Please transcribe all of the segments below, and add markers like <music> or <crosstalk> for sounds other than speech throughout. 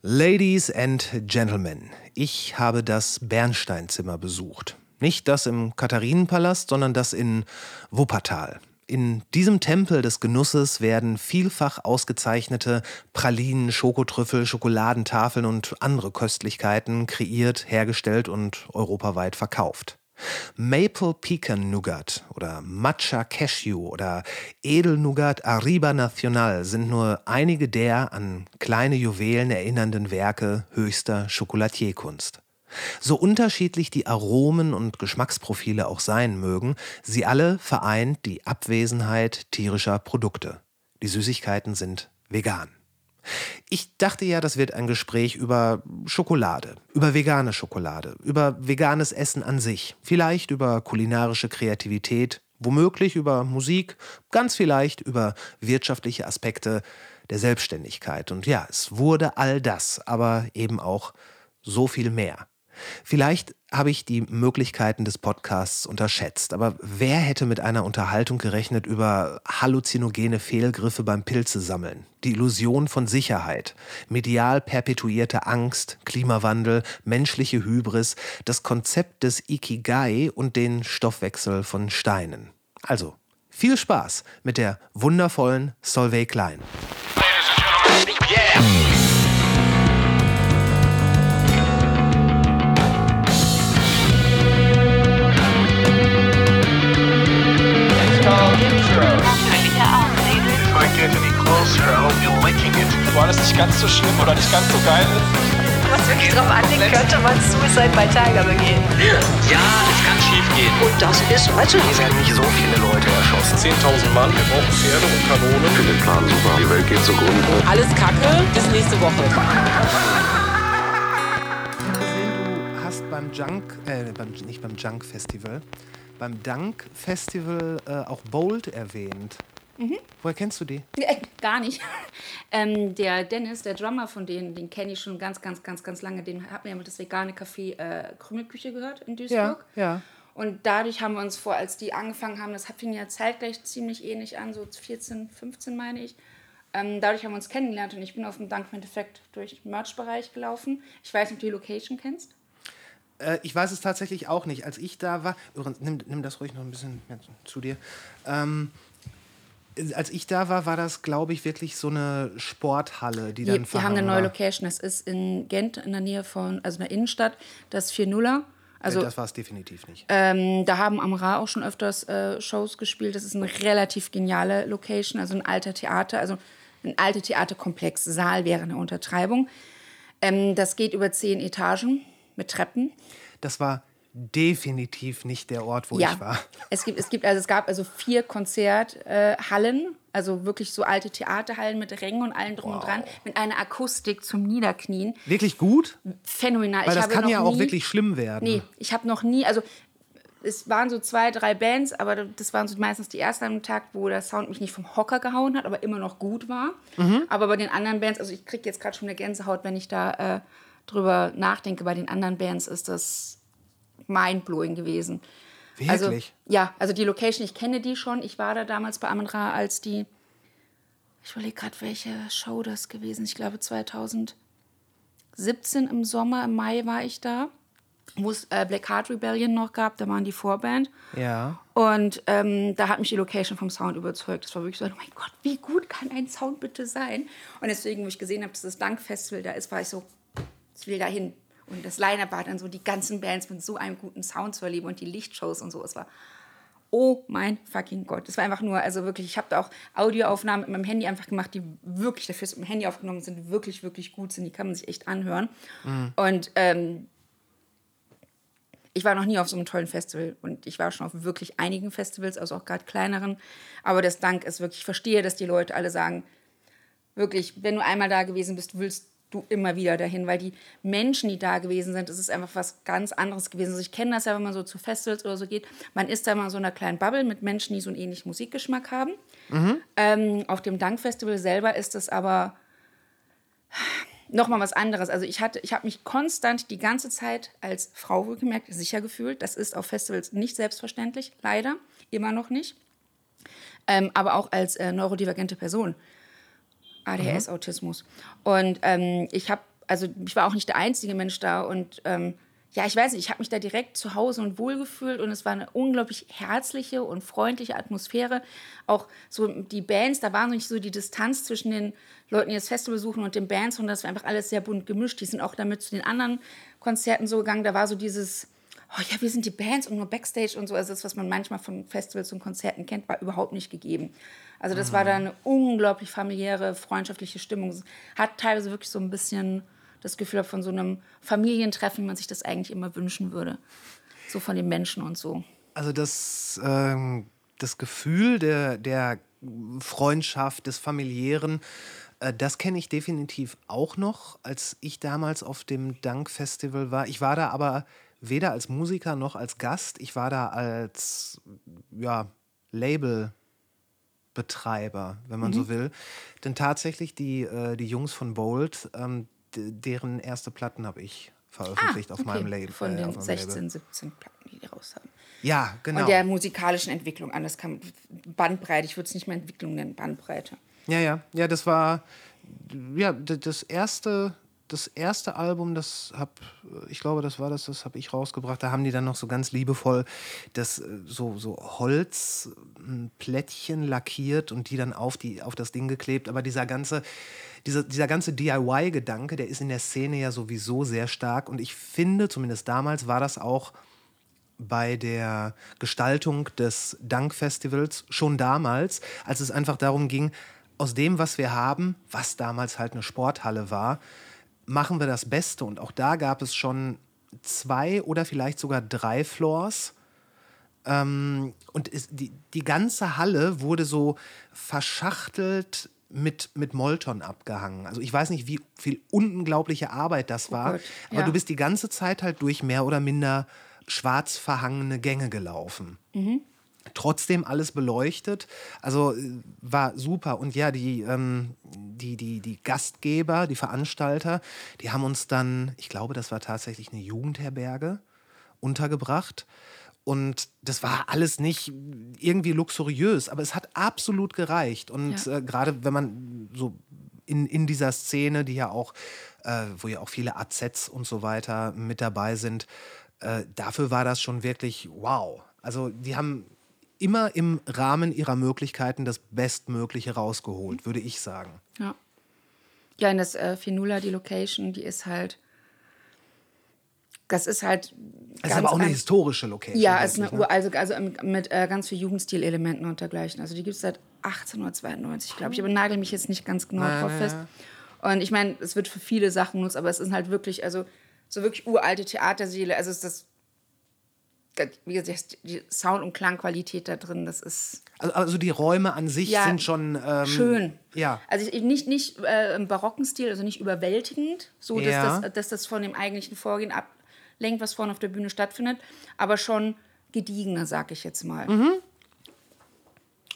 Ladies and Gentlemen, ich habe das Bernsteinzimmer besucht. Nicht das im Katharinenpalast, sondern das in Wuppertal. In diesem Tempel des Genusses werden vielfach ausgezeichnete Pralinen, Schokotrüffel, Schokoladentafeln und andere Köstlichkeiten kreiert, hergestellt und europaweit verkauft. Maple Pecan Nougat oder Matcha Cashew oder Edelnougat Arriba Nacional sind nur einige der an kleine Juwelen erinnernden Werke höchster Chocolatierkunst. So unterschiedlich die Aromen und Geschmacksprofile auch sein mögen, sie alle vereint die Abwesenheit tierischer Produkte. Die Süßigkeiten sind vegan. Ich dachte ja, das wird ein Gespräch über Schokolade, über vegane Schokolade, über veganes Essen an sich, vielleicht über kulinarische Kreativität, womöglich über Musik, ganz vielleicht über wirtschaftliche Aspekte der Selbstständigkeit. Und ja, es wurde all das, aber eben auch so viel mehr. Vielleicht habe ich die Möglichkeiten des Podcasts unterschätzt, aber wer hätte mit einer Unterhaltung gerechnet über halluzinogene Fehlgriffe beim Pilzesammeln, die Illusion von Sicherheit, medial perpetuierte Angst, Klimawandel, menschliche Hybris, das Konzept des Ikigai und den Stoffwechsel von Steinen. Also, viel Spaß mit der wundervollen Solveig Klein. Yeah. Wo alles nicht ganz so schlimm oder nicht ganz so geil ist. Was wirklich drauf anlegt, könnte man Suicide bei Tiger begehen. Ja, es kann schief gehen. Und das ist, weißt du, hier werden nicht so viele Leute erschossen. 10.000 Mann, wir brauchen Pferde und Kanonen. Ich finde den Plan super. Die Welt geht zugrunde. Alles Kacke, bis nächste Woche. Du hast beim Junk, äh, beim, nicht beim Junk Festival, beim Dunk Festival äh, auch Bold erwähnt. Mhm. Woher kennst du die? Äh, gar nicht. <laughs> ähm, der Dennis, der Drummer von denen, den kenne ich schon ganz, ganz, ganz, ganz lange. Den hat mir ja das vegane Café äh, Krümelküche gehört in Duisburg. Ja, ja. Und dadurch haben wir uns vor, als die angefangen haben, das fing ja zeitgleich ziemlich ähnlich an, so 14, 15 meine ich. Ähm, dadurch haben wir uns kennengelernt und ich bin auf dem Dank im Endeffekt durch den Merch-Bereich gelaufen. Ich weiß nicht, ob du die Location kennst. Äh, ich weiß es tatsächlich auch nicht. Als ich da war, nimm, nimm das ruhig noch ein bisschen zu dir. Ähm, als ich da war, war das, glaube ich, wirklich so eine Sporthalle, die dann Wir haben eine neue Location. Das ist in Gent in der Nähe von, also in der Innenstadt, das 4-0er. Also, das war es definitiv nicht. Ähm, da haben Amra auch schon öfters äh, Shows gespielt. Das ist eine relativ geniale Location, also ein alter Theater, also ein alter Theaterkomplex. Saal wäre eine Untertreibung. Ähm, das geht über zehn Etagen mit Treppen. Das war definitiv nicht der Ort, wo ja. ich war. <laughs> Es gibt, es gibt, also es gab also vier Konzerthallen, also wirklich so alte Theaterhallen mit Rängen und allem drum wow. und dran, mit einer Akustik zum Niederknien. Wirklich gut? Phänomenal. Weil das kann ja auch wirklich schlimm werden. Nee, ich habe noch nie, also es waren so zwei, drei Bands, aber das waren so meistens die ersten am Tag, wo der Sound mich nicht vom Hocker gehauen hat, aber immer noch gut war. Mhm. Aber bei den anderen Bands, also ich kriege jetzt gerade schon eine Gänsehaut, wenn ich da äh, drüber nachdenke, bei den anderen Bands ist das mindblowing gewesen. Wirklich? Also, ja, also die Location, ich kenne die schon. Ich war da damals bei Amon Ra, als die, ich überlege gerade, welche Show das gewesen ist. Ich glaube 2017 im Sommer, im Mai war ich da, wo es äh, Black Heart Rebellion noch gab, da waren die Vorband. Ja. Und ähm, da hat mich die Location vom Sound überzeugt. Das war wirklich so, oh mein Gott, wie gut kann ein Sound bitte sein? Und deswegen, wo ich gesehen habe, dass das Dankfestival da ist, war ich so, ich will da hin. Und das Line-Up war dann so, die ganzen Bands mit so einem guten Sound zu erleben und die Lichtshows und so. Es war, oh mein fucking Gott. Es war einfach nur, also wirklich, ich habe da auch Audioaufnahmen mit meinem Handy einfach gemacht, die wirklich dafür mit dem Handy aufgenommen sind, wirklich, wirklich gut sind. Die kann man sich echt anhören. Mhm. Und ähm, ich war noch nie auf so einem tollen Festival und ich war schon auf wirklich einigen Festivals, also auch gerade kleineren. Aber das Dank ist wirklich, ich verstehe, dass die Leute alle sagen, wirklich, wenn du einmal da gewesen bist, willst du immer wieder dahin, weil die Menschen, die da gewesen sind, es ist einfach was ganz anderes gewesen. Also ich kenne das ja, wenn man so zu Festivals oder so geht, man ist da mal so in einer kleinen Bubble mit Menschen, die so einen ähnlichen Musikgeschmack haben. Mhm. Ähm, auf dem Dankfestival selber ist es aber nochmal was anderes. Also ich hatte, ich habe mich konstant die ganze Zeit als Frau wohlgemerkt sicher gefühlt. Das ist auf Festivals nicht selbstverständlich, leider, immer noch nicht. Ähm, aber auch als äh, neurodivergente Person. ADHS, mhm. Autismus. Und ähm, ich habe also ich war auch nicht der einzige Mensch da und ähm, ja, ich weiß nicht, ich habe mich da direkt zu Hause und wohl gefühlt und es war eine unglaublich herzliche und freundliche Atmosphäre. Auch so die Bands, da war noch nicht so die Distanz zwischen den Leuten, die das Festival besuchen und den Bands, sondern das war einfach alles sehr bunt gemischt. Die sind auch damit zu den anderen Konzerten so gegangen. Da war so dieses, oh ja, wir sind die Bands und nur Backstage und so. Also das, was man manchmal von Festivals und Konzerten kennt, war überhaupt nicht gegeben. Also das war da eine unglaublich familiäre, freundschaftliche Stimmung. Hat teilweise wirklich so ein bisschen das Gefühl von so einem Familientreffen, wie man sich das eigentlich immer wünschen würde. So von den Menschen und so. Also das, ähm, das Gefühl der, der Freundschaft, des familiären, äh, das kenne ich definitiv auch noch, als ich damals auf dem Dank-Festival war. Ich war da aber weder als Musiker noch als Gast. Ich war da als ja, Labelbetreiber, wenn man Mhm. so will. Denn tatsächlich die, äh, die Jungs von Bold, ähm, deren erste Platten habe ich veröffentlicht auf Ah, Okay, meinem Label. Von äh, den auf meinem 16, Label. 17 Platten, die die raus haben. Ja, genau. Und der musikalischen Entwicklung an. Das kann Bandbreite, ich würde es nicht mehr Entwicklung nennen, Bandbreite. Ja, ja, ja, das war ja das erste, das erste Album, das hab, ich glaube, das war das, das habe ich rausgebracht. Da haben die dann noch so ganz liebevoll das äh, so so Holzplättchen lackiert und die dann auf die auf das Ding geklebt. Aber dieser ganze dieser, dieser ganze DIY-Gedanke, der ist in der Szene ja sowieso sehr stark. Und ich finde, zumindest damals war das auch bei der Gestaltung des Dankfestivals schon damals, als es einfach darum ging, aus dem, was wir haben, was damals halt eine Sporthalle war, machen wir das Beste. Und auch da gab es schon zwei oder vielleicht sogar drei Floors. Ähm, und es, die, die ganze Halle wurde so verschachtelt mit, mit Molton abgehangen. Also ich weiß nicht, wie viel unglaubliche Arbeit das war, Gott, aber ja. du bist die ganze Zeit halt durch mehr oder minder schwarz verhangene Gänge gelaufen. Trotzdem alles beleuchtet. Also äh, war super. Und ja, die, ähm, die, die, die Gastgeber, die Veranstalter, die haben uns dann, ich glaube, das war tatsächlich eine Jugendherberge, untergebracht. Und das war alles nicht irgendwie luxuriös, aber es hat absolut gereicht. Und Ja. äh, gerade wenn man so in, in dieser Szene, die ja auch, äh, wo ja auch viele AZs und so weiter mit dabei sind, äh, dafür war das schon wirklich wow. Also die haben immer im Rahmen ihrer Möglichkeiten das Bestmögliche rausgeholt, würde ich sagen. Ja. Ja, und das äh, Finula, die Location, die ist halt. Das ist halt. Es ist aber auch eine historische Location. Ja, es ist eine ne? Also, also mit äh, ganz viel Jugendstilelementen und dergleichen. Also die gibt es seit 1892, glaube ich. Aber nagel mich jetzt nicht ganz genau drauf fest. Und ich meine, es wird für viele Sachen genutzt, aber es ist halt wirklich, also so wirklich uralte Theaterseele. Also es ist das wie gesagt, die Sound- und Klangqualität da drin, das ist Also, also die Räume an sich Ja, sind schon ähm, schön. Ja. Also ich- nicht, nicht äh, im barocken Stil, also nicht überwältigend, so dass, Ja. das, dass das von dem eigentlichen Vorgehen ablenkt, was vorne auf der Bühne stattfindet, aber schon gediegener, sag ich jetzt mal. Mhm.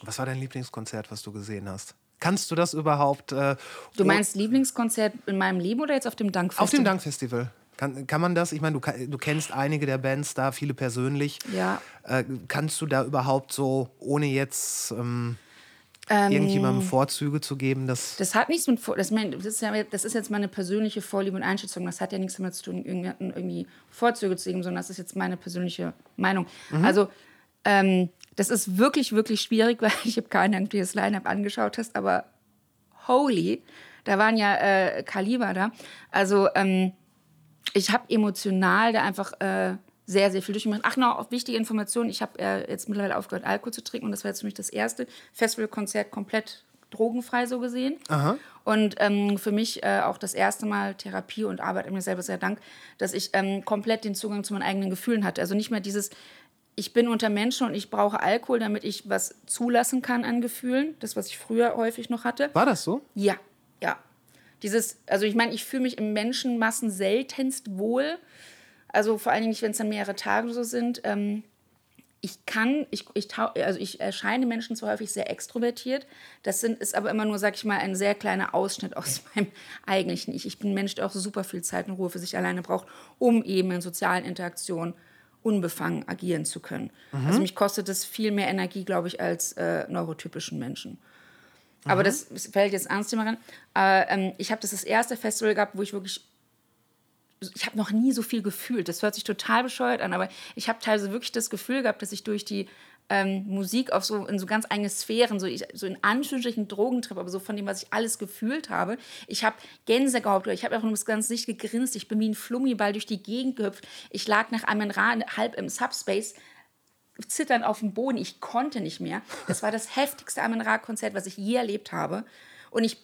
Was war dein Lieblingskonzert, was du gesehen hast? Kannst du das überhaupt? Äh, Du meinst Lieblingskonzert in meinem Leben oder jetzt auf dem Dankfestival? auf dem Dankfestival? Kann, kann man das? Ich meine, du, du kennst einige der Bands da, viele persönlich. Ja. Äh, kannst du da überhaupt so, ohne jetzt ähm, irgendjemandem Vorzüge zu geben, das Das hat nichts mit das, ist ja, das ist jetzt meine persönliche Vorliebe und Einschätzung. Das hat ja nichts damit zu tun, irgendwie Vorzüge zu geben, sondern das ist jetzt meine persönliche Meinung. Also ähm, das ist wirklich, wirklich schwierig, <laughs> weil ich habe kein Ahnung, wie du das Line-Up angeschaut hast, aber holy, da waren ja äh, Kaliber da. Also ähm, ich habe emotional da einfach äh, sehr, sehr viel durchgemacht. Ach, noch wichtige Information. Ich habe äh, jetzt mittlerweile aufgehört, Alkohol zu trinken. Und das war jetzt für mich das erste Festivalkonzert komplett drogenfrei so gesehen. Und ähm, für mich äh, auch das erste Mal Therapie und Arbeit an mir selber sehr Dank, dass ich ähm, komplett den Zugang zu meinen eigenen Gefühlen hatte. Also nicht mehr dieses, ich bin unter Menschen und ich brauche Alkohol, damit ich was zulassen kann an Gefühlen. Das, was ich früher häufig noch hatte. war das so? Ja, ja. Dieses, also ich meine, ich fühle mich in Menschenmassen seltenst wohl. Also vor allen Dingen nicht, wenn es dann mehrere Tage so sind. Ähm, ich kann, ich, ich, also ich erscheine Menschen zwar häufig sehr extrovertiert. Das sind, ist aber immer nur, sag ich mal, ein sehr kleiner Ausschnitt aus <laughs> meinem eigentlichen Ich. Ich bin ein Mensch, der auch super viel Zeit und Ruhe für sich alleine braucht, um eben in sozialen Interaktionen unbefangen agieren zu können. Also mich kostet das viel mehr Energie, glaube ich, als äh, neurotypischen Menschen. Aber das fällt jetzt ernst Thema. Äh, ähm, ich habe das das erste Festival gehabt, wo ich wirklich ich habe noch nie so viel gefühlt. Das hört sich total bescheuert an, aber ich habe teilweise wirklich das Gefühl gehabt, dass ich durch die ähm, Musik auf so in so ganz eigene Sphären, so, ich, so in Anführungsstrichen Drogentrip, aber so von dem, was ich alles gefühlt habe. Ich habe Gänsehaut oder ich habe einfach nur das ganze Licht gegrinst. Ich bin wie ein Flummiball durch die Gegend gehüpft. Ich lag nach Amen Ra halb im Subspace zitternd auf dem Boden. Ich konnte nicht mehr. Das war das heftigste Amen Ra-Konzert, was ich je erlebt habe. Und ich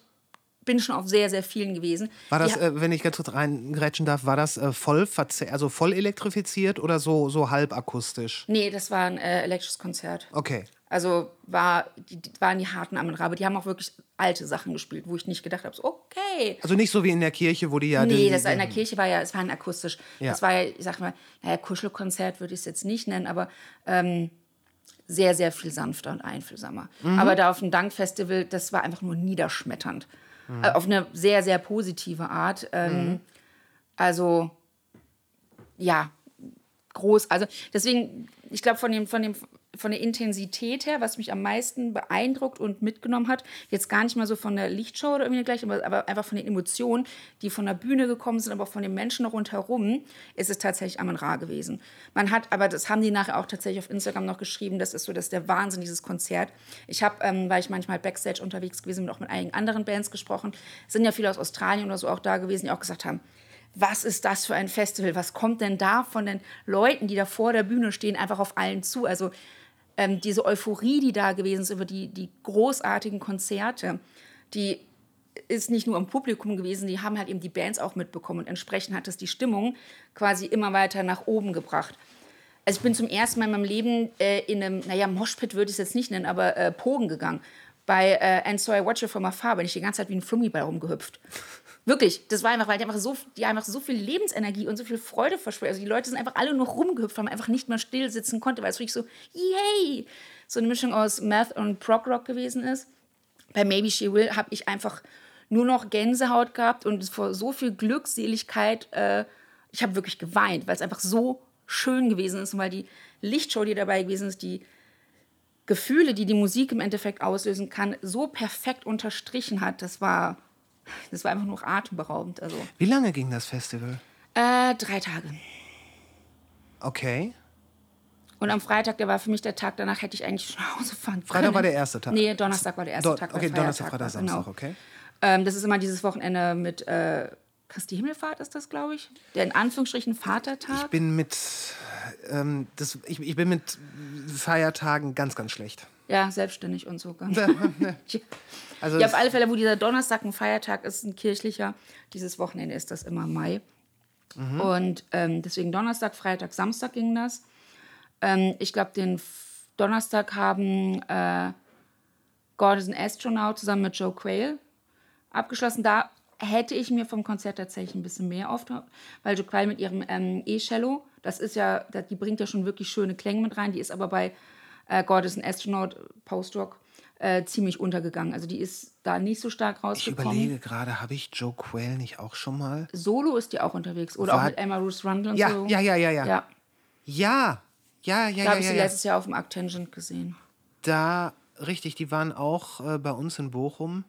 bin schon auf sehr, sehr vielen gewesen. War das, äh, wenn ich ganz kurz reingrätschen darf, war das äh, voll, also voll elektrifiziert oder so, so halb akustisch? nee, das war ein äh, elektrisches Konzert. Okay. Also war, die, waren die harten Amen Ra, aber die haben auch wirklich alte Sachen gespielt, wo ich nicht gedacht habe, so, okay. Also nicht so wie in der Kirche, wo die ja. Nee, die, das in der Kirche war ja, es war ein akustisch. Ja. Das war ja, ich sag mal, naja, Kuschelkonzert würde ich es jetzt nicht nennen, aber ähm, sehr, sehr viel sanfter und einfühlsamer. Mhm. Aber da auf dem Dankfestival, das war einfach nur niederschmetternd. Mhm. Äh, Auf eine sehr, sehr positive Art. Ähm, Also, ja, groß. Also deswegen, ich glaube, von dem, von dem, von der Intensität her, was mich am meisten beeindruckt und mitgenommen hat, jetzt gar nicht mal so von der Lichtshow oder irgendwie gleich, aber, einfach von den Emotionen, die von der Bühne gekommen sind, aber auch von den Menschen rundherum, ist es tatsächlich Amen Ra gewesen. Man hat, aber das haben die nachher auch tatsächlich auf Instagram noch geschrieben, das ist so, das ist der Wahnsinn, dieses Konzert. Ich habe, ähm, weil ich manchmal Backstage unterwegs gewesen bin, auch mit einigen anderen Bands gesprochen, Es sind ja viele aus Australien oder so auch da gewesen, die auch gesagt haben, was ist das für ein Festival? Was kommt denn da von den Leuten, die da vor der Bühne stehen, einfach auf allen zu? Also ähm, diese Euphorie, die da gewesen ist über die, die großartigen Konzerte, die ist nicht nur im Publikum gewesen, die haben halt eben die Bands auch mitbekommen und entsprechend hat es die Stimmung quasi immer weiter nach oben gebracht. Also ich bin zum ersten Mal in meinem Leben äh, in einem, naja, Moshpit würde ich es jetzt nicht nennen, aber äh, Pogen gegangen. Bei äh, And So I Watch You From Afar bin ich die ganze Zeit wie ein Flummiball rumgehüpft. Wirklich, das war einfach, weil die einfach so, die einfach so viel Lebensenergie und so viel Freude versprühen. Also die Leute sind einfach alle nur rumgehüpft, weil man einfach nicht mehr still sitzen konnte, weil es wirklich so, yay, so eine Mischung aus Math und Prog Rock gewesen ist. Bei Maybe She Will habe ich einfach nur noch Gänsehaut gehabt und vor so viel Glückseligkeit, äh, ich habe wirklich geweint, weil es einfach so schön gewesen ist und weil die Lichtshow, die dabei gewesen ist, die Gefühle, die die Musik im Endeffekt auslösen kann, so perfekt unterstrichen hat, das war, das war einfach nur atemberaubend. Also Wie lange ging das Festival? äh, drei Tage. Okay. Und am Freitag, der war für mich der Tag, danach hätte ich eigentlich schon nach Hause fahren können. Freitag war der erste Tag. Nee, Donnerstag war der erste Do Tag. okay, Donnerstag, Freitag, Samstag, okay. Ähm, das ist immer dieses Wochenende mit äh, Christi Himmelfahrt, ist das, glaube ich. Der in Anführungsstrichen Vatertag. Ich bin mit, ähm, das, ich, ich bin mit Feiertagen ganz, ganz schlecht. ja, selbstständig und so. <laughs> Also ja, auf alle Fälle, wo dieser Donnerstag ein Feiertag ist, ein kirchlicher. Dieses Wochenende ist das immer Mai. Mhm. Und ähm, deswegen Donnerstag, Freitag, Samstag ging das. Ähm, ich glaube, den F Donnerstag haben äh, God is an Astronaut zusammen mit Joe Quayle abgeschlossen. Da hätte ich mir vom Konzert tatsächlich ein bisschen mehr auf, weil Joe Quayle mit ihrem ähm, E-Cello, das ist ja, die bringt ja schon wirklich schöne Klänge mit rein. Die ist aber bei äh, God is an Astronaut Post-Rock äh, ziemlich untergegangen. Also die ist da nicht so stark ich rausgekommen. überlege gerade, habe ich Joe Quayle nicht auch schon mal? Solo ist die auch unterwegs. Oder auch War- mit Emma Ruth Rundle und Ja, so. ja, ja, ja, ja. Ja, Ja, ja, ja, da ja, habe ich ja, sie letztes Jahr auf dem Arctangent gesehen. Da, richtig, die waren auch äh, bei uns in Bochum.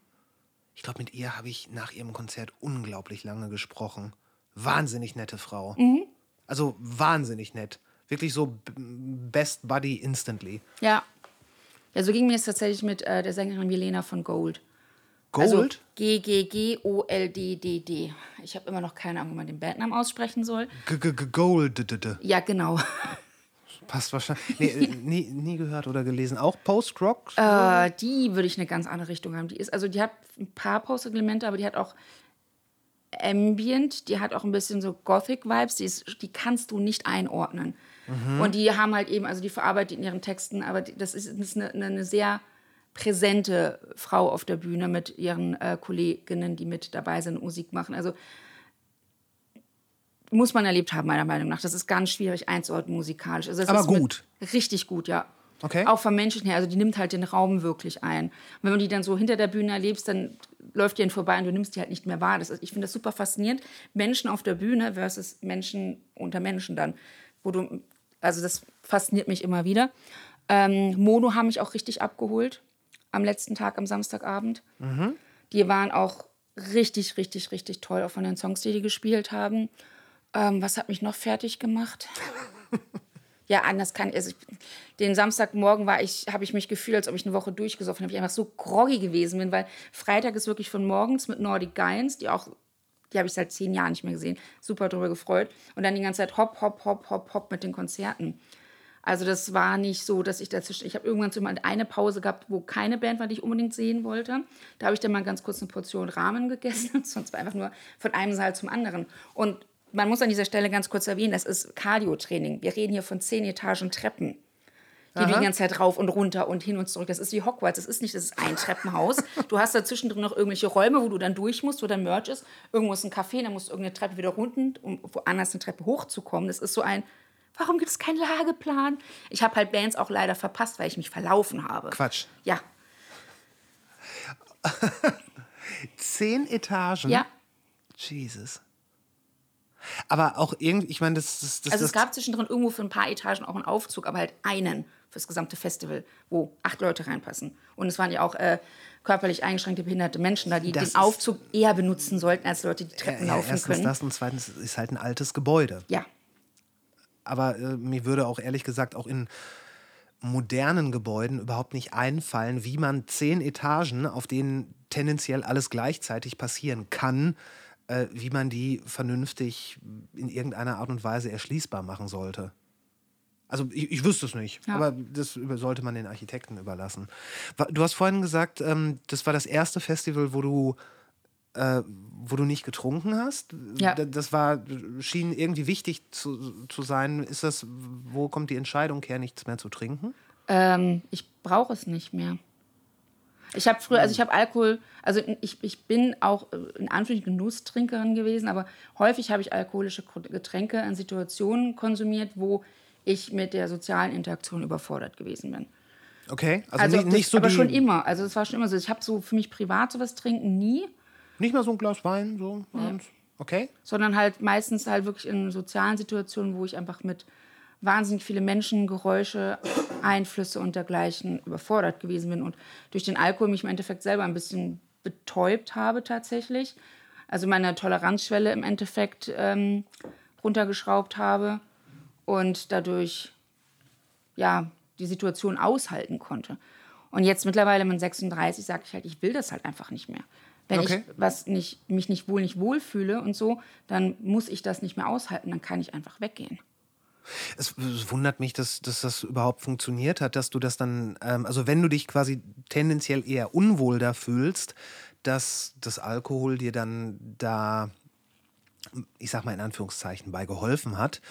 Ich glaube, mit ihr habe ich nach ihrem Konzert unglaublich lange gesprochen. Wahnsinnig nette Frau. Mhm. Also wahnsinnig nett. Wirklich so best buddy instantly. Ja. Ja, so ging mir es tatsächlich mit äh, der Sängerin Milena von Gold. Gold? Also G-G-G-O-L-D-D-D. Ich habe immer noch keine Ahnung, wie man den Bandnamen aussprechen soll. G -g -g Gold. Ja, genau. Passt wahrscheinlich. <laughs> Nee, äh, nie, nie gehört oder gelesen. Auch Post-Rock? Äh, die würde ich eine ganz andere Richtung haben. Die ist, also die hat ein paar Post-Elemente, aber die hat auch Ambient, die hat auch ein bisschen so Gothic-Vibes, die, ist, die kannst du nicht einordnen. Und die haben halt eben, also die verarbeitet in ihren Texten, aber das ist, ist eine, eine sehr präsente Frau auf der Bühne mit ihren äh, Kolleginnen, die mit dabei sind und Musik machen. Also muss man erlebt haben, meiner Meinung nach. Das ist ganz schwierig einzuordnen musikalisch. Also Aber gut. Richtig gut, ja. Okay. Auch vom Menschen her. Also die nimmt halt den Raum wirklich ein. Und wenn man die dann so hinter der Bühne erlebst, dann läuft die ihnen vorbei und du nimmst die halt nicht mehr wahr. Das ist, ich finde das super faszinierend. Menschen auf der Bühne versus Menschen unter Menschen dann. Wo du, also das fasziniert mich immer wieder. Ähm, Mono haben mich auch richtig abgeholt am letzten Tag, am Samstagabend. Die waren auch richtig, richtig, richtig toll, auch von den Songs, die die gespielt haben. Ähm, was hat mich noch fertig gemacht? ja, anders kann. Also ich, den Samstagmorgen ich, habe ich mich gefühlt, als ob ich eine Woche durchgesoffen habe. Ich einfach so groggy gewesen bin, weil Freitag ist wirklich von morgens mit Nordic Guides, die auch, die habe ich seit zehn Jahren nicht mehr gesehen, super drüber gefreut. Und dann die ganze Zeit hopp, hopp, hopp, hopp, hopp mit den Konzerten. Also das war nicht so, dass ich dazwischen, ich habe irgendwann so mal eine Pause gehabt, wo keine Band war, die ich unbedingt sehen wollte. Da habe ich dann mal ganz kurz eine Portion Rahmen <laughs> gegessen, sonst war einfach nur von einem Saal zum anderen. Und man muss an dieser Stelle ganz kurz erwähnen, das ist Cardio-Training. Wir reden hier von zehn Etagen Treppen. Die du die ganze Zeit rauf und runter und hin und zurück. Das ist wie Hogwarts. Das ist nicht, das ist ein Treppenhaus. Du hast da zwischendrin noch irgendwelche Räume, wo du dann durch musst, wo dein Merch ist. Irgendwo ist ein Café, dann musst du irgendeine Treppe wieder runter, um woanders eine Treppe hochzukommen. Das ist so ein, warum gibt es keinen Lageplan? Ich habe halt Bands auch leider verpasst, weil ich mich verlaufen habe. Quatsch. Ja, <laughs> Zehn Etagen? ja. Jesus. Aber auch irgendwie, ich meine, das, das, das, Also es gab zwischendrin irgendwo für ein paar Etagen auch einen Aufzug, aber halt einen fürs gesamte Festival, wo acht Leute reinpassen. Und es waren ja auch äh, körperlich eingeschränkte, behinderte Menschen da, die Das den ist- Aufzug eher benutzen sollten, als Leute, die Treppen ja, laufen erstens können. das und zweitens ist halt ein altes Gebäude. Ja, Aber äh, mir würde auch ehrlich gesagt auch in modernen Gebäuden überhaupt nicht einfallen, wie man zehn Etagen, auf denen tendenziell alles gleichzeitig passieren kann, äh, wie man die vernünftig in irgendeiner Art und Weise erschließbar machen sollte. Also ich, ich wüsste es nicht, Ja. aber das sollte man den Architekten überlassen. Du hast vorhin gesagt, ähm, das war das erste Festival, wo du, äh, wo du nicht getrunken hast. Ja. Das war, schien irgendwie wichtig zu, zu sein. Ist das, wo kommt die Entscheidung her, nichts mehr zu trinken? ähm, ich brauche es nicht mehr. Ich habe früher, also ich habe Alkohol, also ich, ich bin auch äh, in Anführungszeichen Genusstrinkerin gewesen, aber häufig habe ich alkoholische Getränke in Situationen konsumiert, wo ich mit der sozialen Interaktion überfordert gewesen bin. Okay, also, Also, nicht, das, nicht so aber schon immer. Also es war schon immer so. Ich habe so für mich privat sowas trinken nie, Nicht mal so ein Glas Wein, so abends. Okay. sondern halt meistens halt wirklich in sozialen Situationen, wo ich einfach mit wahnsinnig viele Menschen, Geräusche, Einflüsse und dergleichen überfordert gewesen bin und durch den Alkohol mich im Endeffekt selber ein bisschen betäubt habe tatsächlich. Also meine Toleranzschwelle im Endeffekt ähm, runtergeschraubt habe und dadurch ja die Situation aushalten konnte. Und jetzt mittlerweile mit 36 sage ich halt, ich will das halt einfach nicht mehr. Wenn Okay. ich was nicht, mich nicht wohl nicht wohlfühle und so, dann muss ich das nicht mehr aushalten, dann kann ich einfach weggehen. Es, es wundert mich, dass, dass das überhaupt funktioniert hat, dass du das dann, ähm, also wenn du dich quasi tendenziell eher unwohl da fühlst, dass das Alkohol dir dann da, ich sag mal in Anführungszeichen, bei geholfen hat.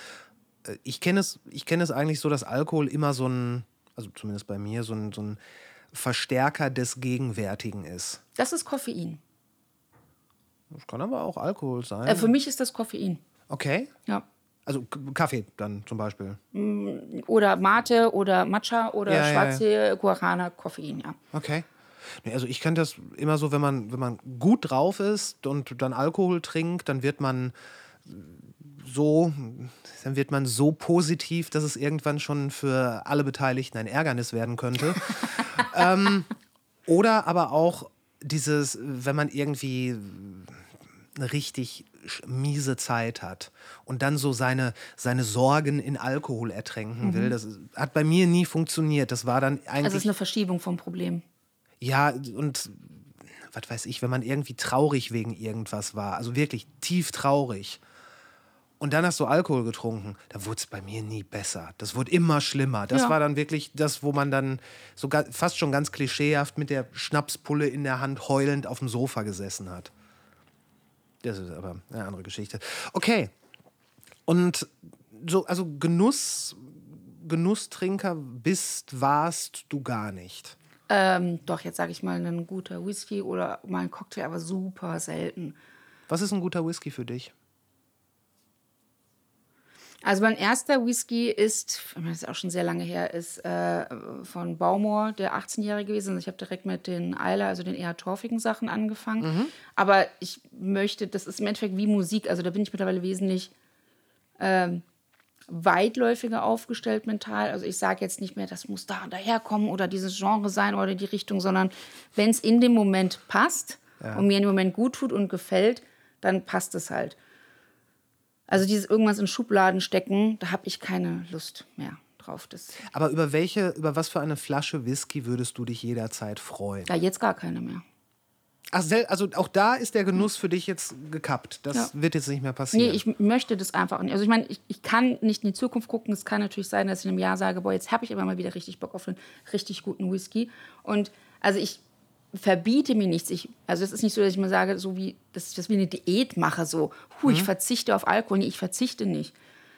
Äh, Ich kenne es, ich kenne es eigentlich so, dass Alkohol immer so ein, also zumindest bei mir, so ein, so ein Verstärker des Gegenwärtigen ist. Das ist Koffein. Das kann aber auch Alkohol sein. Äh, für mich ist das Koffein. okay. Ja. Also Kaffee dann zum Beispiel. Oder Mate oder Matcha oder Ja, ja, schwarze Guarana, Koffein, ja. Okay. Also ich kann das immer so, wenn man, wenn man gut drauf ist und dann Alkohol trinkt, dann wird man so, dann wird man so positiv, dass es irgendwann schon für alle Beteiligten ein Ärgernis werden könnte. <laughs> ähm, oder aber auch dieses, wenn man irgendwie eine richtig miese Zeit hat und dann so seine, seine Sorgen in Alkohol ertränken will. Das hat bei mir nie funktioniert. Das war dann eigentlich. Also es ist eine Verschiebung vom Problem. Ja, und was weiß ich, wenn man irgendwie traurig wegen irgendwas war, also wirklich tief traurig. Und dann hast du Alkohol getrunken, da wurde es bei mir nie besser. Das wurde immer schlimmer. Das Ja. war dann wirklich das, wo man dann sogar fast schon ganz klischeehaft mit der Schnapspulle in der Hand heulend auf dem Sofa gesessen hat. Das ist aber eine andere Geschichte. Okay. Und so, also Genuss, Genusstrinker bist, warst du gar nicht. Ähm, doch, jetzt sage ich mal ein guter Whisky oder mal ein Cocktail, aber super selten. Was ist ein guter Whisky für dich? Also mein erster Whisky ist, das ist auch schon sehr lange her, ist äh, von Baumor, der 18-Jährige gewesen. Ich habe direkt mit den Eiler, also den eher torfigen Sachen angefangen. Aber ich möchte, das ist im Endeffekt wie Musik. Also da bin ich mittlerweile wesentlich ähm, weitläufiger aufgestellt mental. Also ich sage jetzt nicht mehr, das muss da und daherkommen oder dieses Genre sein oder die Richtung, sondern wenn es in dem Moment passt und mir in dem Moment gut tut und gefällt, dann passt es halt. Also dieses irgendwas in Schubladen stecken, da habe ich keine Lust mehr drauf. Das, Aber über welche, über was für eine Flasche Whisky würdest du dich jederzeit freuen? ja, jetzt gar keine mehr. Ach, also auch da ist der Genuss für dich jetzt gekappt. Das Ja. wird jetzt nicht mehr passieren. Nee, ich möchte das einfach nicht. Also ich meine, ich, ich kann nicht in die Zukunft gucken. Es kann natürlich sein, dass ich in einem Jahr sage, boah, jetzt habe ich aber mal wieder richtig Bock auf einen richtig guten Whisky. Und also ich verbiete mir nichts. Ich, also es ist nicht so, dass ich mir sage, so wie, dass ich das wie eine Diät mache, so, hu, ich verzichte auf Alkohol. Nee, ich verzichte nicht.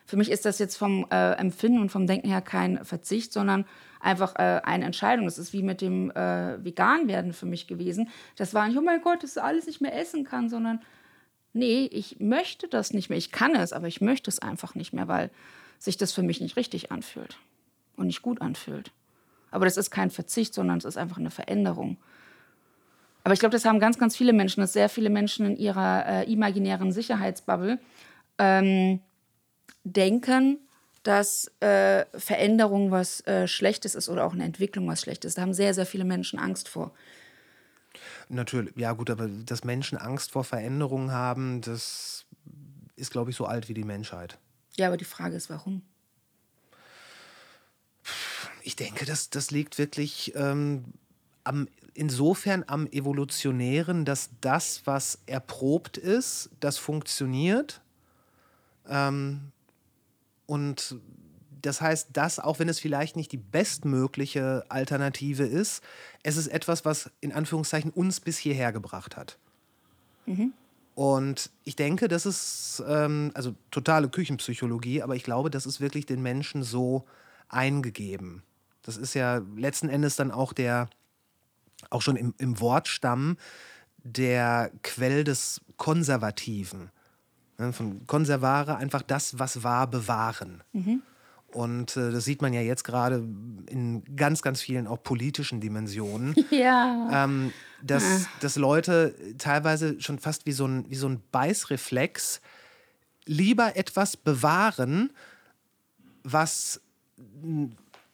Für mich ist das jetzt vom äh, Empfinden und vom Denken her kein Verzicht, sondern einfach äh, eine Entscheidung. Das ist wie mit dem äh, Vegan-Werden für mich gewesen. Das war nicht, oh mein Gott, dass du alles nicht mehr essen kann, sondern nee, ich möchte das nicht mehr. Ich kann es, aber ich möchte es einfach nicht mehr, weil sich das für mich nicht richtig anfühlt und nicht gut anfühlt. Aber das ist kein Verzicht, sondern es ist einfach eine Veränderung. Aber ich glaube, das haben ganz, ganz viele Menschen, dass sehr viele Menschen in ihrer äh, imaginären Sicherheitsbubble ähm, denken, dass äh, Veränderung was äh, Schlechtes ist oder auch eine Entwicklung was Schlechtes. Da haben sehr, sehr viele Menschen Angst vor. Natürlich, ja gut, aber dass Menschen Angst vor Veränderungen haben, das ist, glaube ich, so alt wie die Menschheit. Ja, aber die Frage ist, warum? Ich denke, das, das liegt wirklich ähm, am, insofern am Evolutionären, dass das, was erprobt ist, das funktioniert. Ähm, und das heißt, das, auch wenn es vielleicht nicht die bestmögliche Alternative ist, es ist etwas, was in Anführungszeichen uns bis hierher gebracht hat. Und ich denke, das ist ähm, also totale Küchenpsychologie, aber ich glaube, das ist wirklich den Menschen so eingegeben. Das ist ja letzten Endes dann auch der, auch schon im, im Wortstamm, der Quell des Konservativen. Ne, Von Konservare einfach das, was war, bewahren. Und äh, das sieht man ja jetzt gerade in ganz, ganz vielen auch politischen Dimensionen <laughs> Ja. ähm, dass, dass Leute teilweise schon fast wie so ein, wie so ein Beißreflex lieber etwas bewahren, was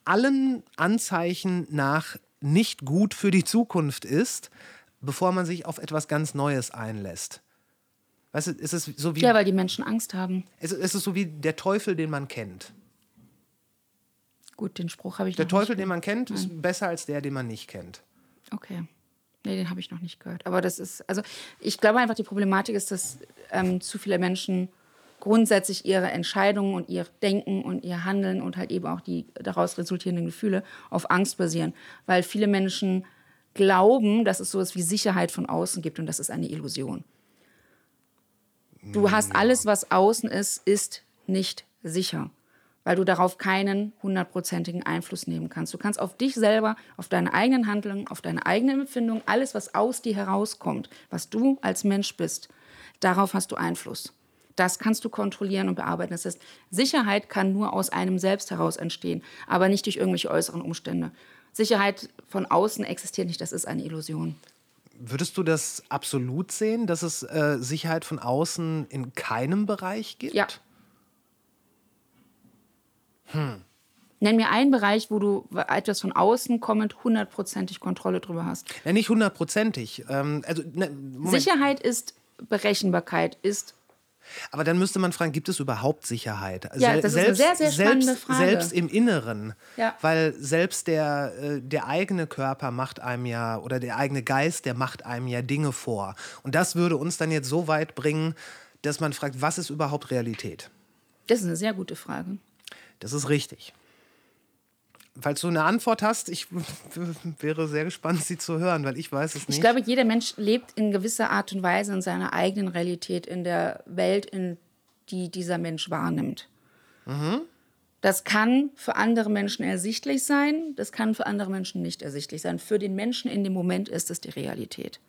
allen Anzeichen nach nicht gut für die Zukunft ist, bevor man sich auf etwas ganz Neues einlässt. Weißt du, es ist so wie, ja, weil die Menschen Angst haben. es, es ist so wie der Teufel, den man kennt. Gut, den Spruch habe ich Der noch Teufel, nicht den man kennt, ist besser als der, den man nicht kennt. Okay. Nee, den habe ich noch nicht gehört. Aber das ist, also ich glaube einfach, die Problematik ist, dass ähm, zu viele Menschen grundsätzlich ihre Entscheidungen und ihr Denken und ihr Handeln und halt eben auch die daraus resultierenden Gefühle auf Angst basieren. Weil viele Menschen glauben, dass es sowas wie Sicherheit von außen gibt und das ist eine Illusion. Du hast alles, was außen ist, ist nicht sicher, weil du darauf keinen hundertprozentigen Einfluss nehmen kannst. Du kannst auf dich selber, auf deine eigenen Handlungen, auf deine eigenen Empfindungen, alles, was aus dir herauskommt, was du als Mensch bist, darauf hast du Einfluss. Das kannst du kontrollieren und bearbeiten. Das heißt, Sicherheit kann nur aus einem selbst heraus entstehen, aber nicht durch irgendwelche äußeren Umstände. Sicherheit von außen existiert nicht, das ist eine Illusion. Würdest du das absolut sehen, dass es äh, Sicherheit von außen in keinem Bereich gibt? Ja. Nenn mir einen Bereich, wo du etwas von außen kommend hundertprozentig Kontrolle drüber hast. Ja, nicht hundertprozentig. Ähm, also, ne. Sicherheit ist Berechenbarkeit, ist Aber dann müsste man fragen, gibt es überhaupt Sicherheit? Ja, das ist eine sehr, sehr spannende selbst, Frage. Selbst im Inneren. Ja. Weil selbst der, äh, der eigene Körper macht einem ja, oder der eigene Geist, der macht einem ja Dinge vor. Und das würde uns dann jetzt so weit bringen, dass man fragt, was ist überhaupt Realität? das ist eine sehr gute Frage. Das ist richtig. Falls du eine Antwort hast, ich <laughs> wäre sehr gespannt, sie zu hören, weil ich weiß es nicht. Ich glaube, jeder Mensch lebt in gewisser Art und Weise in seiner eigenen Realität, in der Welt, in die dieser Mensch wahrnimmt. Das kann für andere Menschen ersichtlich sein, das kann für andere Menschen nicht ersichtlich sein. Für den Menschen in dem Moment ist es die Realität.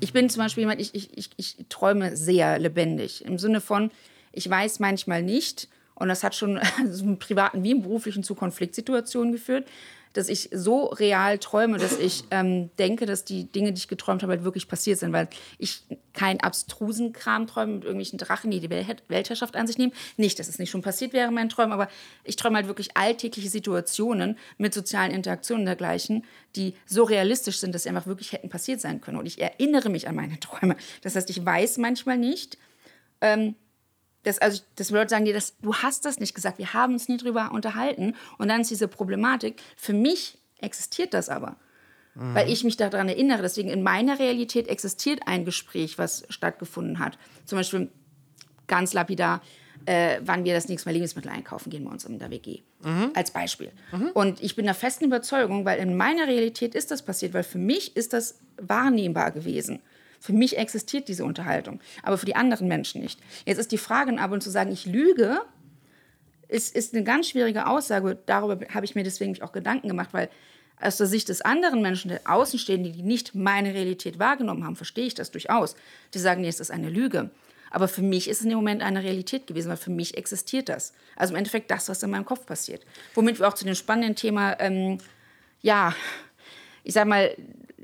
Ich bin zum Beispiel jemand, ich, ich, ich, ich träume sehr lebendig. Im Sinne von, ich weiß manchmal nicht, und das hat schon <laughs> also im privaten wie im beruflichen zu Konfliktsituationen geführt. dass ich so real träume, dass ich ähm, denke, dass die Dinge, die ich geträumt habe, halt wirklich passiert sind, weil ich keinen abstrusen Kram träume mit irgendwelchen Drachen, die die Wel- Weltherrschaft an sich nehmen. Nicht, dass es nicht schon passiert wäre in meinen Träumen, aber ich träume halt wirklich alltägliche Situationen mit sozialen Interaktionen und dergleichen, die so realistisch sind, dass sie einfach wirklich hätten passiert sein können. Und ich erinnere mich an meine <laughs> Träume. Das heißt, ich weiß manchmal nicht, das, also, das Leute sagen dir, das, du hast das nicht gesagt, wir haben uns nie drüber unterhalten. Und dann ist diese Problematik, für mich existiert das aber. Weil ich mich daran erinnere. Deswegen in meiner Realität existiert ein Gespräch, was stattgefunden hat. Zum Beispiel ganz lapidar, äh, wann wir das nächste Mal Lebensmittel einkaufen gehen bei uns in der WG. Als Beispiel. Und ich bin der festen Überzeugung, weil in meiner Realität ist das passiert, weil für mich ist das wahrnehmbar gewesen. Für mich existiert diese Unterhaltung, aber für die anderen Menschen nicht. Jetzt ist die Frage aber zu sagen, ich lüge, ist, ist eine ganz schwierige Aussage. Darüber habe ich mir deswegen auch Gedanken gemacht, weil aus der Sicht des anderen Menschen, der Außenstehenden, die nicht meine Realität wahrgenommen haben, verstehe ich das durchaus. Die sagen, nee, es ist eine Lüge. Aber für mich ist es in dem Moment eine Realität gewesen, weil für mich existiert das. Also im Endeffekt das, was in meinem Kopf passiert. Womit wir auch zu dem spannenden Thema, ähm, ja, ich sag mal,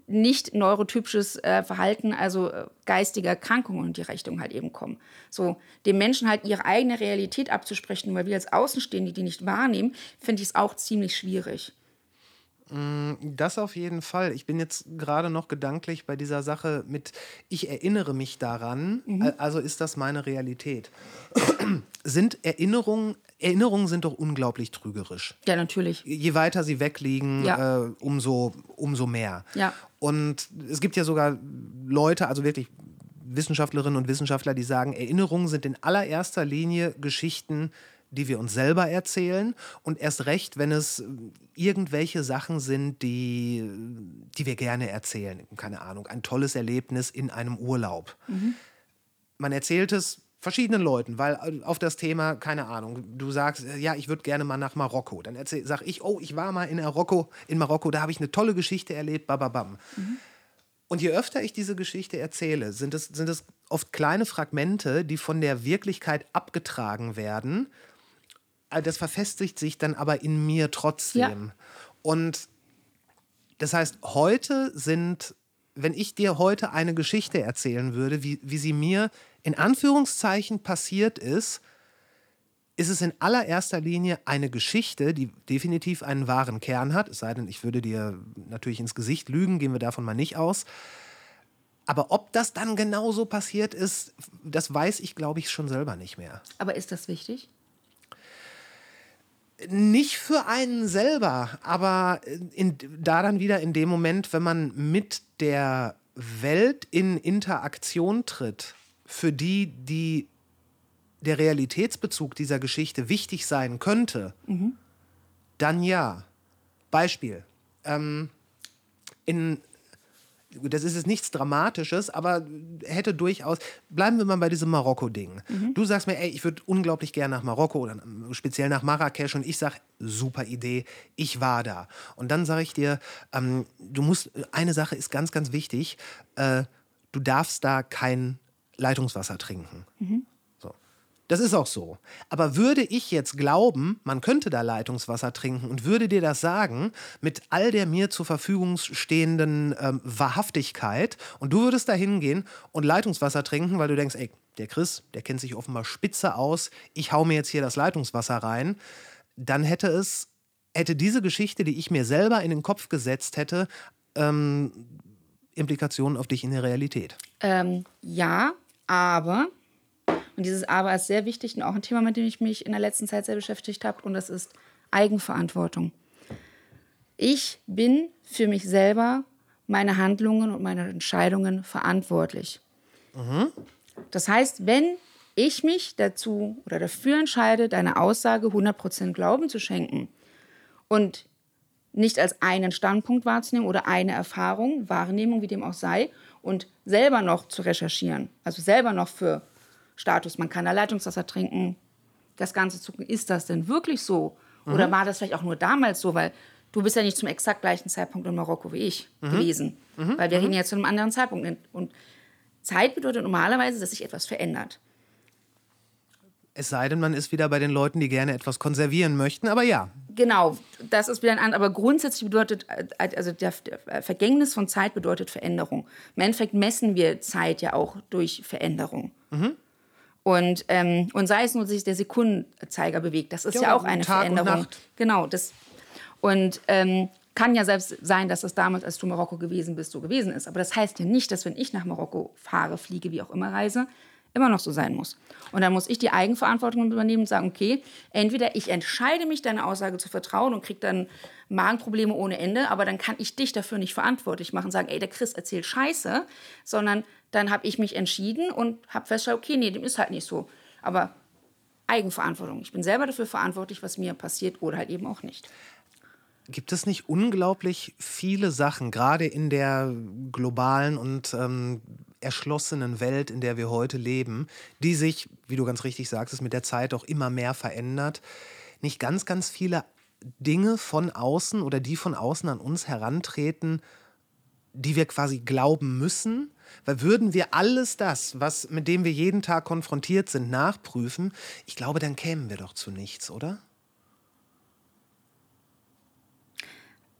nicht neurotypisches äh, Verhalten, also äh, geistige Erkrankungen in die Richtung halt eben kommen. So, dem Menschen halt ihre eigene Realität abzusprechen, weil wir als Außenstehende die nicht wahrnehmen, finde ich es auch ziemlich schwierig. Das auf jeden Fall. Ich bin jetzt gerade noch gedanklich bei dieser Sache mit, ich erinnere mich daran, Mhm. also ist das meine Realität. <clears throat> sind Erinnerungen, Erinnerungen sind doch unglaublich trügerisch. Ja, natürlich. Je weiter sie wegliegen, Ja. äh, umso, umso mehr. Ja. Und es gibt ja sogar Leute, also wirklich Wissenschaftlerinnen und Wissenschaftler, die sagen, Erinnerungen sind in allererster Linie Geschichten, die wir uns selber erzählen und erst recht, wenn es äh, irgendwelche Sachen sind, die, die wir gerne erzählen. Keine Ahnung, ein tolles Erlebnis in einem Urlaub. Man erzählt es verschiedenen Leuten, weil äh, auf das Thema, keine Ahnung, du sagst, äh, ja, ich würde gerne mal nach Marokko. Dann sage ich, oh, ich war mal in Marokko, in Marokko, da habe ich eine tolle Geschichte erlebt, bababam. Und je öfter ich diese Geschichte erzähle, sind es, sind es oft kleine Fragmente, die von der Wirklichkeit abgetragen werden. Äh, Das verfestigt sich dann aber in mir trotzdem. Ja. Und das heißt, heute sind, wenn ich dir heute eine Geschichte erzählen würde, wie, wie sie mir in Anführungszeichen passiert ist, ist es in allererster Linie eine Geschichte, die definitiv einen wahren Kern hat. Es sei denn, ich würde dir natürlich ins Gesicht lügen, gehen wir davon mal nicht aus. Aber ob das dann genauso passiert ist, das weiß ich, glaube ich, schon selber nicht mehr. Aber ist das wichtig? Nicht für einen selber, aber in, da dann wieder in dem Moment, wenn man mit der Welt in Interaktion tritt, für die, die der Realitätsbezug dieser Geschichte wichtig sein könnte, dann ja. Beispiel. Ähm, in, das ist jetzt nichts Dramatisches, aber hätte durchaus. Bleiben wir mal bei diesem Marokko-Ding. Du sagst mir, ey, ich würde unglaublich gerne nach Marokko oder speziell nach Marrakesch und ich sage, super Idee, ich war da. Und dann sage ich dir, ähm, du musst, eine Sache ist ganz, ganz wichtig, äh, du darfst da kein Leitungswasser trinken. So. Das ist auch so. Aber würde ich jetzt glauben, man könnte da Leitungswasser trinken und würde dir das sagen, mit all der mir zur Verfügung stehenden ähm, Wahrhaftigkeit, und du würdest da hingehen und Leitungswasser trinken, weil du denkst, ey, der Chris, der kennt sich offenbar spitze aus, ich hau mir jetzt hier das Leitungswasser rein, dann hätte es, hätte diese Geschichte, die ich mir selber in den Kopf gesetzt hätte, ähm, Implikationen auf dich in der Realität. Ähm, ja, aber, und dieses Aber ist sehr wichtig und auch ein Thema, mit dem ich mich in der letzten Zeit sehr beschäftigt habe, und das ist Eigenverantwortung. Ich bin für mich selber, meine Handlungen und meine Entscheidungen verantwortlich. Das heißt, wenn ich mich dazu oder dafür entscheide, deine Aussage 100% Glauben zu schenken und nicht als einen Standpunkt wahrzunehmen oder eine Erfahrung, Wahrnehmung, wie dem auch sei, und selber noch zu recherchieren, also selber noch für Status, man kann da Leitungswasser trinken, das Ganze zu gucken, ist das denn wirklich so? Oder war das vielleicht auch nur damals so, weil du bist ja nicht zum exakt gleichen Zeitpunkt in Marokko wie ich gewesen, weil wir reden ja zu einem anderen Zeitpunkt. Und Zeit bedeutet normalerweise, dass sich etwas verändert. Es sei denn, man ist wieder bei den Leuten, die gerne etwas konservieren möchten, aber ja. Genau, das ist wieder ein anderes. Aber grundsätzlich bedeutet, äh, also der Vergängnis von Zeit bedeutet Veränderung. Im Endeffekt messen wir Zeit ja auch durch Veränderung. Mhm. Und, ähm, und sei es nur, dass sich der Sekundenzeiger bewegt, das ist ja, Ja, auch eine Tag Veränderung. Genau, das. Und ähm, kann ja selbst sein, dass das damals, als du Marokko gewesen bist, so gewesen ist. Aber das heißt ja nicht, dass wenn ich nach Marokko fahre, fliege, wie auch immer reise, immer noch so sein muss. Und dann muss ich die Eigenverantwortung übernehmen und sagen, okay, entweder ich entscheide mich, deiner Aussage zu vertrauen und kriege dann Magenprobleme ohne Ende, aber dann kann ich dich dafür nicht verantwortlich machen, sagen, ey, der Chris erzählt Scheiße, sondern dann habe ich mich entschieden und habe festgestellt, okay, nee, dem ist halt nicht so. Aber Eigenverantwortung. Ich bin selber dafür verantwortlich, was mir passiert oder halt eben auch nicht. Gibt es nicht unglaublich viele Sachen, gerade in der globalen und ähm, erschlossenen Welt, in der wir heute leben, die sich, wie du ganz richtig sagst, mit der Zeit auch immer mehr verändert? Nicht ganz, ganz viele Dinge von außen oder die von außen an uns herantreten, die wir quasi glauben müssen? Weil würden wir alles das, was, mit dem wir jeden Tag konfrontiert sind, nachprüfen, ich glaube, dann kämen wir doch zu nichts, oder?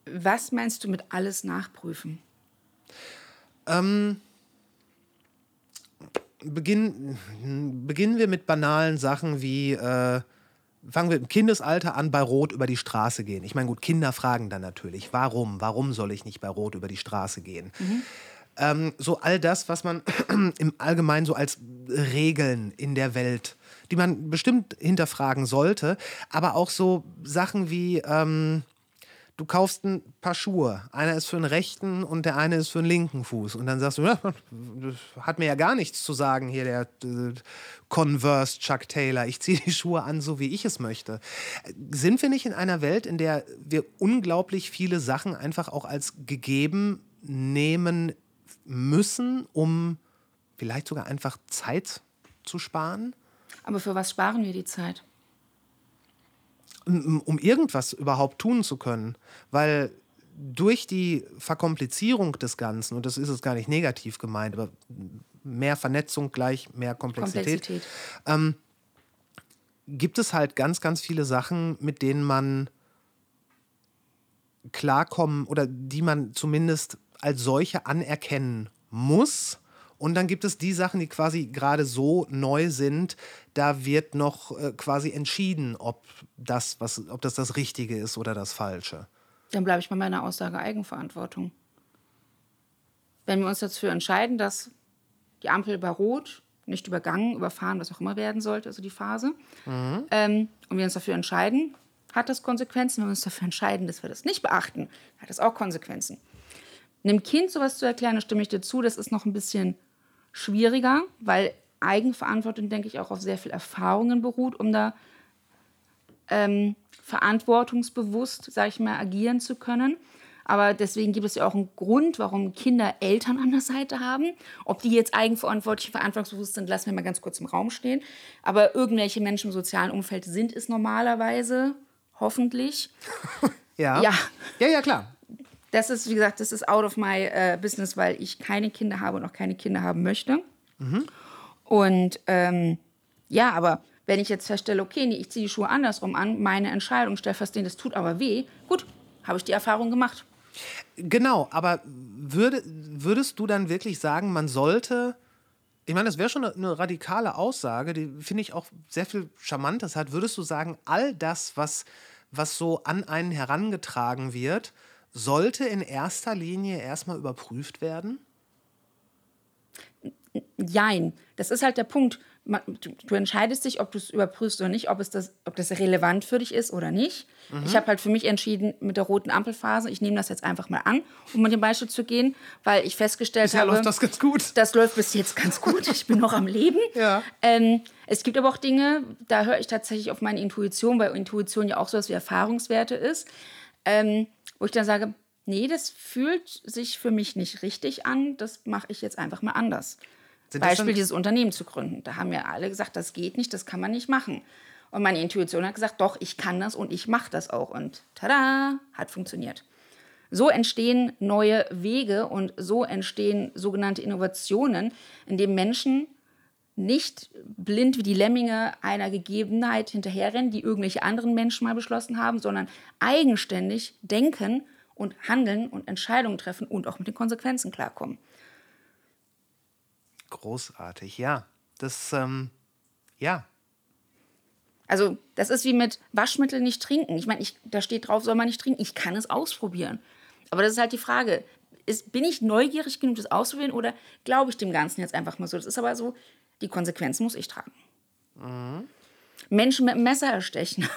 Was meinst du mit alles nachprüfen? Beginn, beginnen wir mit banalen Sachen wie, äh, fangen wir im Kindesalter an, bei Rot über die Straße gehen. Ich meine, gut, Kinder fragen dann natürlich, warum? Warum soll ich nicht bei Rot über die Straße gehen? Ähm, so all das, was man <clears throat> im Allgemeinen so als Regeln in der Welt, die man bestimmt hinterfragen sollte, aber auch so Sachen wie, ähm, du kaufst ein paar Schuhe. Einer ist für den rechten und der eine ist für den linken Fuß. Und dann sagst du, das hat mir ja gar nichts zu sagen, hier der äh, Converse Chuck Taylor. Ich ziehe die Schuhe an, so wie ich es möchte. Sind wir nicht in einer Welt, in der wir unglaublich viele Sachen einfach auch als gegeben nehmen müssen, um vielleicht sogar einfach Zeit zu sparen? Aber für was sparen wir die Zeit? Um irgendwas überhaupt tun zu können. Weil durch die Verkomplizierung des Ganzen, und das ist es gar nicht negativ gemeint, aber mehr Vernetzung gleich mehr Komplexität, Komplexität. gibt es halt ganz, ganz viele Sachen, mit denen man klarkommen oder die man zumindest als solche anerkennen muss. Und dann gibt es die Sachen, die quasi gerade so neu sind, da wird noch äh, quasi entschieden, ob das, was, ob das das Richtige ist oder das Falsche. Dann bleibe ich bei meiner Aussage Eigenverantwortung. Wenn wir uns dafür entscheiden, dass die Ampel bei Rot nicht übergangen, überfahren, was auch immer werden sollte, also die Phase, ähm, und wir uns dafür entscheiden, hat das Konsequenzen. Wenn wir uns dafür entscheiden, dass wir das nicht beachten, hat das auch Konsequenzen. Einem Kind sowas zu erklären, da stimme ich dir zu, das ist noch ein bisschen schwieriger, weil Eigenverantwortung, denke ich, auch auf sehr viel Erfahrungen beruht, um da ähm, verantwortungsbewusst, sage ich mal, agieren zu können. Aber deswegen gibt es ja auch einen Grund, warum Kinder Eltern an der Seite haben. Ob die jetzt eigenverantwortlich, verantwortungsbewusst sind, lassen wir mal ganz kurz im Raum stehen. Aber irgendwelche Menschen im sozialen Umfeld sind es normalerweise, hoffentlich. <laughs> Ja. Ja. Ja, ja, klar. Das ist, wie gesagt, das ist out of my äh, business, weil ich keine Kinder habe und auch keine Kinder haben möchte. Und ähm, ja, aber wenn ich jetzt feststelle, okay, nee, ich ziehe die Schuhe andersrum an, meine Entscheidung, nee, das tut aber weh, gut, habe ich die Erfahrung gemacht. Genau, aber würde, würdest du dann wirklich sagen, man sollte, ich meine, das wäre schon eine, eine radikale Aussage, die finde ich auch sehr viel Charmantes hat, würdest du sagen, all das, was, was so an einen herangetragen wird, sollte in erster Linie erstmal überprüft werden? Jein. Das ist halt der Punkt. Du, entscheidest dich, ob du es überprüfst oder nicht, ob, es das, ob das relevant für dich ist oder nicht. Ich habe halt für mich entschieden mit der roten Ampelphase, ich nehme das jetzt einfach mal an, um mit dem Beispiel zu gehen, weil ich festgestellt Bisher habe, läuft das ganz gut. das läuft bis jetzt ganz gut. Ich bin noch am Leben. <laughs> Ja. Ähm, es gibt aber auch Dinge, da höre ich tatsächlich auf meine Intuition, weil Intuition ja auch sowas wie Erfahrungswerte ist, ähm, wo ich dann sage, nee, das fühlt sich für mich nicht richtig an, das mache ich jetzt einfach mal anders. Sind Beispiel dieses Unternehmen zu gründen. Da haben ja alle gesagt, das geht nicht, das kann man nicht machen. Und meine Intuition hat gesagt, doch, ich kann das und ich mache das auch. Und tada, hat funktioniert. So entstehen neue Wege und so entstehen sogenannte Innovationen, in denen Menschen nicht blind wie die Lemminge einer Gegebenheit hinterherrennen, die irgendwelche anderen Menschen mal beschlossen haben, sondern eigenständig denken und handeln und Entscheidungen treffen und auch mit den Konsequenzen klarkommen. Großartig, ja. Das, ähm, ja. Also, das ist wie mit Waschmittel nicht trinken. Ich meine, da steht drauf, soll man nicht trinken. Ich kann es ausprobieren. Aber das ist halt die Frage. Ist, bin ich neugierig genug, das auszuprobieren oder glaube ich dem Ganzen jetzt einfach mal so? Das ist aber so, die Konsequenzen muss ich tragen. Menschen mit einem Messer erstechen.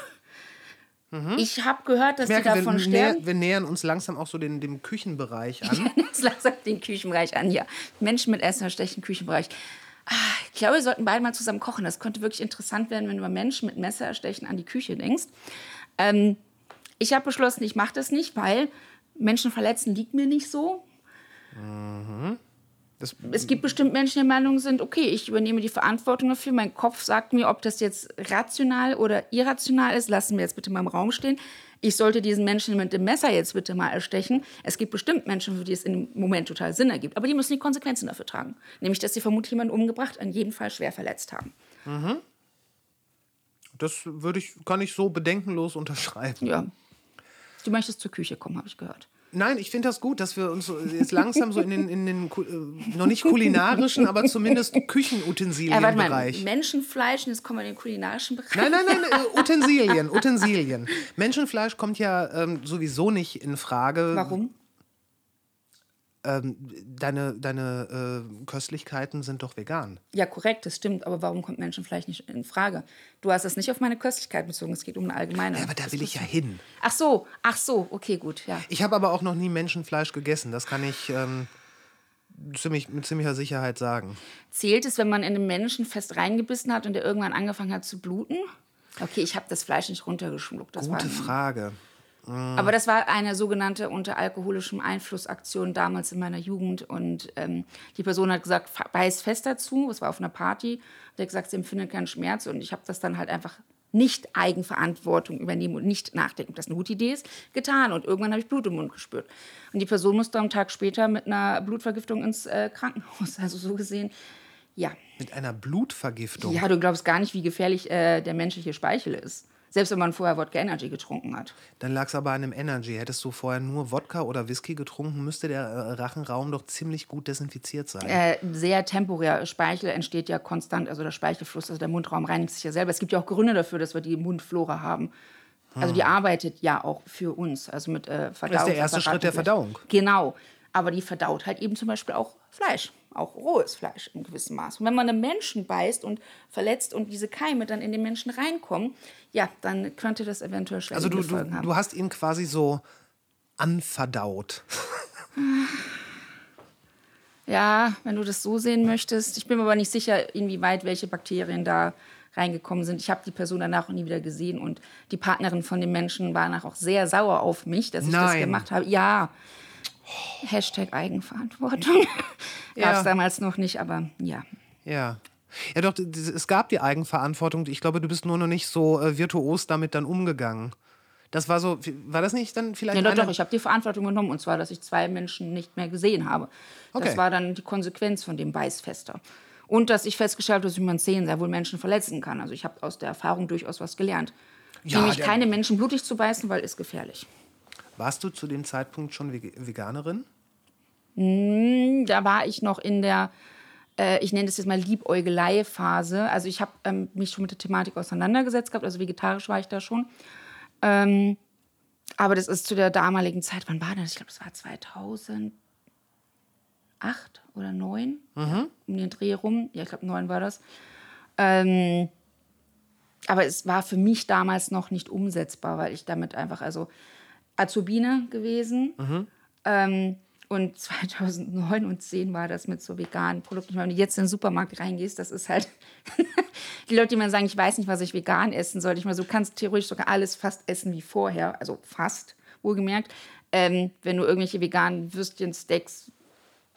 Ich habe gehört, dass Ich die merke, davon wir, sterben. näher, wir nähern uns langsam auch so den, dem Küchenbereich <laughs> an. Jetzt langsam den Küchenbereich an, ja. Menschen mit Essen erstechen, Küchenbereich. Ah, Ich glaube, wir sollten beide mal zusammen kochen. Das könnte wirklich interessant werden, wenn du über Menschen mit Messer erstechen an die Küche denkst. Ähm, ich habe beschlossen, ich mache das nicht, weil Menschen verletzen liegt mir nicht so. Das, Es gibt bestimmt Menschen, die der Meinung sind, okay, ich übernehme die Verantwortung dafür. Mein Kopf sagt mir, ob das jetzt rational oder irrational ist. Lassen wir jetzt bitte mal im Raum stehen. Ich sollte diesen Menschen mit dem Messer jetzt bitte mal erstechen. Es gibt bestimmt Menschen, für die es im Moment total Sinn ergibt. Aber die müssen die Konsequenzen dafür tragen. Nämlich, dass sie vermutlich jemanden umgebracht, in jedem Fall schwer verletzt haben. das würde ich, kann ich so bedenkenlos unterschreiben. Ja. Du möchtest zur Küche kommen, habe ich gehört. Nein, ich finde das gut, dass wir uns jetzt langsam so in den, in den äh, noch nicht kulinarischen, aber zumindest Äh, warte mal, Küchenutensilienbereich. Menschenfleisch, jetzt kommen wir in den kulinarischen Bereich. Nein, nein, nein, äh, Utensilien, <laughs> Utensilien. Menschenfleisch kommt ja ähm, sowieso nicht in Frage. Warum? Ähm, deine deine äh, Köstlichkeiten sind doch vegan. Ja, korrekt, das stimmt. Aber warum kommt Menschenfleisch nicht in Frage? Du hast es nicht auf meine Köstlichkeit bezogen, es geht um eine allgemeine. Ja, aber da will ich ja hin. Ach so, ach so, okay, gut, ja. Ich habe aber auch noch nie Menschenfleisch gegessen. Das kann ich ähm, ziemlich, mit ziemlicher Sicherheit sagen. Zählt es, wenn man in einen Menschen fest reingebissen hat und der irgendwann angefangen hat zu bluten? Okay, ich habe das Fleisch nicht runtergeschluckt. Das Gute Frage. Aber das war eine sogenannte unter alkoholischem Einflussaktion damals in meiner Jugend. Und ähm, die Person hat gesagt, beiß fest dazu. Es war auf einer Party. Der hat gesagt, sie empfindet keinen Schmerz. Und ich habe das dann halt einfach nicht Eigenverantwortung übernehmen und nicht nachdenken, ob das eine gute Idee ist, getan. Und irgendwann habe ich Blut im Mund gespürt. Und die Person musste am Tag später mit einer Blutvergiftung ins äh, Krankenhaus. Also so gesehen, ja. Mit einer Blutvergiftung. Ja, du glaubst gar nicht, wie gefährlich äh, der menschliche Speichel ist. Selbst wenn man vorher Wodka Energy getrunken hat. Dann lag es aber an einem Energy. Hättest du vorher nur Wodka oder Whisky getrunken, müsste der äh, Rachenraum doch ziemlich gut desinfiziert sein. Äh, sehr temporär. Speichel entsteht ja konstant, also der Speichelfluss, also der Mundraum reinigt sich ja selber. Es gibt ja auch Gründe dafür, dass wir die Mundflora haben. Also die arbeitet ja auch für uns, also mit äh, Verdauung. Hm. Das ist der erste Schritt der Verdauung. Genau. Aber die verdaut halt eben zum Beispiel auch Fleisch, auch rohes Fleisch in gewissem Maß. Und wenn man einen Menschen beißt und verletzt und diese Keime dann in den Menschen reinkommen, ja, dann könnte das eventuell schwere Also du, du, haben. du hast ihn quasi so anverdaut. <laughs> Ja, wenn du das so sehen möchtest. Ich bin mir aber nicht sicher, inwieweit welche Bakterien da reingekommen sind. Ich habe die Person danach auch nie wieder gesehen und die Partnerin von dem Menschen war danach auch sehr sauer auf mich, dass ich das Nein. gemacht habe. Ja. Hashtag Eigenverantwortung. <laughs> Gab es damals noch nicht, aber ja. Ja. Ja, doch, es gab die Eigenverantwortung. Ich glaube, du bist nur noch nicht so äh, virtuos damit dann umgegangen. Das war so, war das nicht dann vielleicht Ja, doch, doch, ich habe die Verantwortung genommen und zwar, dass ich zwei Menschen nicht mehr gesehen habe. Okay. Das war dann die Konsequenz von dem Beißfester. Und dass ich festgestellt habe, dass wie man sehen sehr wohl Menschen verletzen kann. Also ich habe aus der Erfahrung durchaus was gelernt. Ja, Nämlich keine Menschen blutig zu beißen, weil ist gefährlich. Warst du zu dem Zeitpunkt schon Veg- Veganerin? Da war ich noch in der, äh, ich nenne das jetzt mal Liebäugelei-Phase. Also ich habe ähm, mich schon mit der Thematik auseinandergesetzt gehabt, also vegetarisch war ich da schon. Ähm, aber das ist zu der damaligen Zeit, wann war das? Ich glaube, das war 2008 oder 2009, um den Dreh rum. Ja, ich glaube, 2009 war das. Ähm, aber es war für mich damals noch nicht umsetzbar, weil ich damit einfach, also Azubine gewesen. Ähm, und <laughs> 2009 und 10 war das mit so veganen Produkten. Wenn du jetzt in den Supermarkt reingehst, das ist halt. <laughs> die Leute, die mir sagen, ich weiß nicht, was ich vegan essen soll. Ich meine, du kannst theoretisch sogar alles fast essen wie vorher. Also fast, wohlgemerkt. Ähm, wenn du irgendwelche veganen Würstchen, Steaks,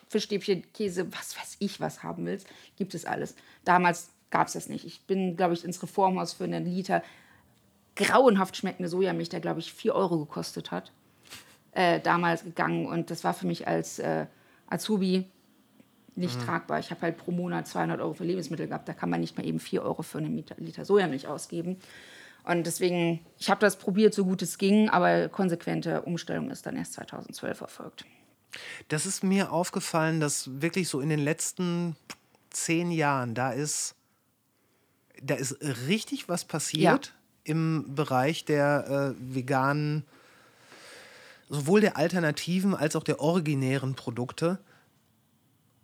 Fischstäbchen, Käse, was weiß ich, was haben willst, gibt es alles. Damals gab es das nicht. Ich bin, glaube ich, ins Reformhaus für einen Liter grauenhaft schmeckende Sojamilch, der, glaube ich, 4 Euro gekostet hat, äh, damals gegangen. Und das war für mich als äh, Azubi nicht tragbar. Ich habe halt pro Monat 200 Euro für Lebensmittel gehabt. Da kann man nicht mal eben 4 Euro für einen Liter, Sojamilch ausgeben. Und deswegen, ich habe das probiert, so gut es ging, aber konsequente Umstellung ist dann erst 2012 erfolgt. Das ist mir aufgefallen, dass wirklich so in den letzten zehn Jahren, da ist, da ist richtig was passiert im Bereich der äh, veganen, sowohl der alternativen als auch der originären Produkte.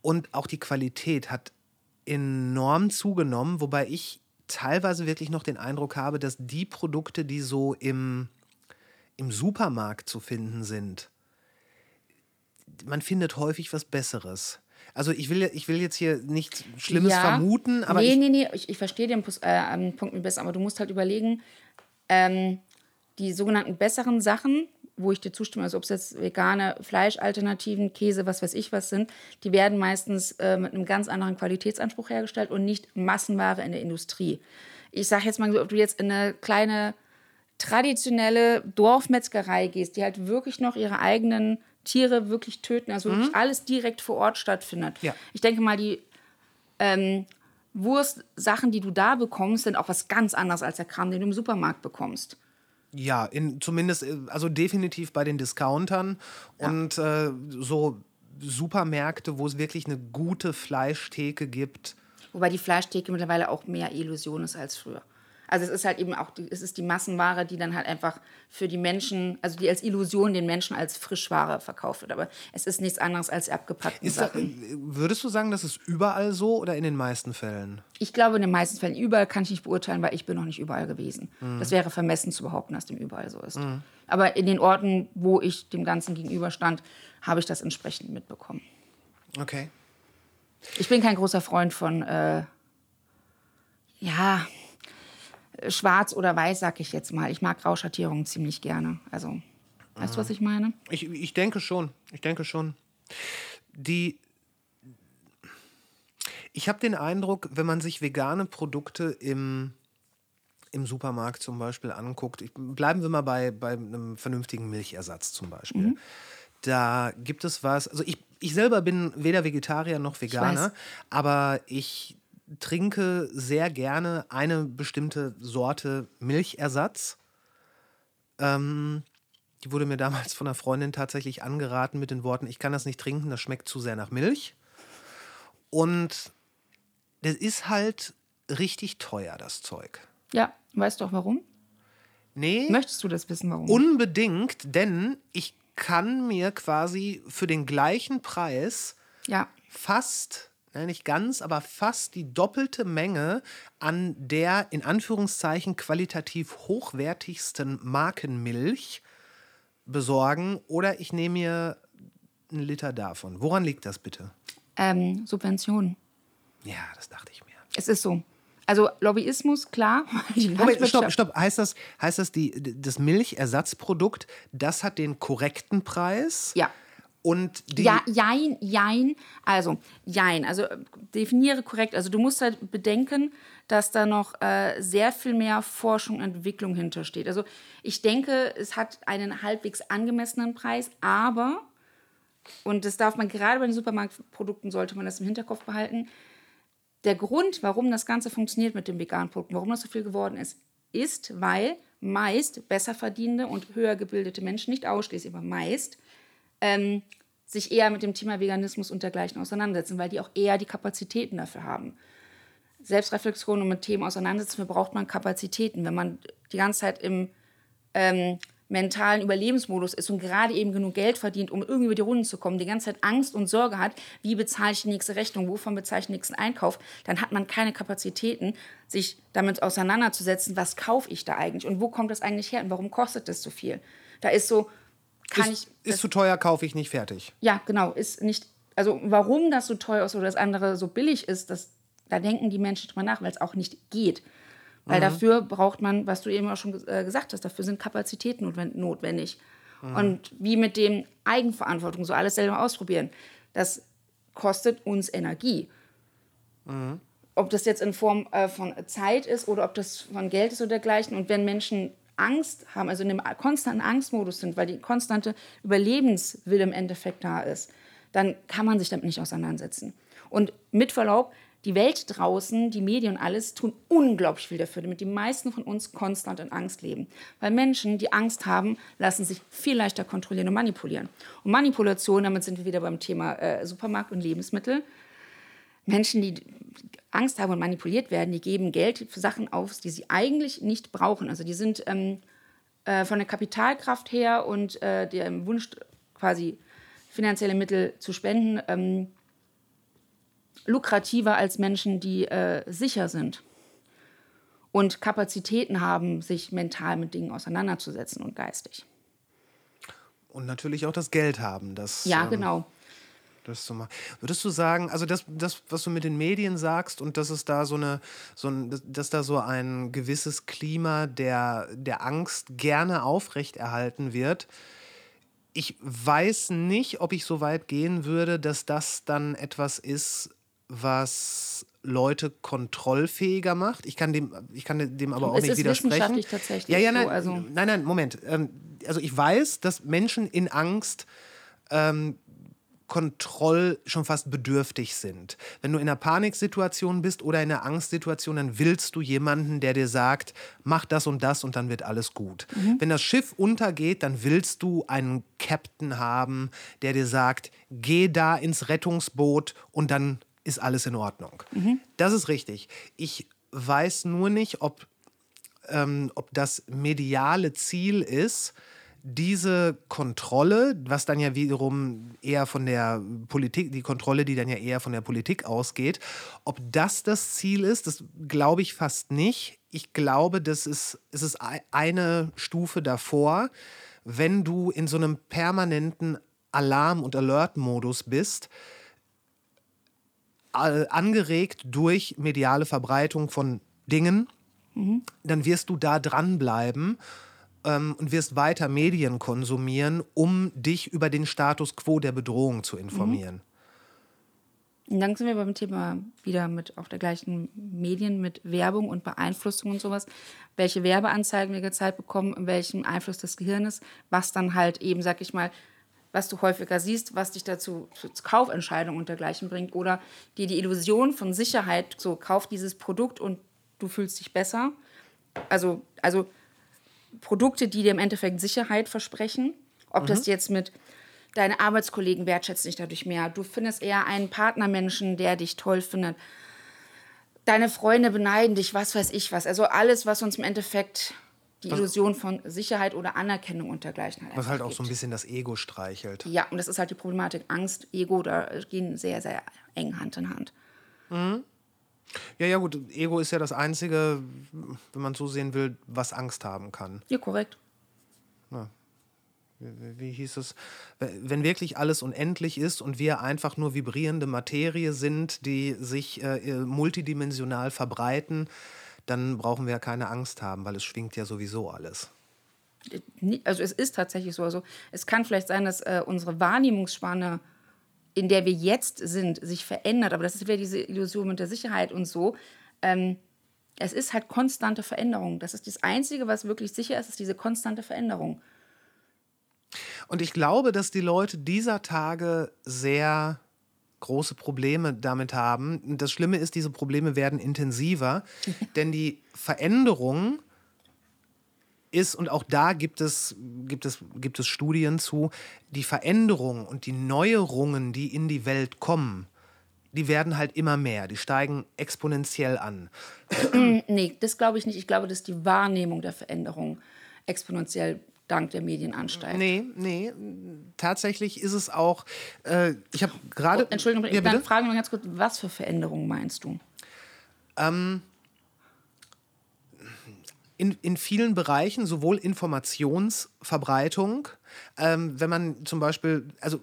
Und auch die Qualität hat enorm zugenommen, wobei ich teilweise wirklich noch den Eindruck habe, dass die Produkte, die so im, im Supermarkt zu finden sind, man findet häufig was Besseres. Also ich will, ich will jetzt hier nichts Schlimmes Ja. vermuten, aber nee, ich, nee, nee, ich, ich verstehe den äh, ähm, Punkt ein bisschen, aber du musst halt überlegen, ähm, die sogenannten besseren Sachen, wo ich dir zustimme, also ob es jetzt vegane Fleischalternativen, Käse, was weiß ich was sind, die werden meistens äh, mit einem ganz anderen Qualitätsanspruch hergestellt und nicht Massenware in der Industrie. Ich sage jetzt mal so, ob du jetzt in eine kleine traditionelle Dorfmetzgerei gehst, die halt wirklich noch ihre eigenen Tiere wirklich töten, also wirklich alles direkt vor Ort stattfindet. Ja. Ich denke mal, die ähm, Wurstsachen, die du da bekommst, sind auch was ganz anderes als der Kram, den du im Supermarkt bekommst. ja, in, zumindest, äh, also definitiv bei den Discountern und äh, so Supermärkte, wo es wirklich eine gute Fleischtheke gibt. Wobei die Fleischtheke mittlerweile auch mehr Illusion ist als früher. Also es ist halt eben auch, die, es ist die Massenware, die dann halt einfach für die Menschen, also die als Illusion den Menschen als Frischware verkauft wird. Aber es ist nichts anderes als Sachen. äh, würdest du sagen, das ist überall so oder in den meisten Fällen? Ich glaube, in den meisten Fällen überall kann ich nicht beurteilen, weil ich bin noch nicht überall gewesen. Mhm. Das wäre vermessen zu behaupten, dass dem überall so ist. Aber in den Orten, wo ich dem Ganzen gegenüberstand, habe ich das entsprechend mitbekommen. Okay. Ich bin kein großer Freund von, äh, ja, schwarz oder weiß, sag ich jetzt mal. Ich mag Grauschattierungen ziemlich gerne. Also, weißt du, was ich meine? Ich, ich denke schon. Ich denke schon. Die. Ich habe den Eindruck, wenn man sich vegane Produkte im, im Supermarkt zum Beispiel anguckt, ich, bleiben wir mal bei, bei einem vernünftigen Milchersatz zum Beispiel. Da gibt es was, also ich, ich selber bin weder Vegetarier noch Veganer, weiß. aber ich trinke sehr gerne eine bestimmte Sorte Milchersatz. Ähm, die wurde mir damals von einer Freundin tatsächlich angeraten mit den Worten, ich kann das nicht trinken, das schmeckt zu sehr nach Milch. Und das ist halt richtig teuer, das Zeug. Ja, weißt du auch warum? Nee, Möchtest du das wissen, warum? unbedingt, denn ich kann mir quasi für den gleichen Preis ja, fast, nicht ganz, aber fast die doppelte Menge an der in Anführungszeichen qualitativ hochwertigsten Markenmilch besorgen oder ich nehme mir einen Liter davon. Woran liegt das bitte? ähm, Subventionen. Ja, das dachte ich mir. Es ist so. Also Lobbyismus, klar. <laughs> Moment, stopp, stopp. Heißt das, heißt das die, das Milchersatzprodukt, das hat den korrekten Preis? Ja. Und die, Ja, jein, jein. Also, jein. Also, äh, definiere korrekt. Also, du musst halt bedenken, dass da noch äh, sehr viel mehr Forschung und Entwicklung hintersteht. Also, ich denke, es hat einen halbwegs angemessenen Preis, aber, und das darf man gerade bei den Supermarktprodukten, sollte man das im Hinterkopf behalten, der Grund, warum das Ganze funktioniert mit den veganen Produkten, warum das so viel geworden ist, ist, weil meist besser verdienende und höher gebildete Menschen, nicht ausschließlich, aber meist, ähm, sich eher mit dem Thema Veganismus und dergleichen auseinandersetzen, weil die auch eher die Kapazitäten dafür haben. Selbstreflexion und mit Themen auseinandersetzen, braucht man Kapazitäten. Wenn man die ganze Zeit im ähm, mentalen Überlebensmodus ist und gerade eben genug Geld verdient, um irgendwie über die Runden zu kommen, die ganze Zeit Angst und Sorge hat, wie bezahle ich die nächste Rechnung, wovon bezahle ich den nächsten Einkauf, dann hat man keine Kapazitäten, sich damit auseinanderzusetzen, was kaufe ich da eigentlich und wo kommt das eigentlich her und warum kostet das so viel. Da ist so, kann ist, ich... ist zu teuer, kaufe ich nicht fertig. Ja, genau, ist nicht. Also warum das so teuer ist oder das andere so billig ist, das, da denken die Menschen drüber nach, weil es auch nicht geht. Weil dafür braucht man, was du eben auch schon äh, gesagt hast, dafür sind Kapazitäten notwen- notwendig. Und wie mit dem Eigenverantwortung, so alles selber ausprobieren, das kostet uns Energie. Ob das jetzt in Form äh, von Zeit ist oder ob das von Geld ist oder dergleichen. Und wenn Menschen Angst haben, also in einem konstanten Angstmodus sind, weil die konstante Überlebenswille im Endeffekt da ist, dann kann man sich damit nicht auseinandersetzen. Und mit Verlaub, die Welt draußen, die Medien und alles tun unglaublich viel dafür, damit die meisten von uns konstant in Angst leben. Weil Menschen, die Angst haben, lassen sich viel leichter kontrollieren und manipulieren. Und Manipulation, damit sind wir wieder beim Thema äh, Supermarkt und Lebensmittel. Menschen, die Angst haben und manipuliert werden, die geben Geld für Sachen aus, die sie eigentlich nicht brauchen. Also die sind ähm, äh, von der Kapitalkraft her und äh, dem Wunsch, quasi finanzielle Mittel zu spenden, ähm, lukrativer als Menschen, die äh, sicher sind und Kapazitäten haben, sich mental mit Dingen auseinanderzusetzen und geistig. Und natürlich auch das Geld haben. Das, Ja, ähm, genau. Das zu machen. Würdest du sagen, also das, das, was du mit den Medien sagst und dass es da so eine, so ein, dass- da so ein gewisses Klima der, der Angst gerne aufrechterhalten wird. Ich weiß nicht, ob ich so weit gehen würde, dass das dann etwas ist, was Leute kontrollfähiger macht. Ich kann dem, ich kann dem aber auch Es nicht ist widersprechen. wissenschaftlich tatsächlich Ja, ja, nein, so, also- nein, nein, Moment. Ähm, also ich weiß, dass Menschen in Angst Kontroll schon fast bedürftig sind. Wenn du in einer Paniksituation bist oder in einer Angstsituation, dann willst du jemanden, der dir sagt, mach das und das und dann wird alles gut. Wenn das Schiff untergeht, dann willst du einen Captain haben, der dir sagt, geh da ins Rettungsboot und dann ist alles in Ordnung. Das ist richtig. Ich weiß nur nicht, ob ähm, ob das mediale Ziel ist, diese Kontrolle, was dann ja wiederum eher von der Politik, die Kontrolle, die dann ja eher von der Politik ausgeht, ob das das Ziel ist, das glaube ich fast nicht. Ich glaube, das ist, es ist ei- eine Stufe davor, wenn du in so einem permanenten Alarm- und Alert-Modus bist, äh, angeregt durch mediale Verbreitung von Dingen, dann wirst du da dranbleiben ähm, und wirst weiter Medien konsumieren, um dich über den Status quo der Bedrohung zu informieren. Und dann sind wir beim Thema wieder mit auf der gleichen Medien mit Werbung und Beeinflussung und sowas. Welche Werbeanzeigen wir gezeigt bekommen, welchen Einfluss des Gehirnes, was dann halt eben, sag ich mal, was du häufiger siehst, was dich dazu zu zu Kaufentscheidungen und dergleichen bringt oder dir die Illusion von Sicherheit, so kauf dieses Produkt und du fühlst dich besser. Also, also Produkte, die dir im Endeffekt Sicherheit versprechen. Ob das jetzt mit deine Arbeitskollegen wertschätzen dich dadurch mehr. Du findest eher einen Partnermenschen, der dich toll findet. Deine Freunde beneiden dich, was weiß ich was. Also alles, was uns im Endeffekt die Illusion von Sicherheit oder Anerkennung und dergleichen halt Was halt auch so ein gibt. bisschen das Ego streichelt. Ja, und das ist halt die Problematik. Angst, Ego, da gehen sehr, sehr eng Hand in Hand. Ja, ja, gut, Ego ist ja das Einzige, wenn man so sehen will, was Angst haben kann. Ja, korrekt. Wie wie hieß es? Wenn wirklich alles unendlich ist und wir einfach nur vibrierende Materie sind, die sich äh, äh, multidimensional verbreiten, dann brauchen wir ja keine Angst haben, weil es schwingt ja sowieso alles. nie- also es ist tatsächlich so. Also es kann vielleicht sein, dass äh, unsere Wahrnehmungsspanne, in der wir jetzt sind, sich verändert. Aber das ist wieder diese Illusion mit der Sicherheit und so. Ähm, es ist halt konstante Veränderung. Das ist das Einzige, was wirklich sicher ist, ist diese konstante Veränderung. Und ich glaube, dass die Leute dieser Tage sehr große Probleme damit haben. Das Schlimme ist, diese Probleme werden intensiver, <laughs> denn die Veränderung ist, und auch da gibt es, gibt, es, gibt es Studien zu, die Veränderung und die Neuerungen, die in die Welt kommen, die werden halt immer mehr, die steigen exponentiell an. <clears throat> Nee, das glaube ich nicht. Ich glaube, dass die Wahrnehmung der Veränderung exponentiell dank der Medien ansteigt. Nee, nee, tatsächlich ist es auch, äh, ich habe gerade... Oh, Entschuldigung, ja, bitte? frage ich noch ganz kurz, was für Veränderungen meinst du? In, in vielen Bereichen, sowohl Informationsverbreitung, ähm, wenn man zum Beispiel, also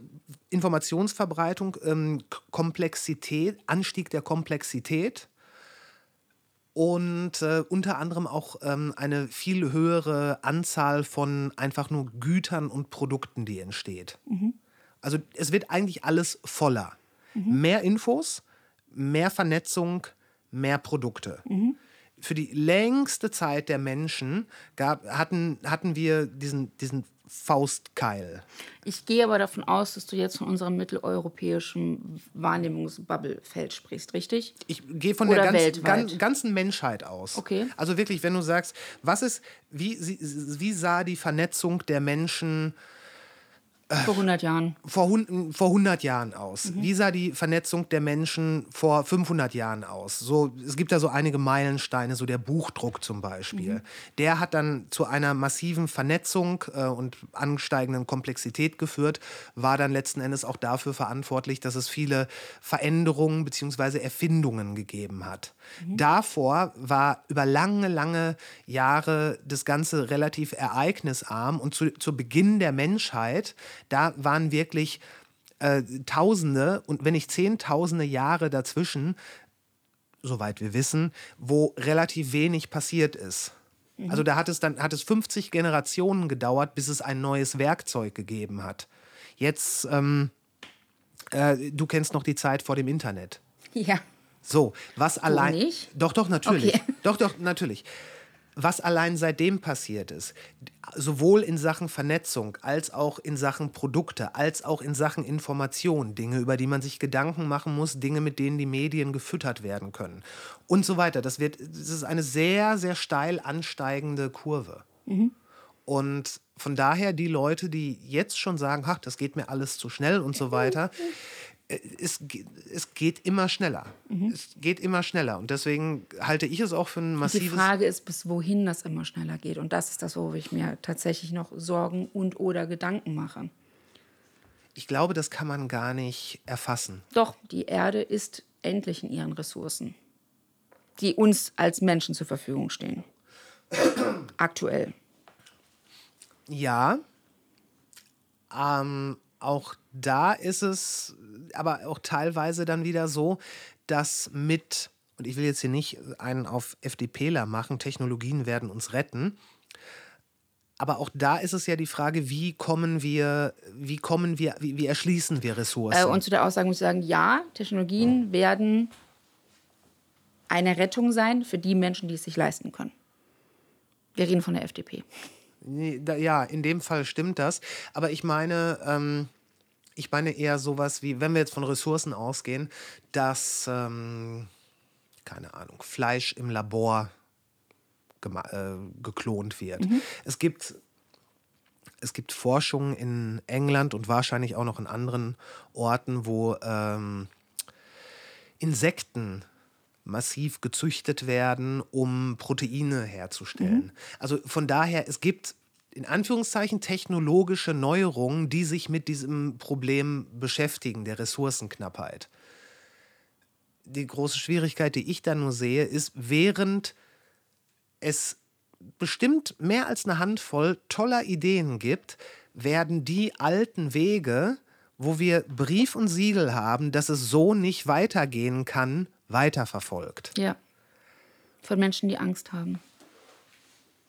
Informationsverbreitung, ähm, Komplexität, Anstieg der Komplexität und äh, unter anderem auch ähm, eine viel höhere Anzahl von einfach nur Gütern und Produkten, die entsteht. Also es wird eigentlich alles voller. Mehr Infos, mehr Vernetzung, mehr Produkte. Für die längste Zeit der Menschen gab, hatten, hatten wir diesen, diesen Faustkeil. Ich gehe aber davon aus, dass du jetzt von unserem mitteleuropäischen Wahrnehmungsbubblefeld sprichst, richtig? Ich gehe von Oder der ganzen, weltweit? gan, ganzen Menschheit aus. Okay. Also wirklich, wenn du sagst, was ist, wie, wie sah die Vernetzung der Menschen Vor 100 Jahren. vor, vor 100 Jahren aus? Wie sah die Vernetzung der Menschen vor 500 Jahren aus? So, es gibt da so einige Meilensteine, so der Buchdruck zum Beispiel. Der hat dann zu einer massiven Vernetzung äh, und ansteigenden Komplexität geführt, war dann letzten Endes auch dafür verantwortlich, dass es viele Veränderungen bzw. Erfindungen gegeben hat. Davor war über lange, lange Jahre das Ganze relativ ereignisarm und zu, zu Beginn der Menschheit, da waren wirklich äh, Tausende und wenn nicht Zehntausende Jahre dazwischen, soweit wir wissen, wo relativ wenig passiert ist. Also da hat es dann hat es 50 Generationen gedauert, bis es ein neues Werkzeug gegeben hat. Jetzt, ähm, äh, du kennst noch die Zeit vor dem Internet. Ja. So, was allein. nicht? Doch, doch, natürlich. Okay. Doch, doch, natürlich. Was allein seitdem passiert ist, sowohl in Sachen Vernetzung als auch in Sachen Produkte, als auch in Sachen Information, Dinge, über die man sich Gedanken machen muss, Dinge, mit denen die Medien gefüttert werden können und so weiter. Das, wird, das ist eine sehr, sehr steil ansteigende Kurve. Und von daher die Leute, die jetzt schon sagen, ach, das geht mir alles zu schnell und so <laughs> weiter, es, ge- es geht immer schneller. Es geht immer schneller. Und deswegen halte ich es auch für ein Die massives... Frage ist, bis wohin das immer schneller geht. Und das ist das, wo ich mir tatsächlich noch Sorgen und oder Gedanken mache. Ich glaube, das kann man gar nicht erfassen. Doch, die Erde ist endlich in ihren Ressourcen, die uns als Menschen zur Verfügung stehen. Aktuell. Ja, ähm, auch da ist es aber auch teilweise dann wieder so, dass mit, und ich will jetzt hier nicht einen auf FDPler machen, Technologien werden uns retten, aber auch da ist es ja die Frage, wie kommen wir, wie kommen wir, wie, wie erschließen wir Ressourcen? Äh, und zu der Aussage muss ich sagen, ja, Technologien werden eine Rettung sein für die Menschen, die es sich leisten können. Wir reden von der FDP. Ja, in dem Fall stimmt das. Aber ich meine, ähm, ich meine eher sowas wie, wenn wir jetzt von Ressourcen ausgehen, dass, ähm, keine Ahnung, Fleisch im Labor äh, geklont wird. Es gibt es gibt Forschung in England und wahrscheinlich auch noch in anderen Orten, wo ähm, Insekten massiv gezüchtet werden, um Proteine herzustellen. Also von daher, es gibt in Anführungszeichen technologische Neuerungen, die sich mit diesem Problem beschäftigen, der Ressourcenknappheit. Die große Schwierigkeit, die ich da nur sehe, ist, während es bestimmt mehr als eine Handvoll toller Ideen gibt, werden die alten Wege, wo wir Brief und Siegel haben, dass es so nicht weitergehen kann, weiterverfolgt. Ja. Von Menschen, die Angst haben.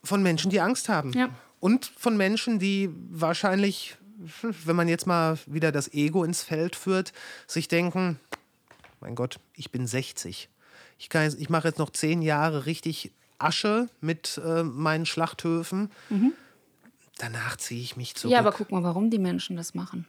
Von Menschen, die Angst haben. Ja. Und von Menschen, die wahrscheinlich, wenn man jetzt mal wieder das Ego ins Feld führt, sich denken, mein Gott, ich bin 60. Ich, kann jetzt, ich mache jetzt noch zehn Jahre richtig Asche mit äh, meinen Schlachthöfen. Danach ziehe ich mich zurück. Ja, aber guck mal, warum die Menschen das machen.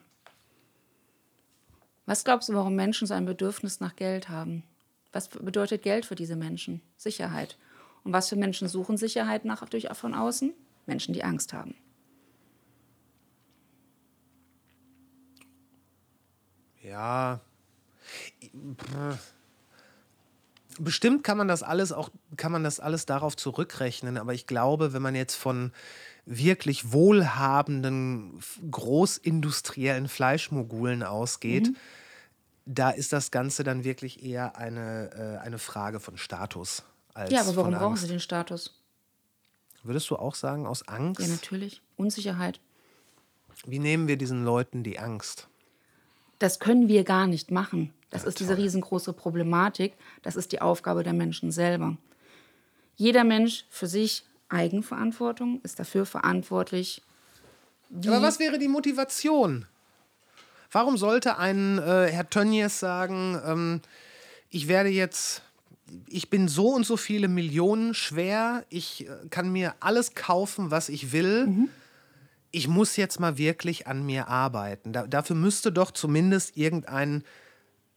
Was glaubst du, warum Menschen so ein Bedürfnis nach Geld haben? Was bedeutet Geld für diese Menschen? Sicherheit. Und was für Menschen suchen Sicherheit nach, durch, von außen? Menschen, die Angst haben. Ja. Bestimmt kann man das alles auch, kann man das alles darauf zurückrechnen, aber ich glaube, wenn man jetzt von wirklich wohlhabenden, großindustriellen Fleischmogulen ausgeht, da ist das Ganze dann wirklich eher eine, äh, eine Frage von Status. Als Ja, aber warum brauchen sie den Status? Würdest du auch sagen, aus Angst? Ja, natürlich. Unsicherheit. Wie nehmen wir diesen Leuten die Angst? Das können wir gar nicht machen. Das ist diese riesengroße Problematik. Das ist die Aufgabe der Menschen selber. Jeder Mensch für sich Eigenverantwortung ist dafür verantwortlich. Aber was wäre die Motivation? Warum sollte ein äh, Herr Tönnies sagen, ähm, ich werde jetzt, ich bin so und so viele Millionen schwer, ich äh, kann mir alles kaufen, was ich will. ich muss jetzt mal wirklich an mir arbeiten. Da, dafür müsste doch zumindest irgendein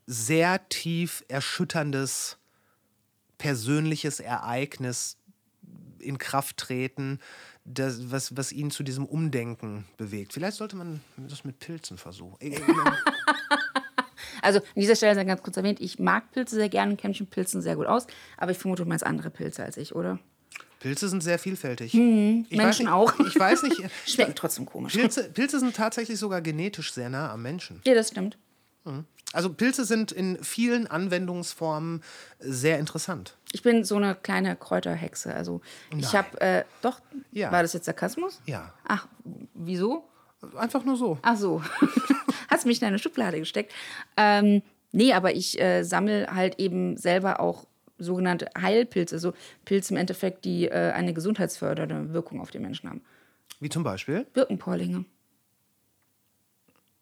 sehr tief erschütterndes persönliches Ereignis in Kraft treten, das, was, was ihn zu diesem Umdenken bewegt. Vielleicht sollte man das mit Pilzen versuchen. <laughs> Äh, äh, Also an dieser Stelle sei ganz kurz erwähnt, ich mag Pilze sehr gerne und kenne mich mit Pilzen sehr gut aus, aber ich vermute, du meinst andere Pilze als ich, oder? Pilze sind sehr vielfältig. Ich Hm, Menschen weiß nicht, auch. Ich weiß nicht. <laughs> Schmecken trotzdem komisch. Pilze, Pilze sind tatsächlich sogar genetisch sehr nah am Menschen. Ja, das stimmt. Also Pilze sind in vielen Anwendungsformen sehr interessant. Ich bin so eine kleine Kräuterhexe. Also ich habe, äh, doch, Ja. war das jetzt Sarkasmus? Ja, Ach, wieso? Einfach nur so. Ach so, <laughs> hast mich in eine Schublade gesteckt. Ähm, nee, aber ich äh, sammle halt eben selber auch sogenannte Heilpilze, also Pilze im Endeffekt, die äh, eine gesundheitsfördernde Wirkung auf den Menschen haben. Wie zum Beispiel? Birkenporlinge.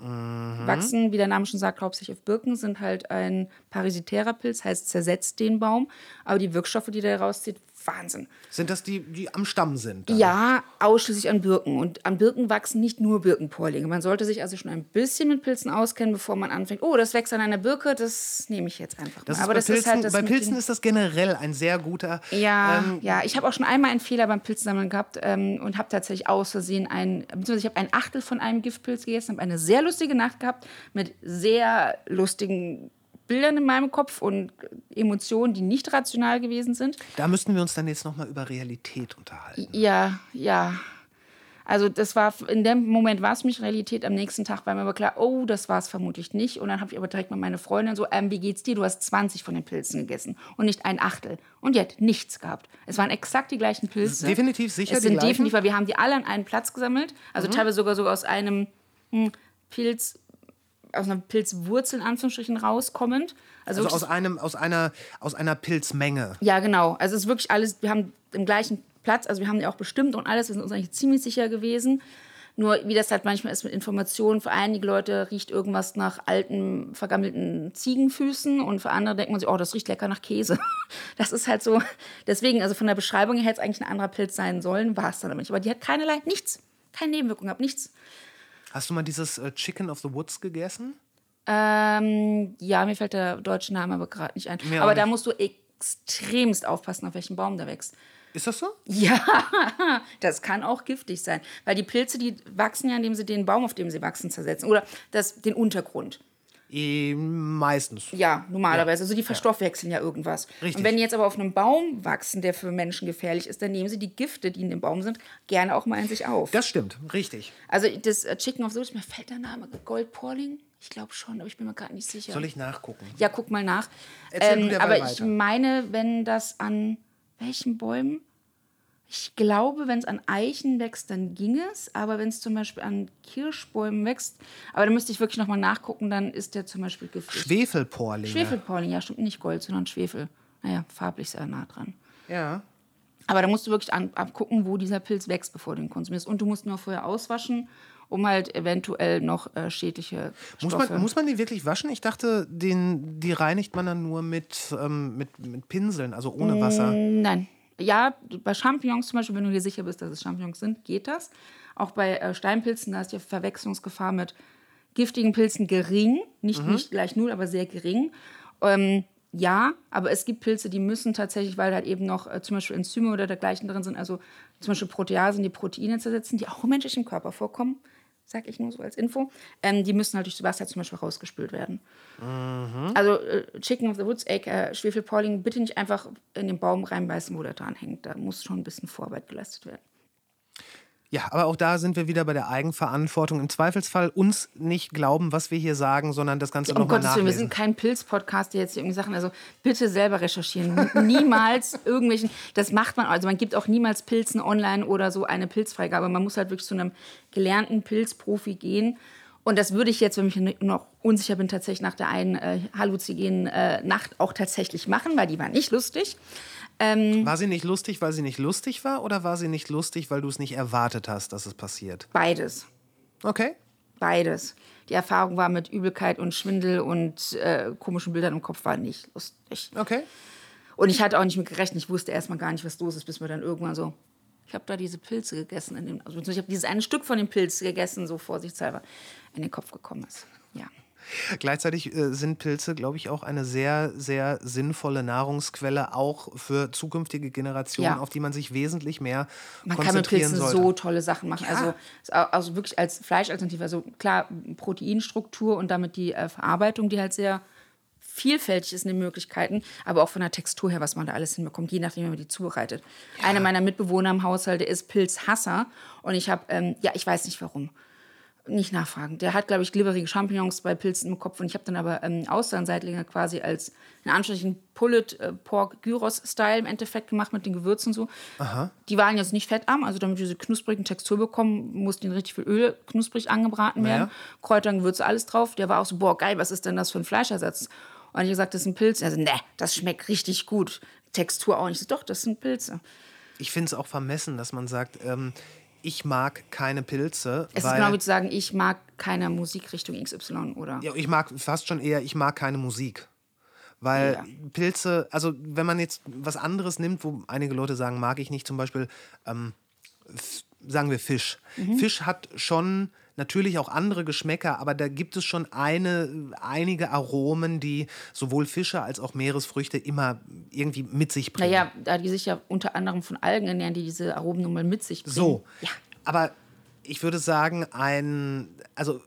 Wachsen, wie der Name schon sagt, hauptsächlich auf Birken, sind halt ein parasitärer Pilz, heißt zersetzt den Baum. Aber die Wirkstoffe, die der rauszieht, Wahnsinn. Sind das die, die am Stamm sind? dann? Ja, ausschließlich an Birken. Und an Birken wachsen nicht nur Birkenporlinge. Man sollte sich also schon ein bisschen mit Pilzen auskennen, bevor man anfängt. Oh, das wächst an einer Birke, das nehme ich jetzt einfach mal. Das ist Aber bei das Pilzen, ist halt das bei Pilzen ist das generell ein sehr guter. Ja, ähm, ja, ich habe auch schon einmal einen Fehler beim Pilzsammeln gehabt ähm, und habe tatsächlich aus Versehen ein, beziehungsweise ich habe ein Achtel von einem Giftpilz gegessen, habe eine sehr lustige Nacht gehabt mit sehr lustigen Bildern in meinem Kopf und Emotionen, die nicht rational gewesen sind. Da müssten wir uns dann jetzt nochmal über Realität unterhalten. Ja, ja. Also das war, in dem Moment war es mich Realität, am nächsten Tag war mir aber klar, oh, das war es vermutlich nicht. Und dann habe ich aber direkt mal meine Freundin so, ähm, wie geht's dir? Du hast 20 von den Pilzen gegessen und nicht ein Achtel. Und die hat nichts gehabt. Es waren exakt die gleichen Pilze. Definitiv sicher Es die sind gleichen? Mhm. definitiv, weil wir haben die alle an einen Platz gesammelt. Also teilweise sogar sogar aus einem hm, Pilz, aus einer Pilzwurzel in Anführungsstrichen rauskommend. Also, Also aus, einem, aus, einer, aus einer Pilzmenge. ja, genau. Also es ist wirklich alles, wir haben den gleichen Platz, also wir haben ja auch bestimmt und alles, wir sind uns eigentlich ziemlich sicher gewesen. Nur wie das halt manchmal ist mit Informationen, für einige Leute riecht irgendwas nach alten, vergammelten Ziegenfüßen und für andere denkt man sich, oh, das riecht lecker nach Käse. <laughs> Das ist halt so, deswegen, also von der Beschreibung her hätte es eigentlich ein anderer Pilz sein sollen, war es dann aber nicht. Aber die hat keinerlei, nichts, keine Nebenwirkung gehabt, nichts. Hast du mal dieses äh, Chicken of the Woods gegessen? Ähm, ja, mir fällt der deutsche Name aber gerade nicht ein. Mir aber da nicht. musst du extremst aufpassen, auf welchem Baum der wächst. Ist das so? Ja, <laughs> das kann auch giftig sein. Weil die Pilze, die wachsen ja, indem sie den Baum, auf dem sie wachsen, zersetzen. Oder das, den Untergrund. Eh, meistens. Ja, normalerweise. Also die verstoffwechseln ja irgendwas. Richtig. Und wenn die jetzt aber auf einem Baum wachsen, der für Menschen gefährlich ist, dann nehmen sie die Gifte, die in dem Baum sind, gerne auch mal in sich auf. Das stimmt, richtig. also das äh, Chicken of Woods, mir fällt der Name Goldporling? Ich glaube schon, aber ich bin mir gerade nicht sicher. Soll ich nachgucken? Ja, guck mal nach. Ähm, aber ich weiter. meine, wenn das an welchen Bäumen? Ich glaube, wenn es an Eichen wächst, dann ging es. Aber wenn es zum Beispiel an Kirschbäumen wächst, aber da müsste ich wirklich nochmal nachgucken, dann ist der zum Beispiel giftig. Schwefelporlinge. Schwefelpollen, ja, stimmt nicht Gold, sondern Schwefel. Naja, farblich sehr nah dran. Ja. Aber da musst du wirklich abgucken, wo dieser Pilz wächst, bevor du ihn konsumierst. Und du musst ihn auch vorher auswaschen, um halt eventuell noch äh, schädliche Muss Stoffe... man, muss man die wirklich waschen? Ich dachte, den, die reinigt man dann nur mit, ähm, mit, mit Pinseln, also ohne Wasser. Nein. Ja, bei Champignons zum Beispiel, wenn du dir sicher bist, dass es Champignons sind, geht das. Auch bei äh, Steinpilzen, da ist die Verwechslungsgefahr mit giftigen Pilzen gering. Nicht, nicht gleich null, aber sehr gering. Ähm, ja, aber es gibt Pilze, die müssen tatsächlich, weil da eben noch äh, zum Beispiel Enzyme oder dergleichen drin sind, also zum Beispiel Proteasen, die Proteine zersetzen, die auch im menschlichen Körper vorkommen, sag ich nur so als Info, ähm, die müssen halt durch Wasser zum Beispiel rausgespült werden. Also äh, Chicken of the Woods, aka Schwefelpolling, bitte nicht einfach in den Baum reinbeißen, wo der dran hängt. Da muss schon ein bisschen Vorarbeit geleistet werden. Ja, aber auch da sind wir wieder bei der Eigenverantwortung. Im Zweifelsfall uns nicht glauben, was wir hier sagen, sondern das Ganze Um nochmal Gottes Willen, wir sind nachlesen. kein Pilz-Podcast, der jetzt hier irgendwie Sachen, also bitte selber recherchieren. niemals <laughs> irgendwelchen, das macht man, also man gibt auch niemals Pilzen online oder so eine Pilzfreigabe. Man muss halt wirklich zu einem gelernten Pilzprofi gehen. Und das würde ich jetzt, wenn ich noch unsicher bin, tatsächlich nach der einen äh, halluzigenen äh, Nacht auch tatsächlich machen, weil die war nicht lustig. War sie nicht lustig, weil sie nicht lustig war oder war sie nicht lustig, weil du es nicht erwartet hast, dass es passiert? Beides. Okay. Beides. Die Erfahrung war mit Übelkeit und Schwindel und äh, komischen Bildern im Kopf war nicht lustig. Okay. Und ich hatte auch nicht mit gerechnet. Ich wusste erstmal gar nicht, was los ist, bis wir dann irgendwann so Ich habe da diese Pilze gegessen. In dem, also ich habe dieses eine Stück von dem Pilz gegessen, so vorsichtshalber in den Kopf gekommen ist. Ja. Gleichzeitig äh, sind Pilze, glaube ich, auch eine sehr, sehr sinnvolle Nahrungsquelle, auch für zukünftige Generationen, Ja. auf die man sich wesentlich mehr Man kann mit konzentrieren Pilzen sollte. so tolle Sachen machen. Also, also wirklich als Fleischalternative. Also klar, Proteinstruktur und damit die äh, Verarbeitung, die halt sehr vielfältig ist in den Möglichkeiten, aber auch von der Textur her, was man da alles hinbekommt, je nachdem, wie man die zubereitet. Einer meiner Mitbewohner im Haushalt, der ist Pilzhasser und ich habe, ähm, ja, ich weiß nicht warum. Nicht nachfragen. Der hat, glaube ich, glibberige Champignons bei Pilzen im Kopf und ich habe dann aber ähm, Austernseitlinge quasi als in Anführungsstrichen Pulled äh, Pork Gyros Style im Endeffekt gemacht mit den Gewürzen so. Die waren jetzt nicht fettarm, also damit wir diese knusprigen Textur bekommen, mussten in richtig viel Öl knusprig angebraten werden. Ja. Kräuter und Gewürze, alles drauf. Der war auch so, boah, geil, was ist denn das für ein Fleischersatz? Und ich gesagt, das ist ein Pilz. Er so, ne, das schmeckt richtig gut. Textur auch nicht. Ich so, doch, das sind Pilze. Ich finde es auch vermessen, dass man sagt, ähm, ich mag keine Pilze. Es ist genau wie zu sagen, ich mag keine Musikrichtung XY oder. Ja, ich mag fast schon eher, ich mag keine Musik. Weil Ja. Pilze, also wenn man jetzt was anderes nimmt, wo einige Leute sagen, mag ich nicht, zum Beispiel, ähm, sagen wir Fisch. Mhm. Fisch hat schon natürlich auch andere Geschmäcker, aber da gibt es schon eine, einige Aromen, die sowohl Fische als auch Meeresfrüchte immer irgendwie mit sich bringen. Naja, da die sich ja unter anderem von Algen ernähren, die diese Aromen nun mal mit sich bringen. So. Ja. Aber ich würde sagen, ein, also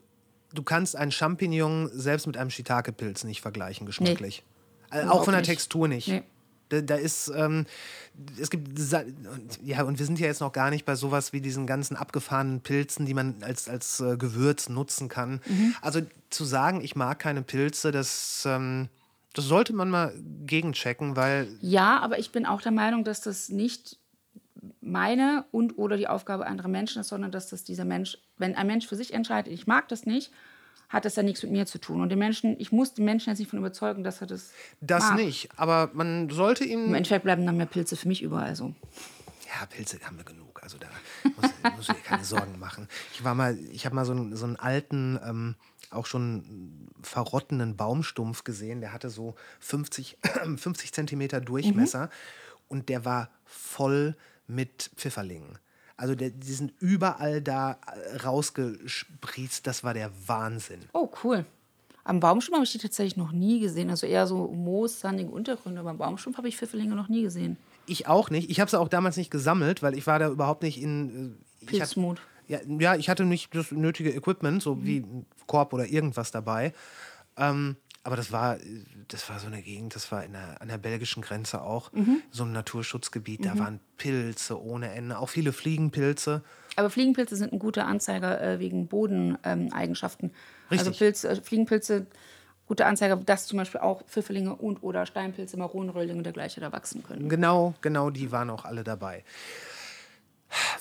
du kannst einen Champignon selbst mit einem Shiitake-Pilz nicht vergleichen, geschmacklich. Äh, auch von der nicht. Textur nicht. Nee. Da, da ist, ähm, es gibt, ja, und wir sind ja jetzt noch gar nicht bei sowas wie diesen ganzen abgefahrenen Pilzen, die man als, als äh, Gewürz nutzen kann. Mhm. Also zu sagen, ich mag keine Pilze, das, ähm, das sollte man mal gegenchecken, weil Ja, aber ich bin auch der Meinung, dass das nicht meine und oder die Aufgabe anderer Menschen ist, sondern dass das dieser Mensch, wenn ein Mensch für sich entscheidet, ich mag das nicht, hat das ja nichts mit mir zu tun. Und den Menschen, ich muss den Menschen jetzt nicht von überzeugen, dass er das. das mag. nicht. Aber man sollte Im ihm Endeffekt bleiben dann mehr Pilze für mich überall so. Ja, Pilze haben wir genug. Also da muss, <laughs> muss ich dir keine Sorgen machen. Ich war mal, ich habe mal so einen, so einen alten, ähm, auch schon verrottenen Baumstumpf gesehen. Der hatte so 50, 50 <clears throat> Zentimeter Durchmesser und der war voll mit Pfifferlingen. Also der, die sind überall da äh, rausgesprießt. Das war der Wahnsinn. Oh, cool. Am Baumstumpf habe ich die tatsächlich noch nie gesehen. Also eher so moossandige Untergründe. Aber am Baumstumpf habe ich Pfifferlinge noch nie gesehen. Ich auch nicht. Ich habe sie auch damals nicht gesammelt, weil ich war da überhaupt nicht in. Äh, hatte- Pilzmut. Ja, ja, ich hatte nicht das nötige Equipment, so wie ein Korb oder irgendwas dabei. Ähm, aber das war, das war so eine Gegend, das war in der, an der belgischen Grenze auch, so ein Naturschutzgebiet. Da waren Pilze ohne Ende, auch viele Fliegenpilze. Aber Fliegenpilze sind ein guter Anzeiger äh, wegen Bodeneigenschaften. Also Richtig. Pilz, äh, Fliegenpilze, guter Anzeiger, dass zum Beispiel auch Pfifferlinge und oder Steinpilze, Maronenröhrlinge und dergleichen da wachsen können. Genau, genau, die waren auch alle dabei.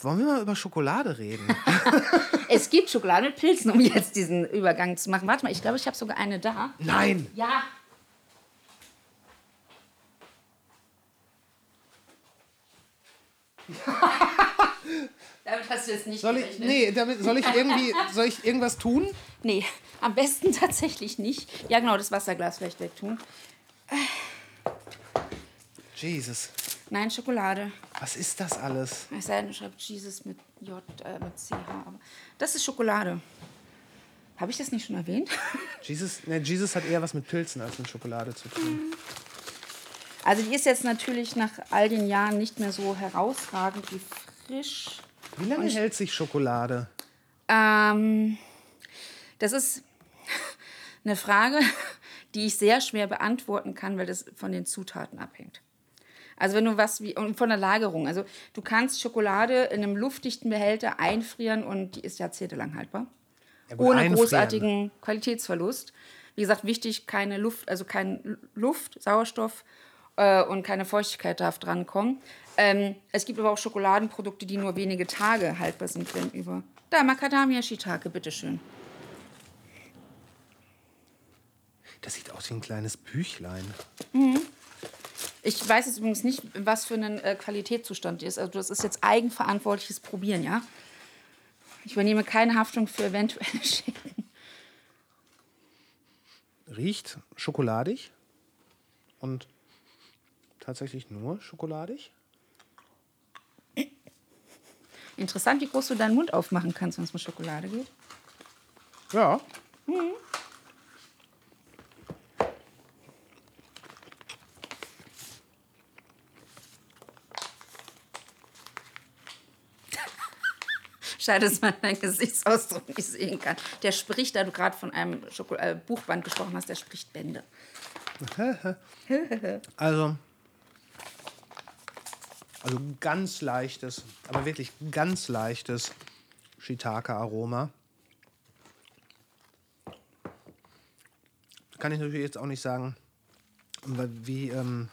Wollen wir mal über Schokolade reden? <laughs> Es gibt Schokolade mit Pilzen, um jetzt diesen Übergang zu machen. Warte mal, ich glaube, ich habe sogar eine da. Nein! Ja. Damit hast du jetzt nicht Soll ich, gerechnet. nee, damit, soll ich irgendwie, <laughs> soll ich irgendwas tun? Nee, am besten tatsächlich nicht. Ja, genau, das Wasserglas vielleicht wegtun. Jesus, Nein, Schokolade. was ist das alles? Es sei denn, du schreibst Jesus mit J, äh, mit CH. Das ist Schokolade. Habe ich das nicht schon erwähnt? <laughs> Jesus, ne, Jesus hat eher was mit Pilzen als mit Schokolade zu tun. Also die ist jetzt natürlich nach all den Jahren nicht mehr so herausragend wie frisch. Wie lange hält sich Schokolade? Ähm, das ist <laughs> eine Frage, <laughs> die ich sehr schwer beantworten kann, weil das von den Zutaten abhängt. Also wenn du was wie und von der Lagerung, also du kannst Schokolade in einem luftdichten Behälter einfrieren und die ist jahrzehntelang haltbar. Ja gut, ohne einfrieren. großartigen Qualitätsverlust. Wie gesagt, wichtig, keine Luft, also kein Luft, Sauerstoff äh, und keine Feuchtigkeit darf drankommen. Ähm, es gibt aber auch Schokoladenprodukte, die nur wenige Tage haltbar sind, wenn über. Da, Macadamia Shiitake, bitteschön. Das sieht aus wie ein kleines Büchlein. Ich weiß jetzt übrigens nicht, was für ein äh, Qualitätszustand die ist. Also das ist jetzt eigenverantwortliches Probieren, ja? Ich übernehme keine Haftung für eventuelle <laughs> Schäden. Riecht schokoladig und tatsächlich nur schokoladig. Interessant, wie groß du deinen Mund aufmachen kannst, wenn es mit Schokolade geht. Ja. Schade, dass man deinen Gesichtsausdruck nicht sehen kann. Der spricht, da du gerade von einem Schoko äh, Buchband gesprochen hast, der spricht Bände. <laughs> Also, also ganz leichtes, aber wirklich ganz leichtes Shiitake-Aroma. Kann ich natürlich jetzt auch nicht sagen, wie ähm,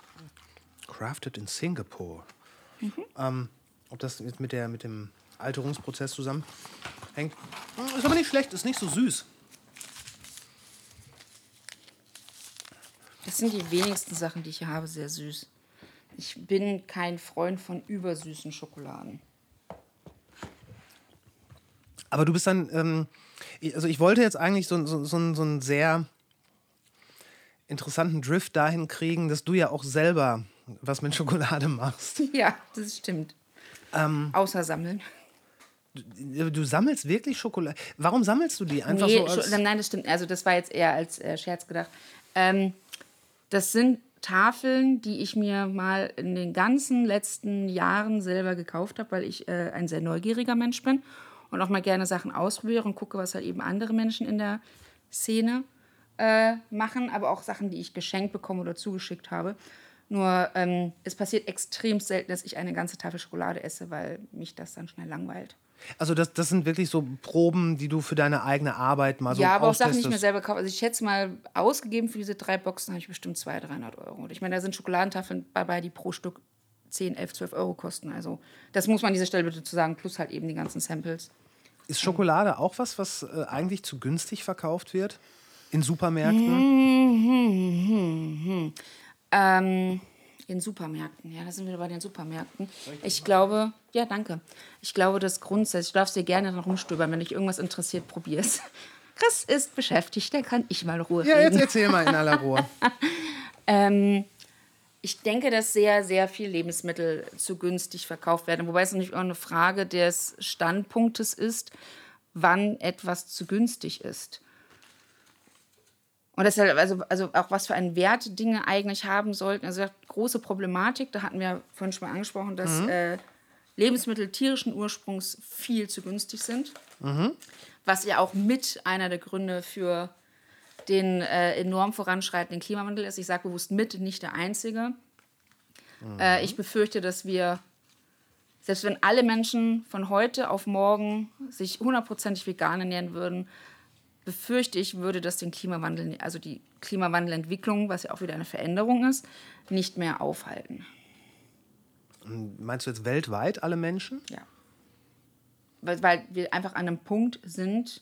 crafted in Singapore. Ähm, ob das jetzt mit, der, mit dem Alterungsprozess zusammenhängt. Hm, Ist aber nicht schlecht, ist nicht so süß. Das sind die wenigsten Sachen, die ich hier habe, sehr süß. Ich bin kein Freund von übersüßen Schokoladen. Aber du bist dann, ähm, also ich wollte jetzt eigentlich so, so, so, so einen sehr interessanten Drift dahin kriegen, dass du ja auch selber was mit Schokolade machst. <laughs> Ja, das stimmt. Außer sammeln. Du sammelst wirklich Schokolade. Warum sammelst du die? Einfach nee, so als, nein, das stimmt. Also das war jetzt eher als äh, Scherz gedacht. Ähm, das sind Tafeln, die ich mir mal in den ganzen letzten Jahren selber gekauft habe, weil ich äh, ein sehr neugieriger Mensch bin und auch mal gerne Sachen ausprobiere und gucke, was halt eben andere Menschen in der Szene äh, machen, aber auch Sachen, die ich geschenkt bekomme oder zugeschickt habe. Nur ähm, es passiert extrem selten, dass ich eine ganze Tafel Schokolade esse, weil mich das dann schnell langweilt. Also das, das sind wirklich so Proben, die du für deine eigene Arbeit mal so ja, aber auch Sachen, die ich mir selber kaufe. Also ich schätze mal, ausgegeben für diese drei Boxen habe ich bestimmt 200, 300 Euro. Und ich meine, da sind Schokoladentafeln dabei, die pro Stück 10, 11, 12 Euro kosten. Also das muss man an dieser Stelle bitte zu sagen, plus halt eben die ganzen Samples. Ist Schokolade auch was, was äh, eigentlich zu günstig verkauft wird? In Supermärkten? Ähm, in Supermärkten, ja, da sind wir bei den Supermärkten. Ich glaube, ja, danke. Ich glaube, das grundsätzlich, du darfst dir gerne dann rumstöbern, wenn dich irgendwas interessiert, probier's. Chris ist beschäftigt, der kann ich mal Ruhe Ja, jetzt reden. erzähl mal in aller Ruhe. <laughs> Ähm, ich denke, dass sehr, sehr viel Lebensmittel zu günstig verkauft werden. Wobei es natürlich auch eine Frage des Standpunktes ist, wann etwas zu günstig ist. Und deshalb, also, also auch was für einen Wert Dinge eigentlich haben sollten. Also große Problematik, da hatten wir vorhin schon mal angesprochen, dass äh, Lebensmittel tierischen Ursprungs viel zu günstig sind. Was ja auch mit einer der Gründe für den äh, enorm voranschreitenden Klimawandel ist. Ich sage bewusst mit, nicht der einzige. Äh, ich befürchte, dass wir, selbst wenn alle Menschen von heute auf morgen sich hundertprozentig vegan ernähren würden, befürchte ich, würde das den Klimawandel, also die Klimawandelentwicklung, was ja auch wieder eine Veränderung ist, nicht mehr aufhalten. Meinst du jetzt weltweit alle Menschen? Ja. Weil, weil wir einfach an einem Punkt sind,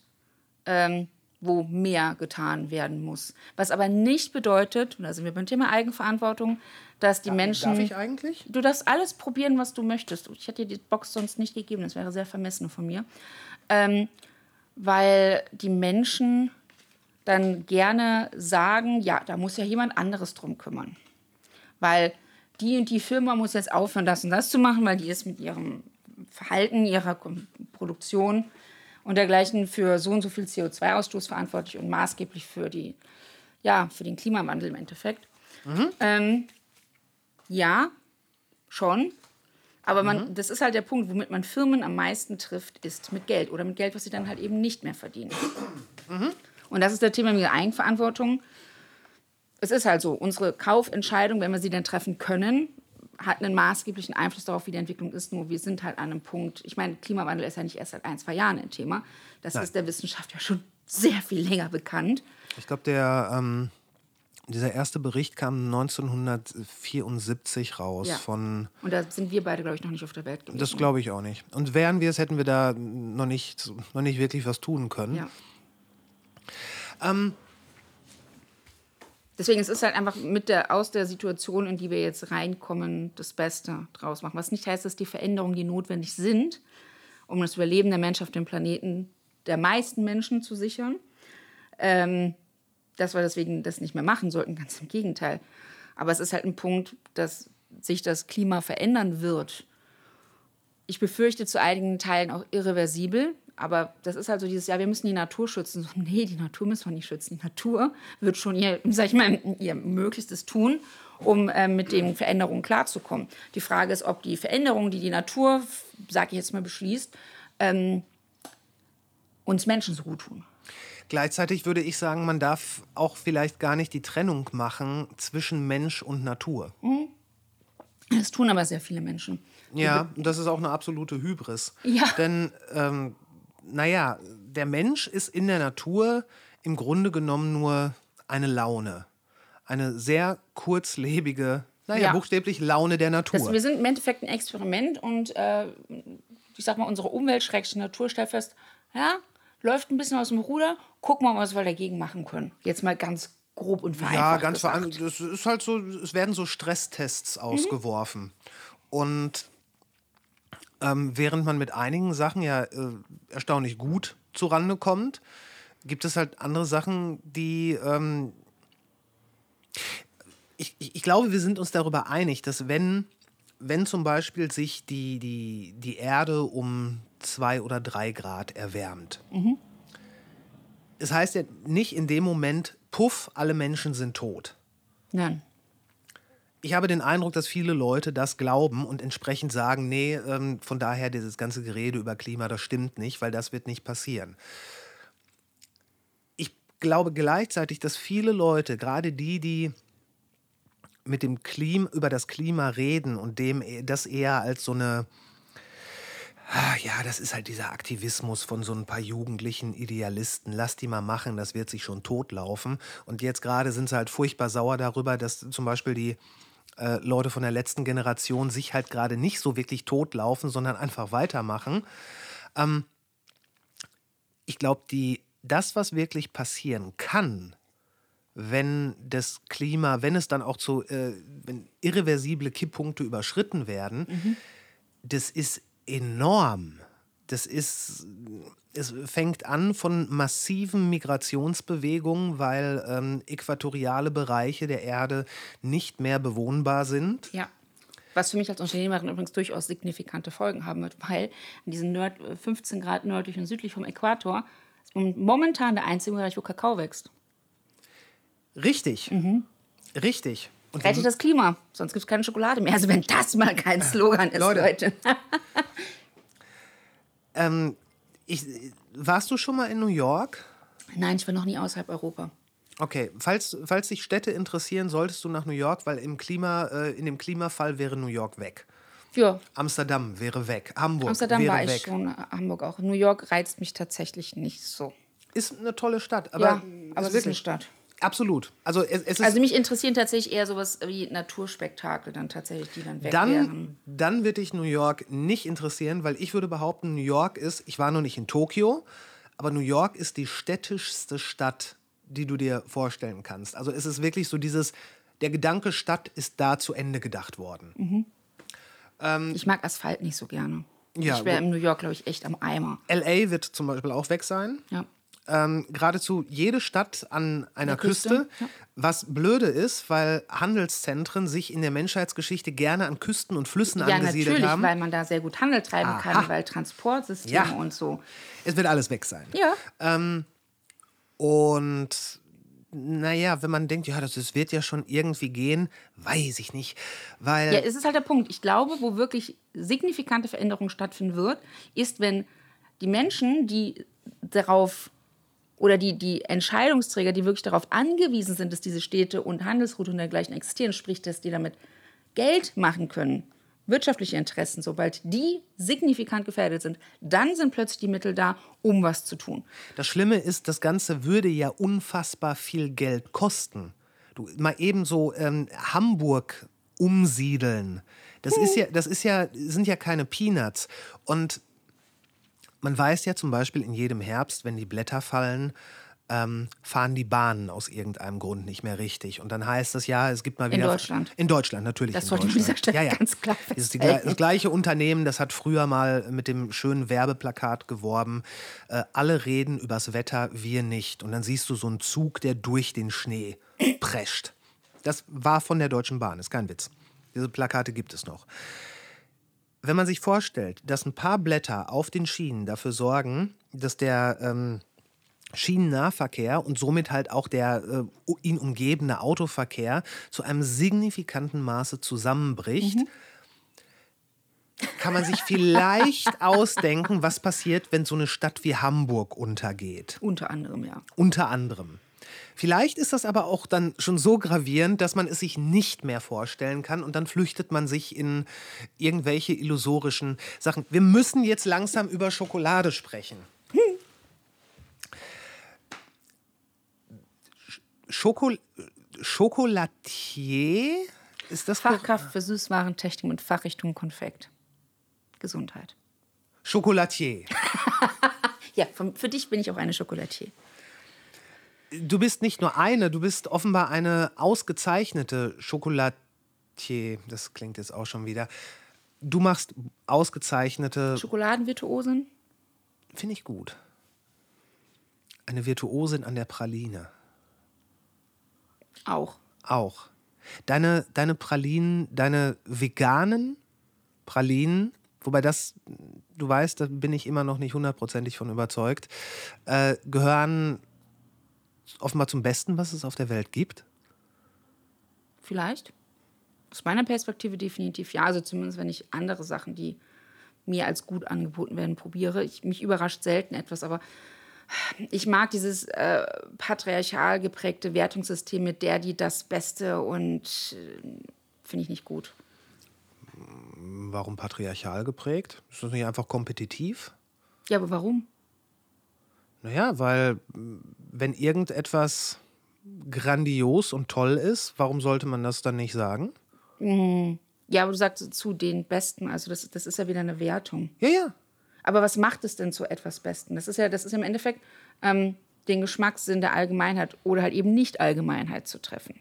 ähm, wo mehr getan werden muss. Was aber nicht bedeutet, und da sind wir beim Thema Eigenverantwortung, dass die Menschen. Darf ich eigentlich? Du darfst alles probieren, was du möchtest. Ich hätte dir die Box sonst nicht gegeben, das wäre sehr vermessen von mir. Ähm, weil die Menschen dann gerne sagen, ja, da muss ja jemand anderes drum kümmern. Weil die und die Firma muss jetzt aufhören, das und das zu machen, weil die ist mit ihrem Verhalten, ihrer Produktion und dergleichen für so und so viel CO2-Ausstoß verantwortlich und maßgeblich für, die, ja, für den Klimawandel im Endeffekt. Ähm, ja, schon. Aber man, das ist halt der Punkt, womit man Firmen am meisten trifft, ist mit Geld oder mit Geld, was sie dann halt eben nicht mehr verdienen. Und das ist der Thema mit der Eigenverantwortung. Es ist halt so, unsere Kaufentscheidung, wenn wir sie denn treffen können, hat einen maßgeblichen Einfluss darauf, wie die Entwicklung ist. Nur wir sind halt an einem Punkt, ich meine, Klimawandel ist ja nicht erst seit ein, zwei Jahren ein Thema. Das ist der Wissenschaft ja schon sehr viel länger bekannt. Ich glaube, der ähm, dieser erste Bericht kam 1974 raus Ja. von. Und da sind wir beide, glaube ich, noch nicht auf der Welt gewesen. Das glaube ich auch nicht. Und wären wir es, hätten wir da noch nicht, noch nicht wirklich was tun können. Ja. Ähm, Deswegen es ist halt einfach mit der, aus der Situation, in die wir jetzt reinkommen, das Beste draus machen. Was nicht heißt, dass die Veränderungen, die notwendig sind, um das Überleben der Mensch auf dem Planeten der meisten Menschen zu sichern, ähm, dass wir deswegen das nicht mehr machen sollten. Ganz im Gegenteil. Aber es ist halt ein Punkt, dass sich das Klima verändern wird. ich befürchte zu einigen Teilen auch irreversibel. Aber das ist halt so dieses, ja, wir müssen die Natur schützen. So, nee, die Natur müssen wir nicht schützen. Die Natur wird schon ihr, sag ich mal, ihr Möglichstes tun, um äh, mit den Veränderungen klarzukommen. Die Frage ist, ob die Veränderungen, die die Natur, sag ich jetzt mal, beschließt, ähm, uns Menschen so gut tun. Gleichzeitig würde ich sagen, man darf auch vielleicht gar nicht die Trennung machen zwischen Mensch und Natur. Das tun aber sehr viele Menschen. Ja, und das ist auch eine absolute Hybris. Ja. Denn, ähm, naja, der Mensch ist in der Natur im Grunde genommen nur eine Laune. Eine sehr kurzlebige, naja, Ja. buchstäblich Laune der Natur. Das, wir sind im Endeffekt ein Experiment und äh, ich sag mal, unsere Umwelt, Schrägstrich Natur, stellt fest, ja, läuft ein bisschen aus dem Ruder, gucken wir mal, was wir dagegen machen können. Jetzt mal ganz grob und vereinfacht. Ja, ganz vereinfacht. Das ist halt so, es werden so Stresstests ausgeworfen. Und ähm, während man mit einigen Sachen ja äh, erstaunlich gut zurande kommt, gibt es halt andere Sachen, die. Ähm, ich, ich, ich glaube, wir sind uns darüber einig, dass wenn, wenn zum Beispiel sich die, die, die Erde um zwei oder drei Grad erwärmt, es heißt ja nicht in dem Moment, puff, alle Menschen sind tot. Nein. Ich habe den Eindruck, dass viele Leute das glauben und entsprechend sagen, nee, ähm, von daher dieses ganze Gerede über Klima, das stimmt nicht, weil das wird nicht passieren. Ich glaube gleichzeitig, dass viele Leute, gerade die, die mit dem Klima, über das Klima reden und dem das eher als so eine, Ah, ja, das ist halt dieser Aktivismus von so ein paar jugendlichen Idealisten. Lass die mal machen, das wird sich schon totlaufen. Und jetzt gerade sind sie halt furchtbar sauer darüber, dass zum Beispiel die äh, Leute von der letzten Generation sich halt gerade nicht so wirklich totlaufen, sondern einfach weitermachen. Ähm, ich glaube, die das, was wirklich passieren kann, wenn das Klima, wenn es dann auch zu, äh, wenn irreversible Kipppunkte überschritten werden, das ist enorm. Das ist, es fängt an von massiven Migrationsbewegungen, weil ähm, äquatoriale Bereiche der Erde nicht mehr bewohnbar sind. Ja. Was für mich als Unternehmerin übrigens durchaus signifikante Folgen haben wird, weil in diesen Nord 15 Grad nördlich und südlich vom Äquator ist momentan der einzige Bereich, wo Kakao wächst. Richtig. Richtig. Und wir Rettet das Klima, sonst gibt es keine Schokolade mehr. Also wenn das mal kein <laughs> Slogan ist, Leute. Leute. <laughs> Ähm, ich, warst du schon mal in New York? Nein, ich war noch nie außerhalb Europa. Okay, falls, falls dich Städte interessieren, solltest du nach New York, weil im Klima, äh, in dem Klimafall wäre New York weg. Ja, Amsterdam wäre weg. Hamburg Amsterdam wäre war ich schon, Hamburg auch. New York reizt mich tatsächlich nicht so. Ist eine tolle Stadt, aber, ja, aber es ist eine wirklich Stadt. Absolut. Also es, es Also mich interessieren tatsächlich eher sowas wie Naturspektakel dann tatsächlich, die dann weg dann, wären. dann wird dich New York nicht interessieren, weil ich würde behaupten, New York ist, ich war noch nicht in Tokio, aber New York ist die städtischste Stadt, die du dir vorstellen kannst. Also es ist wirklich so dieses, der Gedanke Stadt ist da zu Ende gedacht worden. Ich mag Asphalt nicht so gerne. Ja, ich wäre in New York, glaube ich, echt am Eimer. LA wird zum Beispiel auch weg sein. Ja. Ähm, geradezu jede Stadt an einer Küste, Küste. ja. Was blöde ist, weil Handelszentren sich in der Menschheitsgeschichte gerne an Küsten und Flüssen Ja, angesiedelt natürlich, haben. weil man da sehr gut Handel treiben Aha. kann, weil Transportsysteme Ja. und so. Es wird alles weg sein. Ja. Und naja, wenn man denkt, ja, das, das wird ja schon irgendwie gehen, weiß ich nicht. Weil Ja, es ist halt der Punkt. Ich glaube, wo wirklich signifikante Veränderung stattfinden wird, ist, wenn die Menschen, die darauf oder die, die Entscheidungsträger, die wirklich darauf angewiesen sind, dass diese Städte und Handelsrouten und dergleichen existieren, sprich, dass die damit Geld machen können, wirtschaftliche Interessen, sobald die signifikant gefährdet sind, dann sind plötzlich die Mittel da, um was zu tun. Das Schlimme ist, das Ganze würde ja unfassbar viel Geld kosten. Du mal eben so ähm, Hamburg umsiedeln. Das ist ja, das ist ja, sind ja keine Peanuts. Und man weiß ja zum Beispiel in jedem Herbst, wenn die Blätter fallen, ähm, fahren die Bahnen aus irgendeinem Grund nicht mehr richtig. Und dann heißt es ja, es gibt mal In wieder. Deutschland. In Deutschland, natürlich. Das in sollte an dieser. Stelle ganz klar Das ist die, das gleiche Unternehmen, das hat früher mal mit dem schönen Werbeplakat geworben. Äh, alle reden übers Wetter, wir nicht. Und dann siehst du so einen Zug, der durch den Schnee prescht. Das war von der Deutschen Bahn, ist kein Witz. Diese Plakate gibt es noch. Wenn man sich vorstellt, dass ein paar Blätter auf den Schienen dafür sorgen, dass der ähm, Schienennahverkehr und somit halt auch der äh, ihn umgebende Autoverkehr zu einem signifikanten Maße zusammenbricht, kann man sich vielleicht <laughs> ausdenken, was passiert, wenn so eine Stadt wie Hamburg untergeht. Unter anderem, ja. Unter anderem. Vielleicht ist das aber auch dann schon so gravierend, dass man es sich nicht mehr vorstellen kann und dann flüchtet man sich in irgendwelche illusorischen Sachen. Wir müssen jetzt langsam über Schokolade sprechen. Schokol Schokolatier ist das Fachkraft für Süßwarentechnik und Fachrichtung Konfekt. Gesundheit. Schokolatier. <laughs> Ja, für, für dich bin ich auch eine Schokolatier. Du bist nicht nur eine, du bist offenbar eine ausgezeichnete Schokolatier. Das klingt jetzt auch schon wieder. Du machst ausgezeichnete, Schokoladenvirtuosen? finde ich gut. Eine Virtuosin an der Praline. Auch. Auch. Deine, deine Pralinen, deine veganen Pralinen, wobei das, du weißt, da bin ich immer noch nicht hundertprozentig von überzeugt, äh, gehören offenbar zum Besten, was es auf der Welt gibt. Vielleicht. Aus meiner Perspektive definitiv ja. Also zumindest, wenn ich andere Sachen, die mir als gut angeboten werden, probiere. Ich, mich überrascht selten etwas, aber ich mag dieses äh, patriarchal geprägte Wertungssystem mit der, die das Beste und äh, finde ich nicht gut. Warum patriarchal geprägt? Ist das nicht einfach kompetitiv? Ja, aber warum? Naja, weil wenn irgendetwas grandios und toll ist, warum sollte man das dann nicht sagen? Ja, aber du sagst zu den Besten, also das, das ist ja wieder eine Wertung. Ja, ja. Aber was macht es denn zu etwas Besten? Das ist ja, das ist im Endeffekt ähm, den Geschmackssinn der Allgemeinheit oder halt eben nicht Allgemeinheit zu treffen.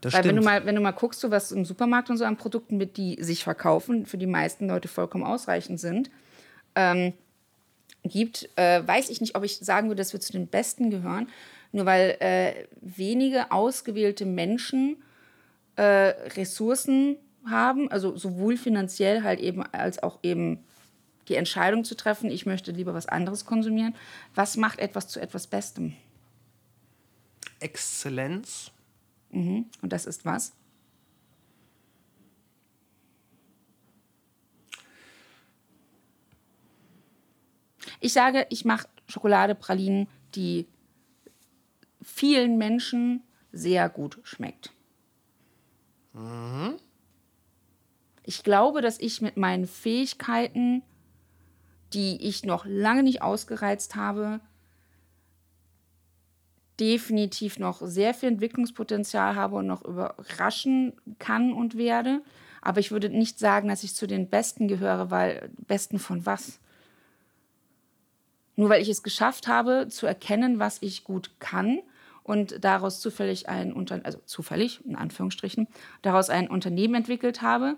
Das Weil wenn stimmt. du mal, wenn du mal guckst, so was im Supermarkt und so an Produkten mit, die sich verkaufen, für die meisten Leute vollkommen ausreichend sind, ähm, gibt, äh, weiß ich nicht, ob ich sagen würde, dass wir zu den Besten gehören, nur weil äh, wenige ausgewählte Menschen äh, Ressourcen haben, also sowohl finanziell halt eben als auch eben die Entscheidung zu treffen, ich möchte lieber was anderes konsumieren. Was macht etwas zu etwas Bestem? Exzellenz. Und das ist was? Ich sage, ich mache Schokoladepralinen, die vielen Menschen sehr gut schmeckt. Ich glaube, dass ich mit meinen Fähigkeiten, die ich noch lange nicht ausgereizt habe, definitiv noch sehr viel Entwicklungspotenzial habe und noch überraschen kann und werde. Aber ich würde nicht sagen, dass ich zu den Besten gehöre, weil Besten von was? Nur weil ich es geschafft habe, zu erkennen, was ich gut kann und daraus zufällig ein Unter also zufällig in Anführungsstrichen daraus ein Unternehmen entwickelt habe,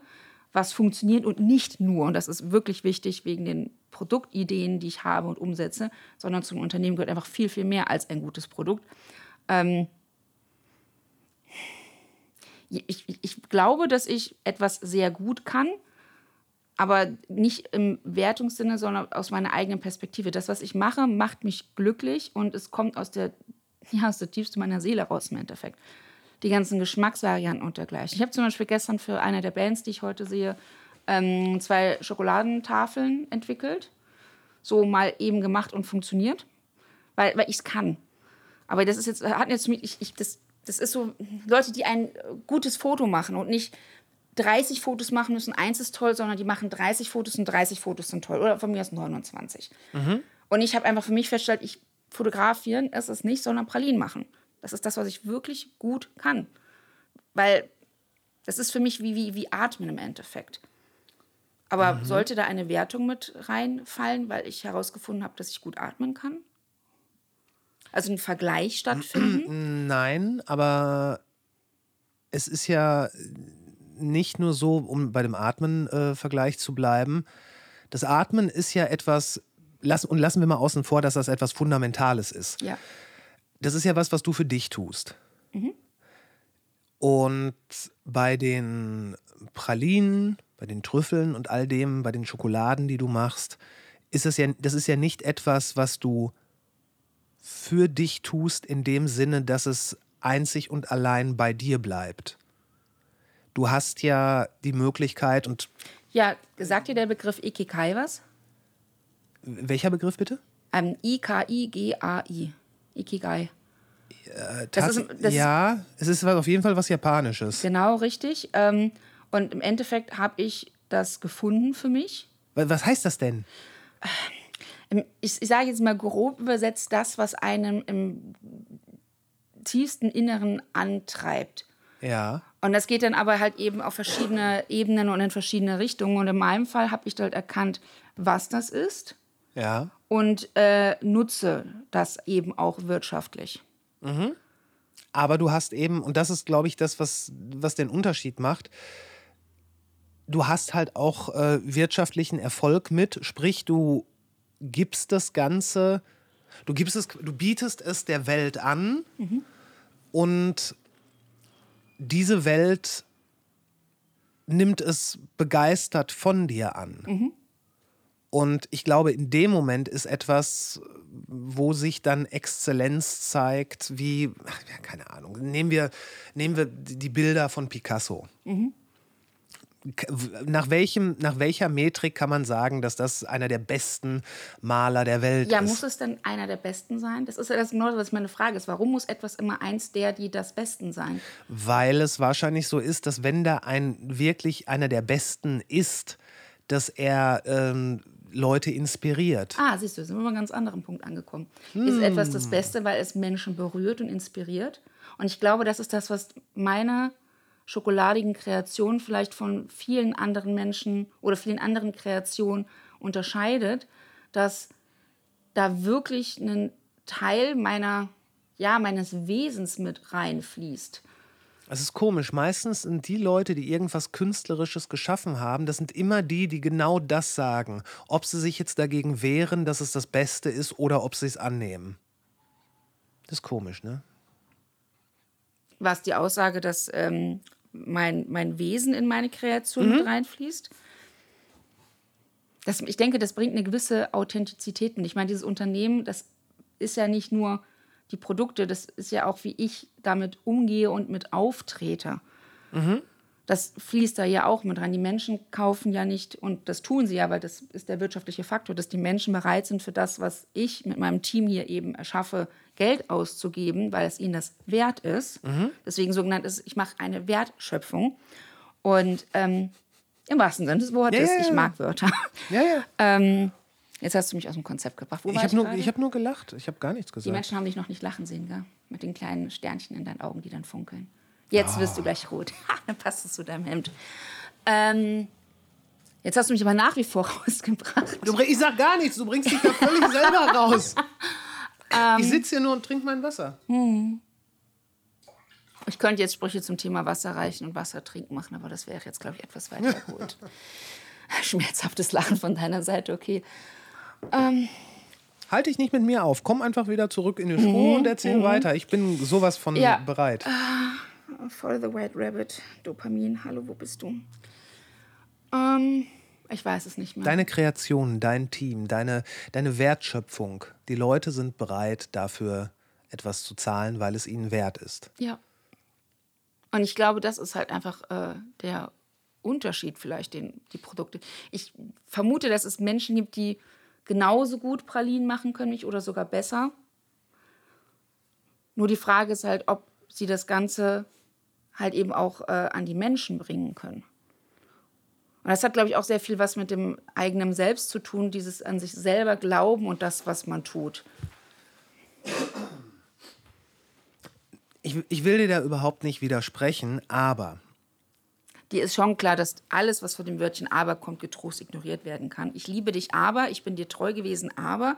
was funktioniert und nicht nur und das ist wirklich wichtig wegen den Produktideen, die ich habe und umsetze, sondern zum Unternehmen gehört einfach viel viel mehr als ein gutes Produkt. Ähm ich, ich, ich glaube, dass ich etwas sehr gut kann, aber nicht im Wertungssinne, sondern aus meiner eigenen Perspektive. Das, was ich mache, macht mich glücklich und es kommt aus der, <laughs> ja, aus der tiefste meiner Seele raus im Endeffekt. Die ganzen Geschmacksvarianten und dergleichen. Ich habe zum Beispiel gestern für eine der Bands, die ich heute sehe, ähm, zwei Schokoladentafeln entwickelt. So mal eben gemacht und funktioniert, weil, weil ich es kann. Aber das ist jetzt, hat jetzt ich, ich, das, das ist so, Leute, die ein gutes Foto machen und nicht 30 Fotos machen müssen, eins ist toll, sondern die machen 30 Fotos und 30 Fotos sind toll. Oder von mir aus 29. Und ich habe einfach für mich festgestellt, ich fotografieren ist es nicht, sondern Pralinen machen. Das ist das, was ich wirklich gut kann. Weil das ist für mich wie, wie, wie Atmen im Endeffekt. Aber sollte da eine Wertung mit reinfallen, weil ich herausgefunden habe, dass ich gut atmen kann? Also ein Vergleich stattfinden? <clears throat> Nein, aber es ist ja nicht nur so, um bei dem Atmen-Vergleich zu bleiben. Das Atmen ist ja etwas, lass, und lassen wir mal außen vor, dass das etwas Fundamentales ist. ja. Das ist ja was, was du für dich tust. Und bei den Pralinen bei den Trüffeln und all dem, bei den Schokoladen, die du machst, ist es ja, das ist ja nicht etwas, was du für dich tust, in dem Sinne, dass es einzig und allein bei dir bleibt. Du hast ja die Möglichkeit und Ja, sagt dir der Begriff Ikigai was? welcher Begriff bitte? Ähm, I-K-I-G-A-I. Ikigai. Das Tats- ist- das- ja, es ist auf jeden Fall was Japanisches. Genau, richtig. Ähm, und im Endeffekt habe ich das gefunden für mich. Wa- Was heißt das denn? Im- Ich, ich sage jetzt mal grob übersetzt das, was einem im tiefsten Inneren antreibt. Ja. Und das geht dann aber halt eben auf verschiedene Ebenen und in verschiedene Richtungen. Und in meinem Fall habe ich halt erkannt, was das ist Ja. und äh, nutze das eben auch wirtschaftlich. Aber du hast eben, und das ist, glaube ich, das, was, was den Unterschied macht, du hast halt auch äh, wirtschaftlichen Erfolg mit, sprich, du gibst das Ganze, du gibst es, du bietest es der Welt an und diese Welt nimmt es begeistert von dir an. Und ich glaube, in dem Moment ist etwas, wo sich dann Exzellenz zeigt, wie, ach, ja, keine Ahnung, nehmen wir, nehmen wir die Bilder von Picasso. K- Nach, welchem, nach welcher Metrik kann man sagen, dass das einer der besten Maler der Welt Ja, ist? muss es denn einer der Besten sein? Das ist ja das genau, was meine Frage ist. Warum muss etwas immer eins der, die das Besten sein? Weil es wahrscheinlich so ist, dass wenn da ein wirklich einer der Besten ist, dass er ähm, Leute inspiriert. Ah, siehst du, sind wir bei einem ganz anderen Punkt angekommen. Ist etwas das Beste, weil es Menschen berührt und inspiriert? Und ich glaube, das ist das, was meine schokoladigen Kreationen vielleicht von vielen anderen Menschen oder vielen anderen Kreationen unterscheidet, dass da wirklich ein Teil meiner, ja, meines Wesens mit reinfließt. Es ist komisch. Meistens sind die Leute, die irgendwas Künstlerisches geschaffen haben, das sind immer die, die genau das sagen. Ob sie sich jetzt dagegen wehren, dass es das Beste ist oder ob sie es annehmen. Das ist komisch, ne? was die Aussage, dass ähm, mein, mein Wesen in meine Kreation mit reinfließt. Das, ich denke, das bringt eine gewisse Authentizität mit. Ich meine, dieses Unternehmen, das ist ja nicht nur die Produkte, das ist ja auch, wie ich damit umgehe und mit auftrete. Das fließt da ja auch mit rein. Die Menschen kaufen ja nicht, und das tun sie ja, weil das ist der wirtschaftliche Faktor, dass die Menschen bereit sind, für das, was ich mit meinem Team hier eben erschaffe, Geld auszugeben, weil es ihnen das wert ist. Deswegen sogenannt ist, ich mache eine Wertschöpfung. Und ähm, im wahrsten Sinne des Wortes, Ja, ja, ja. ich mag Wörter. <laughs> Ähm, jetzt hast du mich aus dem Konzept gebracht. Wo Ich habe nur, ich hab nur gelacht. Ich habe gar nichts Die gesagt. Menschen haben dich noch nicht lachen sehen, gell? Mit den kleinen Sternchen in deinen Augen, die dann funkeln. Jetzt wirst du gleich rot. <laughs> Dann passt es zu deinem Hemd. Ähm, jetzt hast du mich aber nach wie vor <laughs> rausgebracht. Du, ich sag gar nichts. Du bringst dich da völlig <laughs> selber raus. Ähm. ich sitze hier nur und trinke mein Wasser. Ich könnte jetzt Sprüche zum Thema Wasser reichen und Wasser trinken machen, aber das wäre jetzt, glaube ich, etwas weiter geholt. Schmerzhaftes Lachen von deiner Seite, okay. Halt dich nicht mit mir auf. Komm einfach wieder zurück in die Spur und erzähl weiter. Ich bin sowas von Mhm. Ja. bereit. Follow the White Rabbit, Dopamin, hallo, wo bist du? Ähm, ich weiß es nicht mehr. Deine Kreation, dein Team, deine, deine Wertschöpfung. Die Leute sind bereit, dafür etwas zu zahlen, weil es ihnen wert ist. Ja. Und ich glaube, das ist halt einfach äh, der Unterschied vielleicht, den die Produkte. Ich vermute, dass es Menschen gibt, die genauso gut Pralinen machen können wie ich oder sogar besser. Nur die Frage ist halt, ob sie das Ganze halt eben auch äh, an die Menschen bringen können. Und das hat, glaube ich, auch sehr viel was mit dem eigenen Selbst zu tun, dieses an sich selber glauben und das, was man tut. Ich, ich will dir da überhaupt nicht widersprechen, aber dir ist schon klar, dass alles, was vor dem Wörtchen aber kommt, getrost ignoriert werden kann. Ich liebe dich aber, ich bin dir treu gewesen, aber.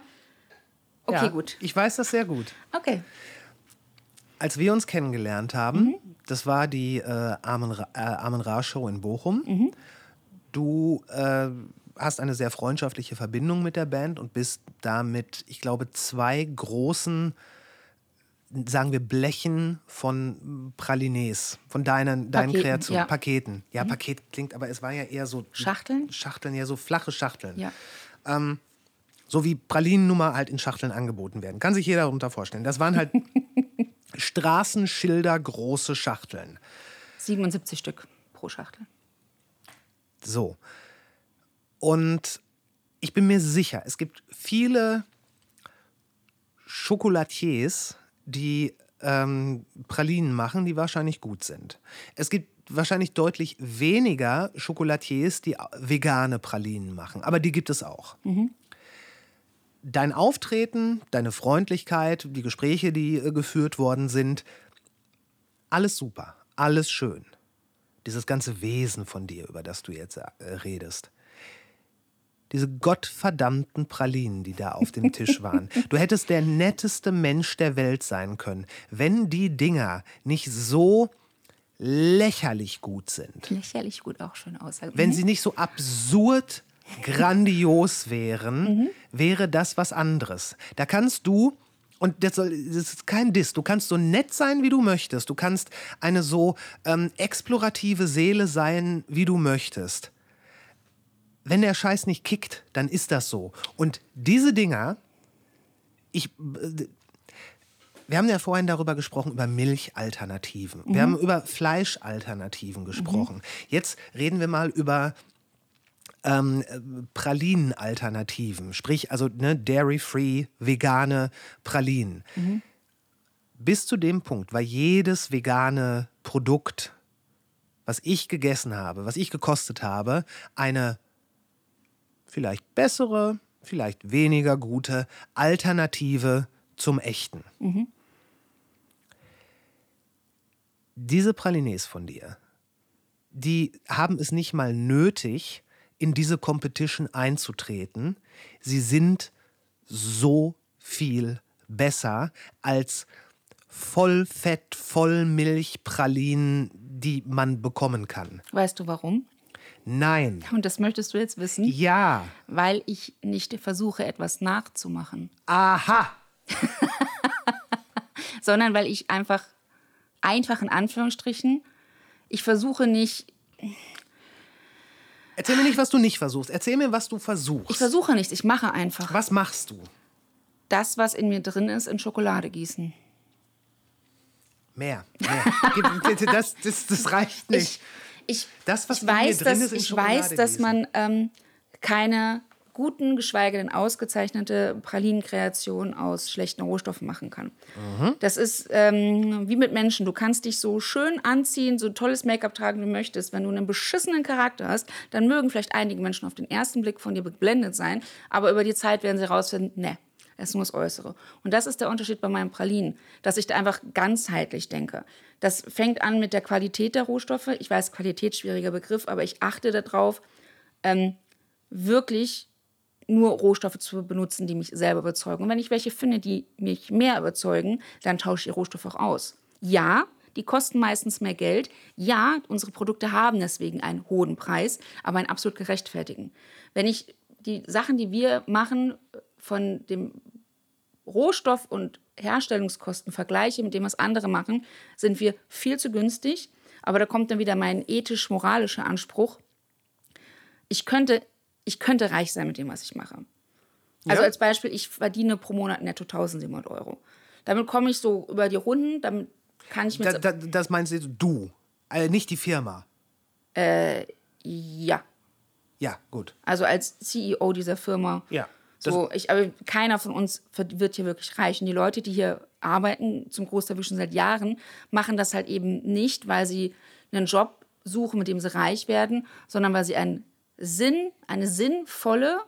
Okay, ja, gut. Ich weiß das sehr gut. Okay. Als wir uns kennengelernt haben, Mhm. Das war die äh, Armen, Ra- äh, Ra Show in Bochum. Mhm. Du äh, hast eine sehr freundschaftliche Verbindung mit der Band und bist damit, ich glaube, zwei großen sagen wir, Blechen von Pralines, von deinen, deinen Paketen, Kreationen, ja. Mhm. Paketen. Ja, Paket klingt, aber es war ja eher so. Schachteln? Schachteln, ja, so flache Schachteln. Ja. So wie Pralinennummer halt in Schachteln angeboten werden. Kann sich jeder darunter vorstellen. Das waren halt <laughs> Straßenschilder große Schachteln. 77 Stück pro Schachtel. So. Und ich bin mir sicher, es gibt viele Chocolatiers, die ähm, Pralinen machen, die wahrscheinlich gut sind. Es gibt wahrscheinlich deutlich weniger Chocolatiers, die vegane Pralinen machen, aber die gibt es auch. Dein Auftreten, deine Freundlichkeit, die Gespräche, die äh, geführt worden sind, alles super, alles schön. Dieses ganze Wesen von dir, über das du jetzt äh, redest. Diese gottverdammten Pralinen, die da auf dem Tisch <laughs> waren. Du hättest der netteste Mensch der Welt sein können, wenn die Dinger nicht so lächerlich gut sind. Lächerlich gut auch schön aus. Wenn sie nicht so absurd grandios wären, wäre das was anderes. Da kannst du, und das, soll, das ist kein Diss, du kannst so nett sein, wie du möchtest. Du kannst eine so ähm, explorative Seele sein, wie du möchtest. Wenn der Scheiß nicht kickt, dann ist das so. Und diese Dinger, ich, wir haben ja vorhin darüber gesprochen, über Milchalternativen. Wir haben über Fleischalternativen gesprochen. Jetzt reden wir mal über ähm, äh, Pralinenalternativen. Sprich, also ne, dairy-free, vegane Pralinen. Bis zu dem Punkt war jedes vegane Produkt, was ich gegessen habe, was ich gekostet habe, eine vielleicht bessere, vielleicht weniger gute Alternative zum echten. Diese Pralines von dir, die haben es nicht mal nötig, in diese Competition einzutreten. Sie sind so viel besser als Vollfett, Vollmilchpralinen, die man bekommen kann. Weißt du warum? Nein. Und das möchtest du jetzt wissen? Ja. Weil ich nicht versuche, etwas nachzumachen, Aha. <laughs> sondern weil ich einfach, einfach in Anführungsstrichen, ich versuche nicht, Erzähl mir nicht, was du nicht versuchst. Erzähl mir, was du versuchst. ich versuche nichts, ich mache einfach was machst du? das, was in mir drin ist, in Schokolade gießen. Mehr. mehr. Das, das, das reicht nicht. Ich, ich, Das, was ich in mir weiß, drin dass, ist, in ich Schokolade weiß, dass gießen. man ähm, keine guten, geschweige denn ausgezeichnete Pralinenkreation aus schlechten Rohstoffen machen kann. Mhm. Das ist ähm, wie mit Menschen. Du kannst dich so schön anziehen, so tolles Make-up tragen, wie du möchtest. Wenn du einen beschissenen Charakter hast, dann mögen vielleicht einige Menschen auf den ersten Blick von dir geblendet sein, aber über die Zeit werden sie herausfinden, ne, es ist nur das Äußere. Und das ist der Unterschied bei meinen Pralinen, dass ich da einfach ganzheitlich denke. Das fängt an mit der Qualität der Rohstoffe. Ich weiß, Qualität schwieriger Begriff, aber ich achte darauf, ähm, wirklich nur Rohstoffe zu benutzen, die mich selber überzeugen. Und wenn ich welche finde, die mich mehr überzeugen, dann tausche ich die Rohstoffe auch aus. Ja, die kosten meistens mehr Geld. Ja, unsere Produkte haben deswegen einen hohen Preis, aber einen absolut gerechtfertigen. Wenn ich die Sachen, die wir machen, von dem Rohstoff- und Herstellungskosten vergleiche mit dem, was andere machen, sind wir viel zu günstig. Aber da kommt dann wieder mein ethisch-moralischer Anspruch. Ich könnte, ich könnte reich sein mit dem, was ich mache. Also Ja. als Beispiel, ich verdiene pro Monat netto 1700 Euro. Damit komme ich so über die Runden, damit kann ich Da, mit... da, das meinst du, äh, nicht die Firma. ja, Ja, gut. also als CEO dieser Firma. Ja. So, ich, aber keiner von uns wird hier wirklich reich. Und die Leute, die hier arbeiten, zum Großteil wie schon seit Jahren, machen das halt eben nicht, weil sie einen Job suchen, mit dem sie reich werden, sondern weil sie einen Sinn, eine sinnvolle,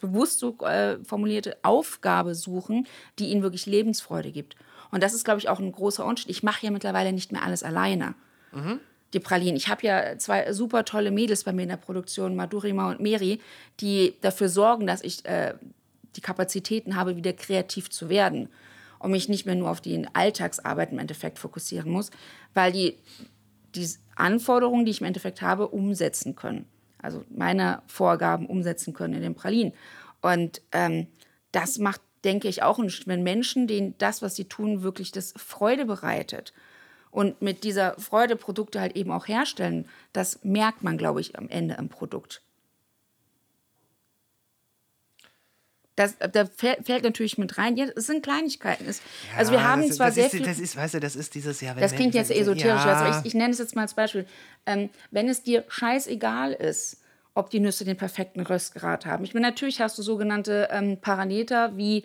bewusst so äh, formulierte Aufgabe suchen, die ihnen wirklich Lebensfreude gibt. Und das ist, glaube ich, auch ein großer Unterschied. Ich mache ja mittlerweile nicht mehr alles alleine die Pralinen. Ich habe ja zwei super tolle Mädels bei mir in der Produktion, Madurima und Meri, die dafür sorgen, dass ich äh, die Kapazitäten habe, wieder kreativ zu werden und mich nicht mehr nur auf die Alltagsarbeit im Endeffekt fokussieren muss, weil die die Anforderungen, die ich im Endeffekt habe, umsetzen können. Also meine Vorgaben umsetzen können in den Pralinen. Und ähm, das macht denke ich auch, wenn Menschen, denen das, was sie tun, wirklich das Freude bereitet und mit dieser Freude Produkte halt eben auch herstellen, das merkt man, glaube ich, am Ende im Produkt. Das, da fällt, natürlich mit rein. Ja, es sind Kleinigkeiten. Es, also wir haben das, zwar das sehr ist, viel. Das ist, weißt du, das ist dieses Jahr. Das klingt jetzt esoterisch. Ja. Also ich, ich nenne es jetzt mal als Beispiel. Ähm, wenn es dir scheißegal ist, ob die Nüsse den perfekten Röstgrad haben. Ich meine, natürlich hast du sogenannte ähm, Parameter wie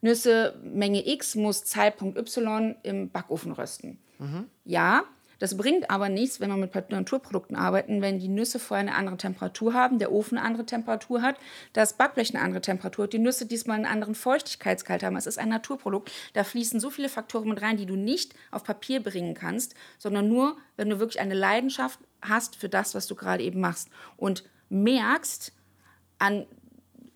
Nüsse Menge X muss Zeitpunkt Y im Backofen rösten. Ja, das bringt aber nichts, wenn wir mit Naturprodukten arbeiten, wenn die Nüsse vorher eine andere Temperatur haben, der Ofen eine andere Temperatur hat, das Backblech eine andere Temperatur hat, die Nüsse diesmal einen anderen Feuchtigkeitsgehalt haben. Es ist ein Naturprodukt. Da fließen so viele Faktoren mit rein, die du nicht auf Papier bringen kannst, sondern nur, wenn du wirklich eine Leidenschaft hast für das, was du gerade eben machst und merkst an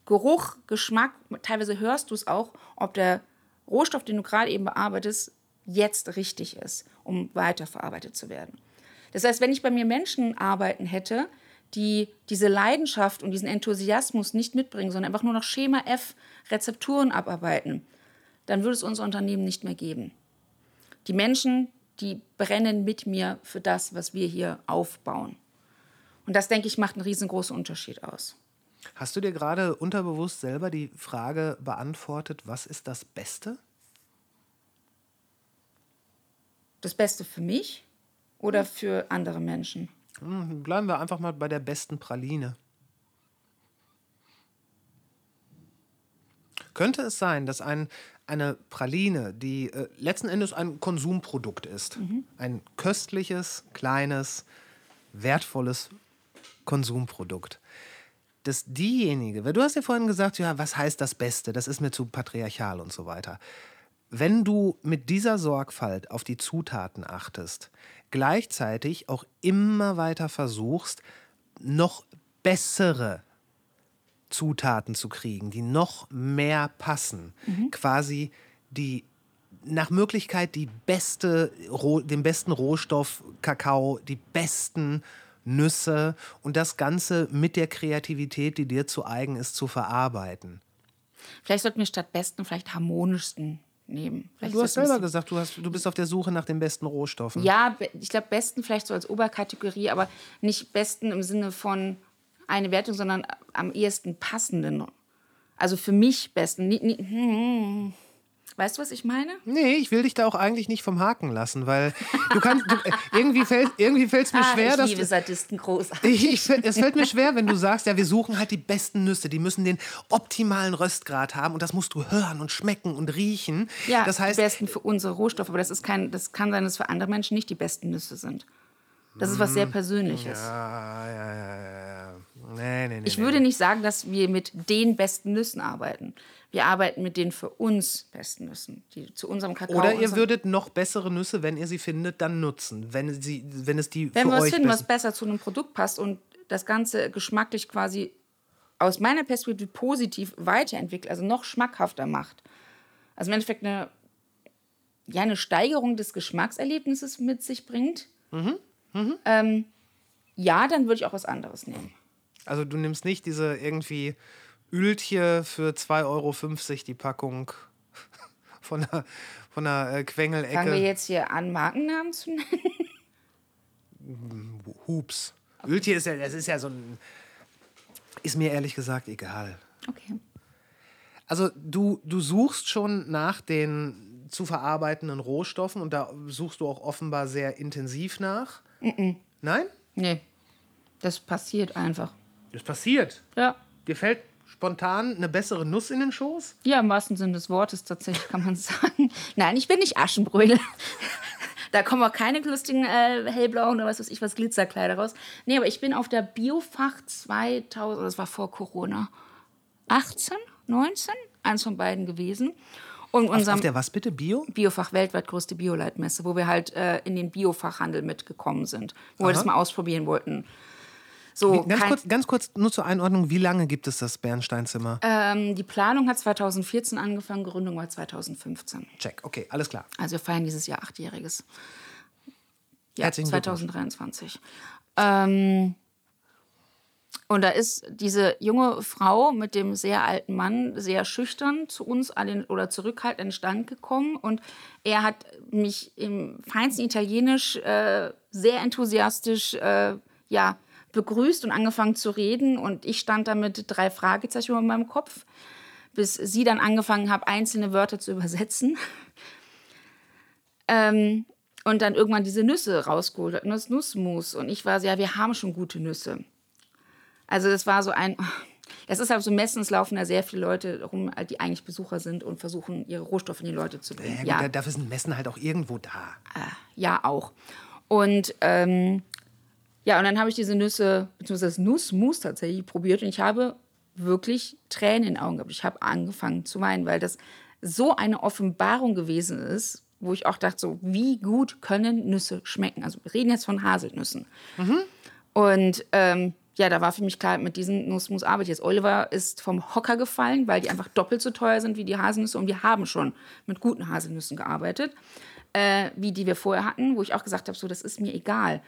Geruch, Geschmack, teilweise hörst du es auch, ob der Rohstoff, den du gerade eben bearbeitest, jetzt richtig ist, um weiterverarbeitet zu werden. Das heißt, wenn ich bei mir Menschen arbeiten hätte, die diese Leidenschaft und diesen Enthusiasmus nicht mitbringen, sondern einfach nur noch Schema F Rezepturen abarbeiten, dann würde es unser Unternehmen nicht mehr geben. Die Menschen, die brennen mit mir für das, was wir hier aufbauen. Und das, denke ich, macht einen riesengroßen Unterschied aus. Hast du dir gerade unterbewusst selber die Frage beantwortet, was ist das Beste? Das Beste für mich oder für andere Menschen? Hm, Bleiben wir einfach mal bei der besten Praline. Könnte es sein, dass ein, eine Praline, die äh, letzten Endes ein Konsumprodukt ist, ein köstliches, kleines, wertvolles Konsumprodukt, dass diejenige, weil du hast ja vorhin gesagt, ja, was heißt das Beste? Das ist mir zu patriarchal und so weiter. Wenn du mit dieser Sorgfalt auf die Zutaten achtest, gleichzeitig auch immer weiter versuchst, noch bessere Zutaten zu kriegen, die noch mehr passen, quasi die nach Möglichkeit die beste, den besten Rohstoff Kakao, die besten Nüsse und das Ganze mit der Kreativität, die dir zu eigen ist, zu verarbeiten. Vielleicht sollten wir statt besten vielleicht harmonischsten nehmen. Du hast selber gesagt, du, hast, du bist auf der Suche nach den besten Rohstoffen. Ja, ich glaube, besten vielleicht so als Oberkategorie, aber nicht besten im Sinne von eine Wertung, sondern am ehesten passenden. Also für mich besten. Hm. Weißt du, was ich meine? Nee, ich will dich da auch eigentlich nicht vom Haken lassen, weil du kannst, du, irgendwie fällt irgendwie fällt's mir schwer, Ah, ich dass liebe du, Sadisten großartig. ich, ich, es fällt mir schwer, wenn du sagst, ja, wir suchen halt die besten Nüsse, die müssen den optimalen Röstgrad haben und das musst du hören und schmecken und riechen. Ja, das heißt, die besten für unsere Rohstoffe, aber das ist kein, das kann sein, dass für andere Menschen nicht die besten Nüsse sind. Das ist was sehr Persönliches. ja, ja, ja, ja. Nee, nee, nee. Ich würde nicht sagen, dass wir mit den besten Nüssen arbeiten. Wir arbeiten mit den für uns besten Nüssen, die zu unserem Kakao. Oder ihr würdet noch bessere Nüsse, wenn ihr sie findet, dann nutzen, wenn, sie, wenn es die Wenn für wir was euch finden, was besser zu einem Produkt passt und das Ganze geschmacklich quasi aus meiner Perspektive positiv weiterentwickelt, also noch schmackhafter macht. Also im Endeffekt eine, ja, eine Steigerung des Geschmackserlebnisses mit sich bringt. Mhm, Ähm, ja, dann würde ich auch was anderes nehmen. Also du nimmst nicht diese irgendwie Öltje für 2,50 Euro die Packung <laughs> von der, von der äh, Fangen wir Quengelecke. jetzt hier an, Markennamen zu nennen? <laughs> Hups. Öltje ist ja, das ist ja so ein. Ist mir ehrlich gesagt egal. Okay. Also du, du suchst schon nach den zu verarbeitenden Rohstoffen und da suchst du auch offenbar sehr intensiv nach. Nein? Nee, das passiert einfach. Das passiert. Ja. Dir fällt spontan eine bessere Nuss in den Schoß? Ja, im wahrsten Sinne des Wortes tatsächlich kann man <laughs> sagen. Nein, ich bin nicht Aschenbrödel. <laughs> Da kommen auch keine lustigen äh, hellblauen oder was weiß ich was Glitzerkleider raus. Nee, aber ich bin auf der Biofach 2000, das war vor Corona, 18, 19, eins von beiden gewesen. Und unserem auf der was bitte? Bio? Biofach weltweit größte Bioleitmesse, wo wir halt äh, in den Biofachhandel mitgekommen sind, wo wir das mal ausprobieren wollten. So, Ganz kein, kurz, ganz kurz nur zur Einordnung, wie lange gibt es das Bernsteinzimmer? ähm, die Planung hat 2014 angefangen, Gründung war 2015. Check, okay, alles klar. Also wir feiern dieses Jahr achtjähriges. Ja, Herzlichen Glückwunsch. 2023. Ähm, Und da ist diese junge Frau mit dem sehr alten Mann sehr schüchtern zu uns den, oder zurückhaltend den Stand gekommen. Und er hat mich im feinsten Italienisch äh, sehr enthusiastisch äh, ja, begrüßt und angefangen zu reden. Und ich stand da mit drei Fragezeichen über meinem Kopf, bis sie dann angefangen hat, einzelne Wörter zu übersetzen. ähm, und dann irgendwann diese Nüsse rausgeholt hat, das Nussmus. Und ich war so, ja, wir haben schon gute Nüsse. Also das war so ein, <laughs> es ist halt so meistens laufen da sehr viele Leute rum, die eigentlich Besucher sind und versuchen, ihre Rohstoffe in die Leute zu bringen. Ja, gut, dafür sind Messen halt auch irgendwo da. Ja, auch. Und ähm, ja, und dann habe ich diese Nüsse, beziehungsweise das Nussmus tatsächlich probiert und ich habe wirklich Tränen in den Augen gehabt. Ich habe angefangen zu weinen, weil das so eine Offenbarung gewesen ist, wo ich auch dachte, so, wie gut können Nüsse schmecken? Also wir reden jetzt von Haselnüssen. Und ähm, ja, da war für mich klar, mit diesen Nussmus arbeite ich jetzt. Oliver ist vom Hocker gefallen, weil die einfach doppelt so teuer sind wie die Haselnüsse. Und wir haben schon mit guten Haselnüssen gearbeitet, äh, wie die wir vorher hatten, wo ich auch gesagt habe, so, das ist mir egal.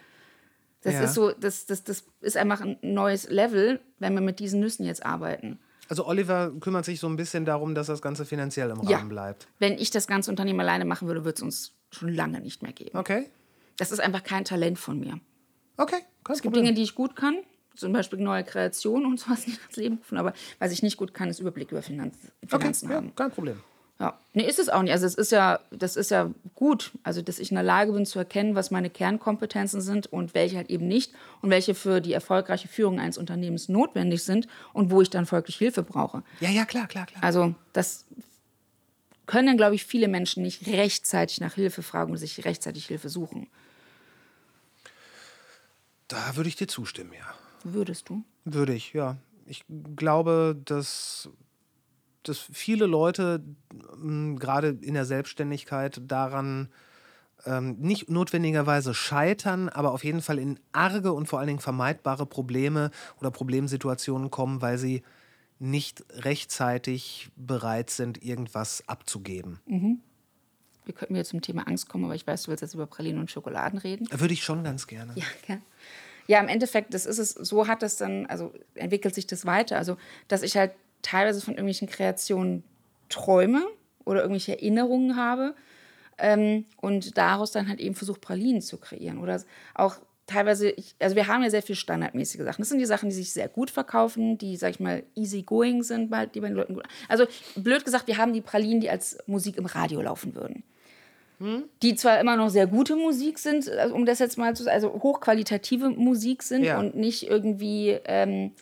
Das Ja. ist so, das, das, das ist einfach ein neues Level, wenn wir mit diesen Nüssen jetzt arbeiten. Also Oliver kümmert sich so ein bisschen darum, dass das Ganze finanziell im Ja. Rahmen bleibt. Wenn ich das ganze Unternehmen alleine machen würde, würde es uns schon lange nicht mehr geben. Okay. Das ist einfach kein Talent von mir. Okay, Es gibt. Dinge, die ich gut kann, zum Beispiel neue Kreationen und sowas nicht ins Leben rufen, aber was ich nicht gut kann, ist Überblick über Finanz okay, Finanzen ja, haben. kein Problem. Ja. Nee, ist es auch nicht. Also es ist ja, das ist ja gut, also dass ich in der Lage bin zu erkennen, was meine Kernkompetenzen sind und welche halt eben nicht und welche für die erfolgreiche Führung eines Unternehmens notwendig sind und wo ich dann folglich Hilfe brauche. Ja, ja, klar, klar, klar. Also das können, glaube ich, viele Menschen nicht rechtzeitig nach Hilfe fragen und sich rechtzeitig Hilfe suchen. Da würde ich dir zustimmen, ja. Würdest du? Würde ich, ja. Ich glaube, dass, dass viele Leute m, gerade in der Selbstständigkeit daran ähm, nicht notwendigerweise scheitern, aber auf jeden Fall in arge und vor allen Dingen vermeidbare Probleme oder Problemsituationen kommen, weil sie nicht rechtzeitig bereit sind, irgendwas abzugeben. Wir könnten jetzt zum Thema Angst kommen, aber ich weiß, du willst jetzt über Pralinen und Schokoladen reden. Würde ich schon ganz gerne. Ja, gell? ja, im Endeffekt, das ist es, so hat das dann, also entwickelt sich das weiter. Also, dass ich halt teilweise von irgendwelchen Kreationen träume oder irgendwelche Erinnerungen habe ähm, und daraus dann halt eben versuche, Pralinen zu kreieren. Oder auch teilweise, ich, also wir haben ja sehr viel standardmäßige Sachen. Das sind die Sachen, die sich sehr gut verkaufen, die, sag ich mal, easy going sind, die bei den Leuten gut. Also, blöd gesagt, wir haben die Pralinen, die als Musik im Radio laufen würden die zwar immer noch sehr gute Musik sind, also um das jetzt mal zu also hochqualitative Musik sind Ja. und nicht irgendwie ähm,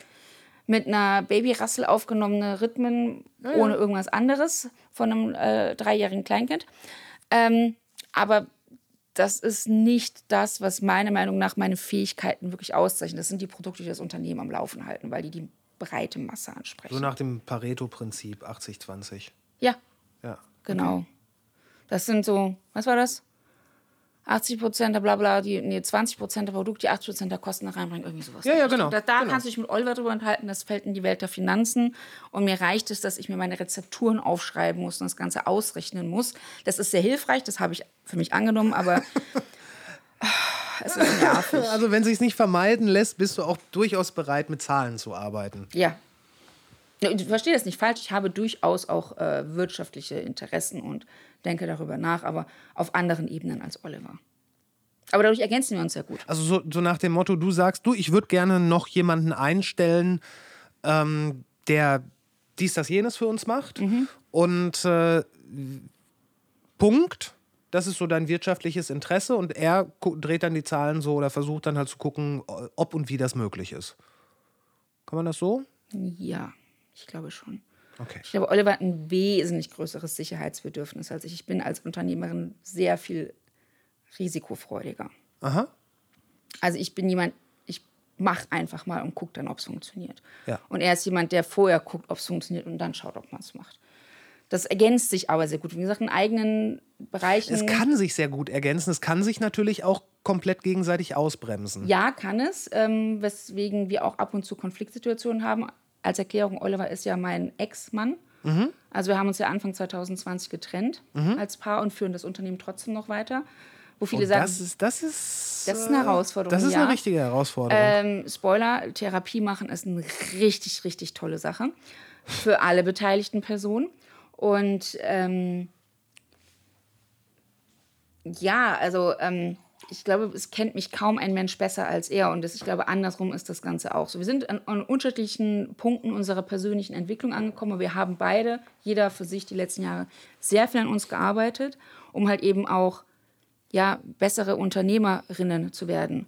mit einer Babyrassel aufgenommene Rhythmen ohne irgendwas anderes von einem äh, dreijährigen Kleinkind. Ähm, aber das ist nicht das, was meiner Meinung nach meine Fähigkeiten wirklich auszeichnen. Das sind die Produkte, die das Unternehmen am Laufen halten, weil die die breite Masse ansprechen. So nach dem Pareto-Prinzip 80-20. ja, Ja. Genau. Das sind so, was war das? 80 Prozent der Blabla, die, nee, 20 Prozent der Produkte, die 80 Prozent der Kosten da reinbringen, irgendwie sowas. Ja, ja, genau, Da, da genau. kannst du dich mit Oliver drüber enthalten, das fällt in die Welt der Finanzen. Und mir reicht es, dass ich mir meine Rezepturen aufschreiben muss und das Ganze ausrechnen muss. Das ist sehr hilfreich, das habe ich für mich angenommen, aber <laughs> es ist nervig. Also wenn sich nicht vermeiden lässt, bist du auch durchaus bereit, mit Zahlen zu arbeiten. Ja. Ja, Ich verstehe das nicht falsch. Ich habe durchaus auch äh, wirtschaftliche Interessen und denke darüber nach, aber auf anderen Ebenen als Oliver. Aber dadurch ergänzen wir uns sehr gut. Also so, so nach dem Motto, du sagst, du, ich würde gerne noch jemanden einstellen, ähm, der dies, das, jenes für uns macht. Und äh, Punkt. Das ist so dein wirtschaftliches Interesse und er dreht dann die Zahlen so oder versucht dann halt zu gucken, ob und wie das möglich ist. Kann man das so? Ja, ich glaube schon. Okay. Ich glaube, Oliver hat ein wesentlich größeres Sicherheitsbedürfnis als ich. Ich bin als Unternehmerin sehr viel risikofreudiger. Aha. Also ich bin jemand, ich mache einfach mal und gucke dann, ob es funktioniert. Ja. Und er ist jemand, der vorher guckt, ob es funktioniert und dann schaut, ob man es macht. Das ergänzt sich aber sehr gut. Wie gesagt, in eigenen Bereichen. Es kann sich sehr gut ergänzen. Es kann sich natürlich auch komplett gegenseitig ausbremsen. Ja, kann es, ähm, weswegen wir auch ab und zu Konfliktsituationen haben. Als Erklärung, Oliver ist ja mein Ex-Mann. Also wir haben uns ja Anfang 2020 getrennt als Paar und führen das Unternehmen trotzdem noch weiter. Wo viele Und sagen, das ist, das ist das, Das ist eine äh, Herausforderung, Das ist ja. eine richtige Herausforderung. Ähm, Spoiler, Therapie machen ist eine richtig, richtig tolle Sache für alle beteiligten Personen. Und ähm, ja, also ähm, ich glaube, es kennt mich kaum ein Mensch besser als er. Und das, ich glaube, andersrum ist das Ganze auch so. Wir sind an, an unterschiedlichen Punkten unserer persönlichen Entwicklung angekommen. Aber wir haben beide, jeder für sich, die letzten Jahre sehr viel an uns gearbeitet, um halt eben auch ja, bessere Unternehmerinnen zu werden.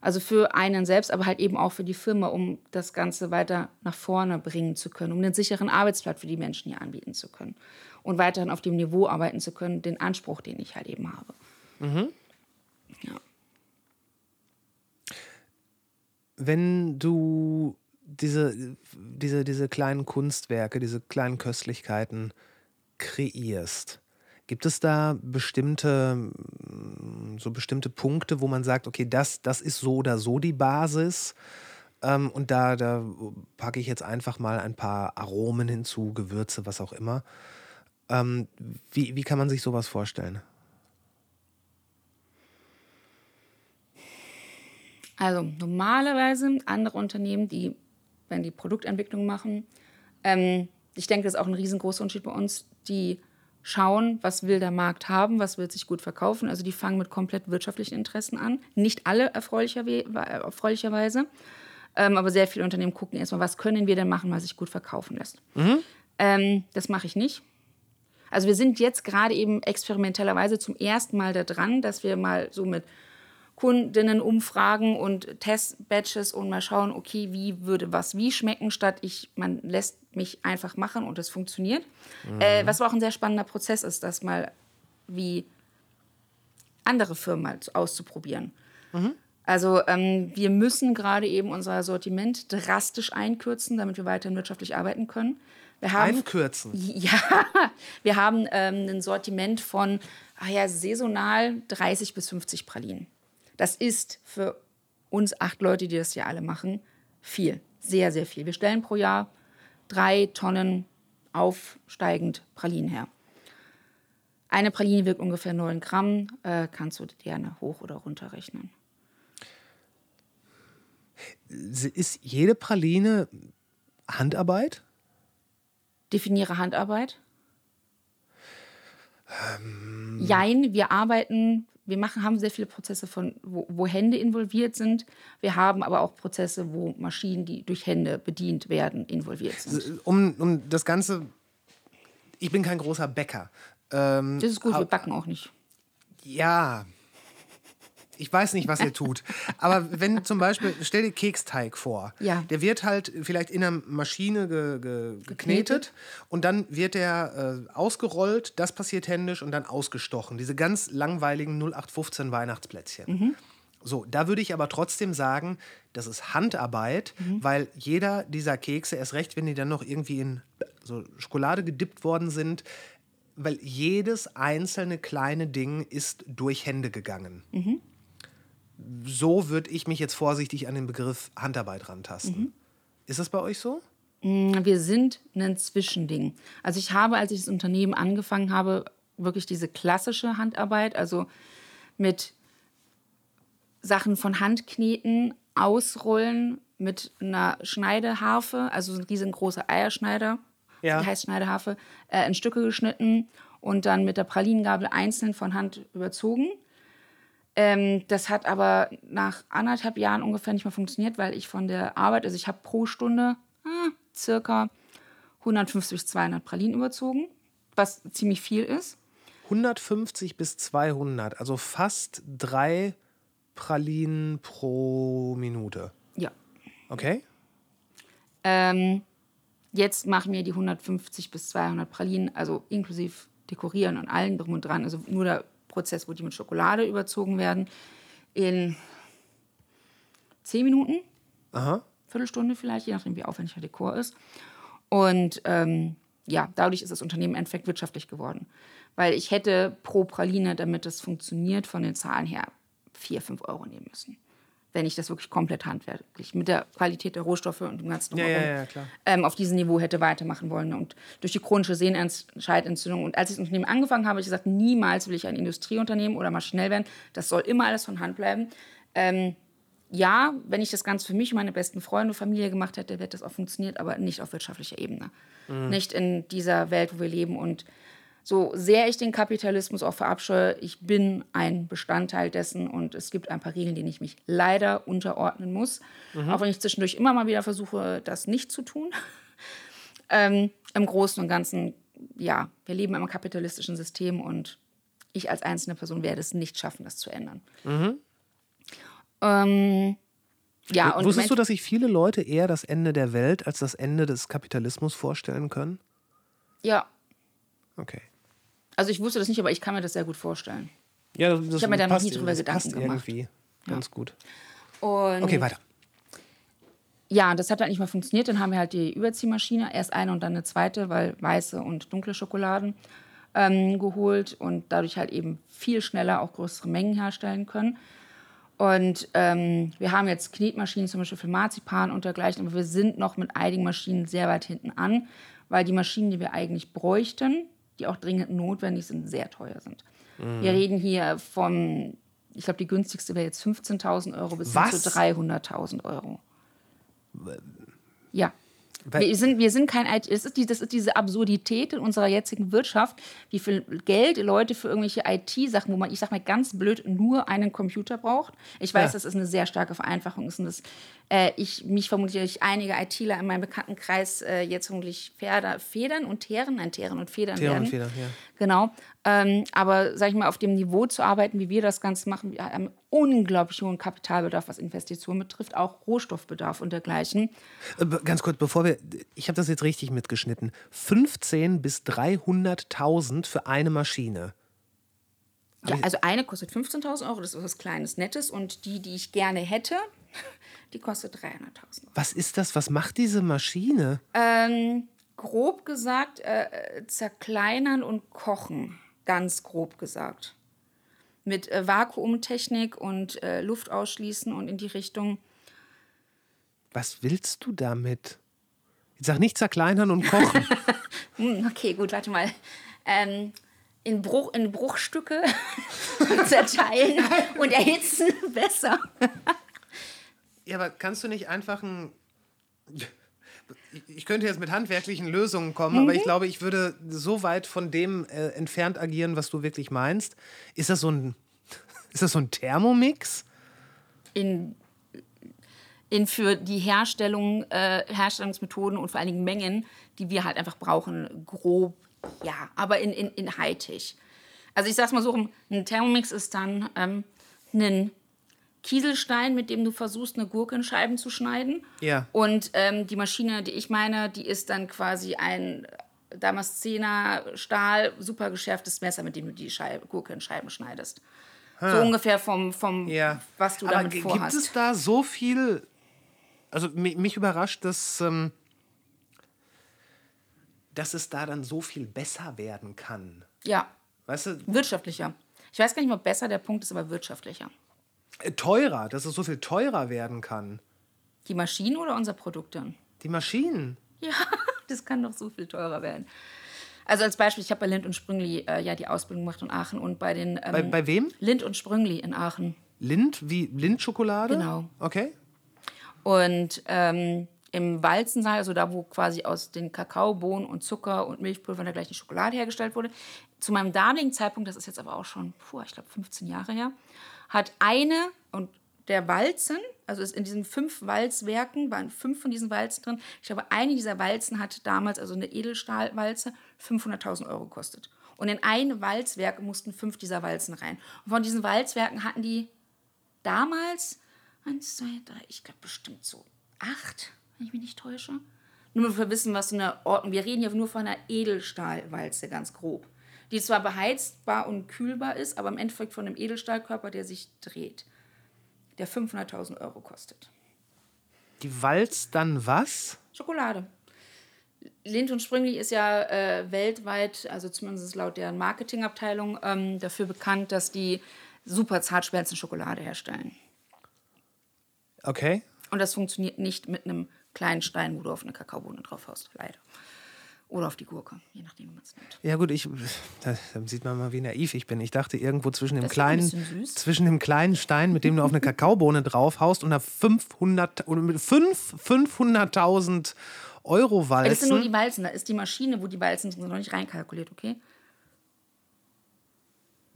Also für einen selbst, aber halt eben auch für die Firma, um das Ganze weiter nach vorne bringen zu können, um einen sicheren Arbeitsplatz für die Menschen hier anbieten zu können und weiterhin auf dem Niveau arbeiten zu können, den Anspruch, den ich halt eben habe. Ja. Wenn du diese, diese, diese kleinen Kunstwerke, diese kleinen Köstlichkeiten kreierst, gibt es da bestimmte, mm, so bestimmte Punkte, wo man sagt, okay, das, das ist so oder so die Basis? Ähm, und da, da packe ich jetzt einfach mal ein paar Aromen hinzu, Gewürze, was auch immer. Ähm, wie, wie kann man sich sowas vorstellen? Also normalerweise andere Unternehmen, die, wenn die Produktentwicklung machen, ähm, ich denke, das ist auch ein riesengroßer Unterschied bei uns, die schauen, was will der Markt haben, was wird sich gut verkaufen. Also die fangen mit komplett wirtschaftlichen Interessen an. Nicht alle erfreulicher, erfreulicherweise, ähm, aber sehr viele Unternehmen gucken erstmal, was können wir denn machen, was sich gut verkaufen lässt. Ähm, das mache ich nicht. Also wir sind jetzt gerade eben experimentellerweise zum ersten Mal da dran, dass wir mal so mit Kundinnen umfragen und Testbatches und mal schauen, okay, wie würde was wie schmecken, statt ich, man lässt mich einfach machen und es funktioniert. Äh, was aber auch ein sehr spannender Prozess ist, das mal wie andere Firmen mal auszuprobieren. Also ähm, wir müssen gerade eben unser Sortiment drastisch einkürzen, damit wir weiterhin wirtschaftlich arbeiten können. Wir haben Einkürzen. <laughs> ja, wir haben ähm, ein Sortiment von ah ja, saisonal 30 bis 50 Pralinen. Das ist für uns acht Leute, die das ja alle machen, viel. Sehr, sehr viel. Wir stellen pro Jahr drei Tonnen aufsteigend Pralinen her. Eine Praline wiegt ungefähr 9 Gramm. Äh, kannst du gerne hoch oder runter rechnen. Ist jede Praline Handarbeit? Definiere Handarbeit. Jein, wir arbeiten, wir machen, haben sehr viele Prozesse, von, wo, wo Hände involviert sind. Wir haben aber auch Prozesse, wo Maschinen, die durch Hände bedient werden, involviert sind. Um, um das Ganze. Ich bin kein großer Bäcker. Ähm, Das ist gut, wir backen auch nicht. Ja. Ich weiß nicht, was ihr tut. Aber wenn zum Beispiel, stell dir Keksteig vor. Ja. Der wird halt vielleicht in einer Maschine ge, ge, geknetet und dann wird der äh, ausgerollt, das passiert händisch und dann ausgestochen. Diese ganz langweiligen 0815 Weihnachtsplätzchen. So, da würde ich aber trotzdem sagen, das ist Handarbeit, weil jeder dieser Kekse, erst recht, wenn die dann noch irgendwie in so Schokolade gedippt worden sind, weil jedes einzelne kleine Ding ist durch Hände gegangen. So würde ich mich jetzt vorsichtig an den Begriff Handarbeit rantasten. Ist das bei euch so? Wir sind ein Zwischending. Also ich habe, als ich das Unternehmen angefangen habe, wirklich diese klassische Handarbeit, also mit Sachen von Hand kneten, ausrollen mit einer Schneideharfe, also so ein riesengroßer Eierschneider, Ja. die heißt Schneideharfe, äh, in Stücke geschnitten und dann mit der Pralinengabel einzeln von Hand überzogen. Ähm, das hat aber nach anderthalb Jahren ungefähr nicht mehr funktioniert, weil ich von der Arbeit, also ich habe pro Stunde ah, circa 150 bis 200 Pralinen überzogen, was ziemlich viel ist. 150 bis 200, also fast drei Pralinen pro Minute. Ja. Okay? Ähm, jetzt machen wir die 150 bis 200 Pralinen, also inklusive Dekorieren und allem drum und dran, also nur der Prozess, wo die mit Schokolade überzogen werden, in 10 Minuten. Aha. Viertelstunde vielleicht, je nachdem, wie aufwendig der Dekor ist. Und ähm, ja, dadurch ist das Unternehmen im Endeffekt wirtschaftlich geworden. Weil ich hätte pro Praline, damit das funktioniert, von den Zahlen her 4, 5 Euro nehmen müssen. Wenn ich das wirklich komplett handwerklich mit der Qualität der Rohstoffe und dem ganzen Ja, Drumherum, ja, ja. Ähm, auf diesem Niveau hätte weitermachen wollen. Und durch die chronische Sehnenscheidentzündung. Und als ich das Unternehmen angefangen habe, habe ich gesagt, niemals will ich ein Industrieunternehmen oder mal schnell werden. Das soll immer alles von Hand bleiben. Ähm, ja, wenn ich das Ganze für mich und meine besten Freunde und Familie gemacht hätte, hätte das auch funktioniert, aber nicht auf wirtschaftlicher Ebene. Nicht in dieser Welt, wo wir leben. Und so sehr ich den Kapitalismus auch verabscheue, ich bin ein Bestandteil dessen und es gibt ein paar Regeln, denen ich mich leider unterordnen muss. Auch wenn ich zwischendurch immer mal wieder versuche, das nicht zu tun. <laughs> ähm, Im Großen und Ganzen, ja, wir leben im kapitalistischen System und ich als einzelne Person werde es nicht schaffen, das zu ändern. Ähm, ja, und Wusstest du, dass sich viele Leute eher das Ende der Welt als das Ende des Kapitalismus vorstellen können? ja, Okay. Also ich wusste das nicht, aber ich kann mir das sehr gut vorstellen. Ja, das, Ich hab mir da noch nie drüber das Gedanken gemacht. irgendwie ganz gut. Und Okay, weiter. Ja, das hat halt nicht mehr funktioniert. Dann haben wir halt die Überziehmaschine, erst eine und dann eine zweite, weil weiße und dunkle Schokoladen ähm, geholt und dadurch halt eben viel schneller auch größere Mengen herstellen können. Und ähm, wir haben jetzt Knetmaschinen zum Beispiel für Marzipan und dergleichen, aber wir sind noch mit einigen Maschinen sehr weit hinten an, weil die Maschinen, die wir eigentlich bräuchten, die auch dringend notwendig sind, sehr teuer sind. Wir reden hier von, ich glaube, die günstigste wäre jetzt 15.000 Euro bis zu 300.000 Euro. Ja. Wir sind, wir sind kein IT. Es ist, die, das ist diese Absurdität in unserer jetzigen Wirtschaft, wie viel Geld Leute für irgendwelche IT-Sachen, wo man, ich sag mal ganz blöd, nur einen Computer braucht. Ich weiß, Ja. das ist eine sehr starke Vereinfachung. Ist und das, äh, ich, mich vermutlich einige ITler in meinem Bekanntenkreis äh, jetzt vermutlich Feder, Federn und Teeren, nein, Teeren und Federn Teeren und werden. Federn, ja. Genau. Ähm, aber sag ich mal, auf dem Niveau zu arbeiten, wie wir das Ganze machen, wir haben unglaublich hohen Kapitalbedarf, was Investitionen betrifft, auch Rohstoffbedarf und dergleichen. Äh, Ganz kurz, bevor wir, ich habe das jetzt richtig mitgeschnitten. 15 bis 300.000 für eine Maschine. Ja, also eine kostet 15.000 Euro, das ist was Kleines, Nettes. Und die, die ich gerne hätte, <laughs> die kostet 300.000 Euro. Was ist das? Was macht diese Maschine? Ähm, grob gesagt, äh, äh, zerkleinern und kochen. Ganz grob gesagt. Mit äh, Vakuumtechnik und äh, Luft ausschließen und in die Richtung. Was willst du damit? Ich sag nicht zerkleinern und kochen. <laughs> Hm, okay, gut, warte mal. Ähm, in, Bruch, in Bruchstücke <laughs> zerteilen <laughs> und erhitzen besser. ja, aber kannst du nicht einfach ein. Ich könnte jetzt mit handwerklichen Lösungen kommen, aber ich glaube, ich würde so weit von dem äh, entfernt agieren, was du wirklich meinst. Ist das so ein, <laughs> ist das so ein Thermomix? in, in für die Herstellung, äh, Herstellungsmethoden und vor allen Dingen Mengen, die wir halt einfach brauchen, grob, ja, aber in, in, in Hightech. Also ich sag's mal so, ein Thermomix ist dann ähm, ein Kieselstein, mit dem du versuchst, eine Gurke in Scheiben zu schneiden. Ja. Und ähm, die Maschine, die ich meine, die ist dann quasi ein Damaszener Stahl, super geschärftes Messer, mit dem du die Scheibe, Gurke in Scheiben schneidest. So ungefähr vom, vom Ja. was du Aber damit vorhast. Gibt es da so viel. Also mi- mich überrascht, dass, ähm, dass es da dann so viel besser werden kann. Ja, Weißt du, wirtschaftlicher. Ich weiß gar nicht, ob besser der Punkt ist, aber wirtschaftlicher. Teurer, dass es so viel teurer werden kann. Die Maschinen oder unser Produkt dann? Die Maschinen. Ja, <laughs> das kann doch so viel teurer werden. Also als Beispiel, ich habe bei Lind und Sprüngli äh, ja die Ausbildung gemacht in Aachen und bei den ähm, Bei, bei wem? Lind und Sprüngli in Aachen. Lind? Wie Lindschokolade? Genau. Okay. Und ähm, im Walzensaal, also da, wo quasi aus den Kakaobohnen und Zucker und Milchpulver und dergleichen Schokolade hergestellt wurde, zu meinem damaligen Zeitpunkt, das ist jetzt aber auch schon, puh, ich glaube 15 Jahre her, hat eine und der Walzen, also ist in diesen fünf Walzwerken, waren fünf von diesen Walzen drin. Ich glaube, eine dieser Walzen hat damals, also eine Edelstahlwalze, 500.000 Euro gekostet. Und in ein Walzwerk mussten fünf dieser Walzen rein. Und von diesen Walzwerken hatten die damals eins, zwei, drei, ich glaube bestimmt so acht, wenn ich mich nicht täusche. Nur mal für wissen, was so eine Ordnung. Wir reden hier nur von einer Edelstahlwalze, ganz grob. Die zwar beheizbar und kühlbar ist, aber im Endeffekt von einem Edelstahlkörper, der sich dreht. Der 500.000 Euro kostet. Die walzt dann was? Schokolade. Lind und Sprüngli ist ja äh, weltweit, also zumindest laut deren Marketingabteilung, ähm, dafür bekannt, dass die super Zartschmelzen Schokolade herstellen. Okay. Und das funktioniert nicht mit einem kleinen Stein, wo du auf eine Kakaobohne drauf haust, leider. Oder auf die Gurke, je nachdem, wie man es nimmt. Ja gut, ich, <laughs> da, da sieht man mal, wie naiv ich bin. Ich dachte irgendwo zwischen dem Das kleinen, zwischen dem kleinen Stein, mit dem du auf eine Kakaobohne <laughs> draufhaust und einer 500 oder mit fünf 500.000 Euro Ja, Das sind nur die Walzen. Walzen, da ist die Maschine, wo die Walzen sind, noch nicht reinkalkuliert, okay?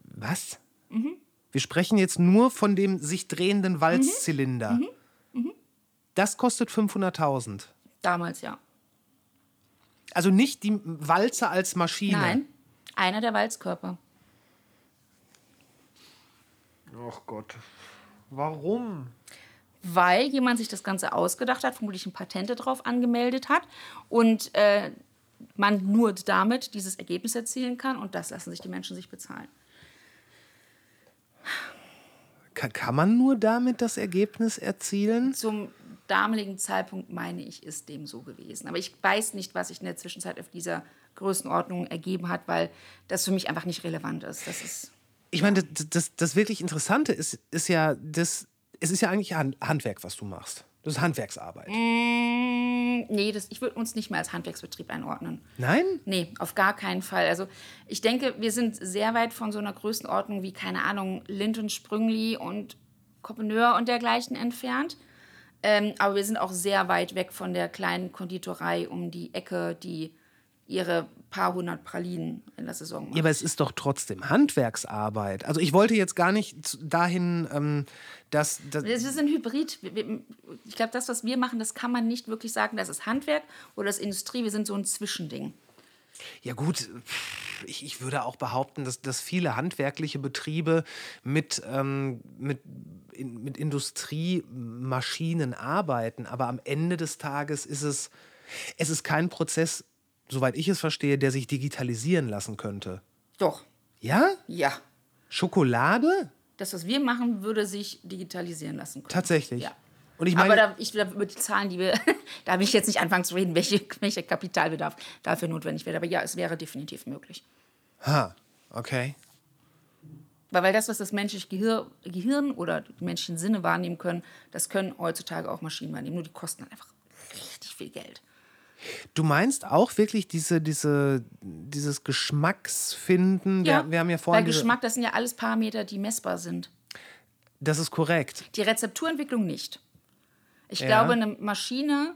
Was? Mhm. Wir sprechen jetzt nur von dem sich drehenden Walzzylinder. Mhm. Das kostet 500.000. Damals ja. Also nicht die Walze als Maschine. Nein, einer der Walzkörper. Ach Gott. Warum? weil jemand sich das Ganze ausgedacht hat, vermutlich ein Patente drauf angemeldet hat und äh, man nur damit dieses Ergebnis erzielen kann und das lassen sich die Menschen sich bezahlen. Ka- Kann man nur damit das Ergebnis erzielen? Zum damaligen Zeitpunkt meine ich, ist dem so gewesen. Aber ich weiß nicht, was sich in der Zwischenzeit auf dieser Größenordnung ergeben hat, weil das für mich einfach nicht relevant ist. Das ist Ich meine, das, das, das wirklich Interessante ist, ist ja, das, es ist ja eigentlich Han- Handwerk, was du machst. Das ist Handwerksarbeit. Mm, nee, das, ich würde uns nicht mehr als Handwerksbetrieb einordnen. Nein? Nee, auf gar keinen Fall. Also ich denke, wir sind sehr weit von so einer Größenordnung wie, keine Ahnung, Lind und Sprüngli und Koppeneur und dergleichen entfernt. Ähm, aber wir sind auch sehr weit weg von der kleinen Konditorei um die Ecke, die ihre paar hundert Pralinen in der Saison macht. Ja, aber es ist doch trotzdem Handwerksarbeit. Also ich wollte jetzt gar nicht dahin, ähm, dass, dass Wir sind Hybrid. Ich glaube, das, was wir machen, das kann man nicht wirklich sagen, das ist Handwerk oder das ist Industrie. Wir sind so ein Zwischending. Ja gut, ich, ich würde auch behaupten, dass, dass viele handwerkliche Betriebe mit, ähm, mit, in, mit Industriemaschinen arbeiten, aber am Ende des Tages ist es, es ist kein Prozess, soweit ich es verstehe, der sich digitalisieren lassen könnte. Doch, Ja? ja. Schokolade? Das, was wir machen, würde sich digitalisieren lassen können. Tatsächlich. Ja. Und ich Aber meine, da, ich, da, über die Zahlen, die wir, <laughs> da will ich jetzt nicht anfangen zu reden, welche, welcher Kapitalbedarf dafür notwendig wäre. Aber ja, es wäre definitiv möglich. ha, okay. Weil, weil das, was das menschliche Gehir Gehirn oder die menschlichen Sinne wahrnehmen können, das können heutzutage auch Maschinen wahrnehmen. Nur die kosten halt einfach richtig viel Geld. Du meinst auch wirklich diese, diese, dieses Geschmacksfinden? wir, wir haben ja vorhin Weil Geschmack, das sind ja alles Parameter, die messbar sind. Das ist korrekt. Die Rezepturentwicklung nicht. Ich Ja. glaube, eine Maschine,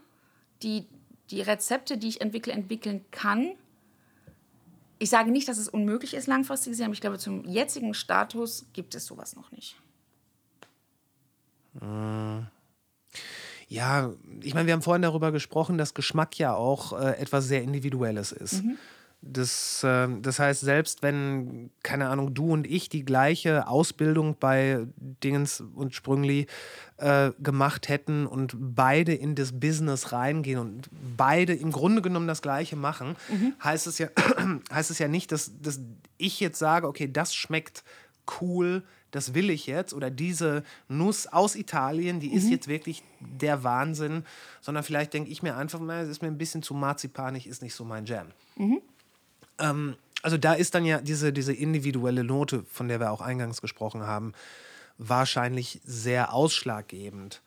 die die Rezepte, die ich entwickle, entwickeln kann. Ich sage nicht, dass es unmöglich ist, langfristig gesehen, aber ich glaube, zum jetzigen Status gibt es sowas noch nicht. Ja, ich meine, wir haben vorhin darüber gesprochen, dass Geschmack ja auch äh, etwas sehr Individuelles ist. Das, ähm, das heißt, selbst wenn, keine Ahnung, du und ich die gleiche Ausbildung bei Dingens und Sprüngli äh, gemacht hätten und beide in das Business reingehen und beide im Grunde genommen das Gleiche machen, heißt, es ja, <clears throat> heißt es ja nicht, dass, dass ich jetzt sage, okay, das schmeckt cool, das will ich jetzt. Oder diese Nuss aus Italien, die ist jetzt wirklich der Wahnsinn. Sondern vielleicht denke ich mir einfach mal, es ist mir ein bisschen zu marzipanig, ist nicht so mein Jam. Ähm, also da ist dann ja diese, diese individuelle Note, von der wir auch eingangs gesprochen haben, wahrscheinlich sehr ausschlaggebend.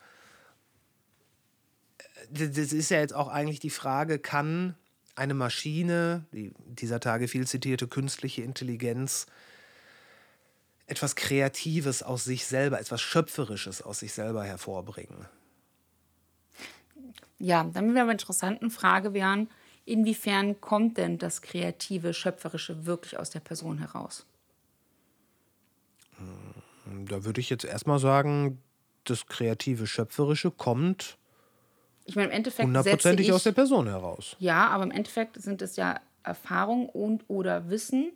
Äh, Das ist ja jetzt auch eigentlich die Frage, kann eine Maschine, die dieser Tage viel zitierte künstliche Intelligenz, etwas Kreatives aus sich selber, etwas Schöpferisches aus sich selber hervorbringen? Ja, dann wäre eine interessante Frage wären, inwiefern kommt denn das Kreative, Schöpferische wirklich aus der Person heraus? Da würde ich jetzt erstmal sagen, das kreative, schöpferische kommt Ich meine, im Endeffekt hundertprozentig ich, aus der Person heraus. Ja, aber im Endeffekt sind es ja Erfahrung und oder Wissen,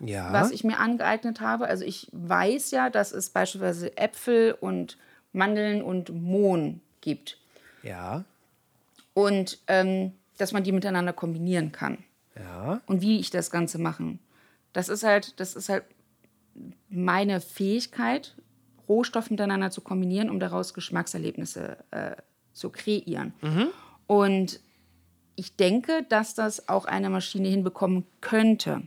Ja. was ich mir angeeignet habe. Also ich weiß ja, dass es beispielsweise Äpfel und Mandeln und Mohn gibt. ja. Und ähm, dass man die miteinander kombinieren kann. Ja. Und wie ich das Ganze mache. Das ist halt, das ist halt meine Fähigkeit, Rohstoffe miteinander zu kombinieren, um daraus Geschmackserlebnisse äh, zu kreieren. Und ich denke, dass das auch eine Maschine hinbekommen könnte.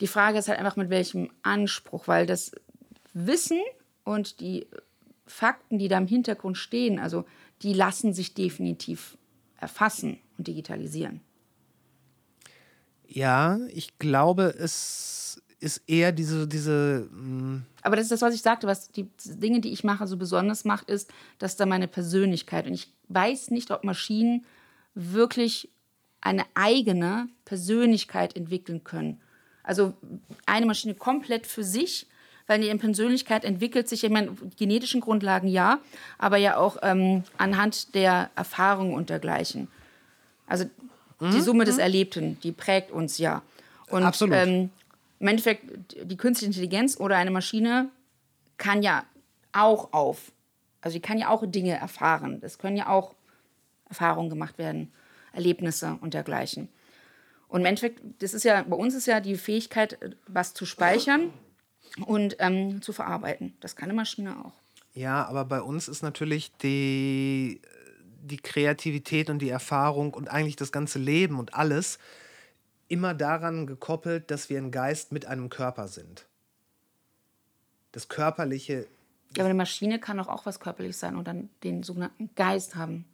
Die Frage ist halt einfach, mit welchem Anspruch, weil das Wissen und die Fakten, die da im Hintergrund stehen, also die lassen sich definitiv erfassen und digitalisieren. Ja, ich glaube, es ist eher diese, diese mh, Aber das ist das, was ich sagte, was die Dinge, die ich mache, so besonders macht, ist, dass da meine Persönlichkeit und ich weiß nicht, ob Maschinen wirklich eine eigene Persönlichkeit entwickeln können. Also eine Maschine komplett für sich, weil ihre Persönlichkeit entwickelt sich, ich meine, genetischen Grundlagen ja, aber ja auch ähm, anhand der Erfahrungen und dergleichen. Also die Summe des Erlebten, die prägt uns ja. Und Absolut. Ähm, im Endeffekt, die künstliche Intelligenz oder eine Maschine kann ja auch auf, also die kann ja auch Dinge erfahren. Es können ja auch Erfahrungen gemacht werden, Erlebnisse und dergleichen. Und im Endeffekt, das ist ja, bei uns ist ja die Fähigkeit, was zu speichern und ähm, zu verarbeiten. Das kann eine Maschine auch. Ja, aber bei uns ist natürlich die, die Kreativität und die Erfahrung und eigentlich das ganze Leben und alles immer daran gekoppelt, dass wir ein Geist mit einem Körper sind. Das Körperliche, Ja, aber eine Maschine kann doch auch was körperlich sein und dann den sogenannten Geist haben.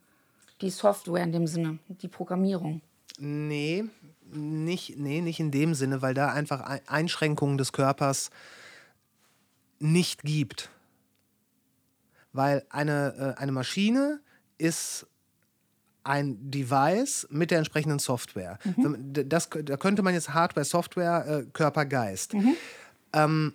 Die Software in dem Sinne, die Programmierung. nee, nicht, nee, nicht in dem Sinne, weil da einfach Ein- Einschränkungen des Körpers nicht gibt. Weil eine, äh, eine Maschine ist ein Device mit der entsprechenden Software. D- Das, da könnte man jetzt Hardware, Software, äh, Körper, Geist. Ähm,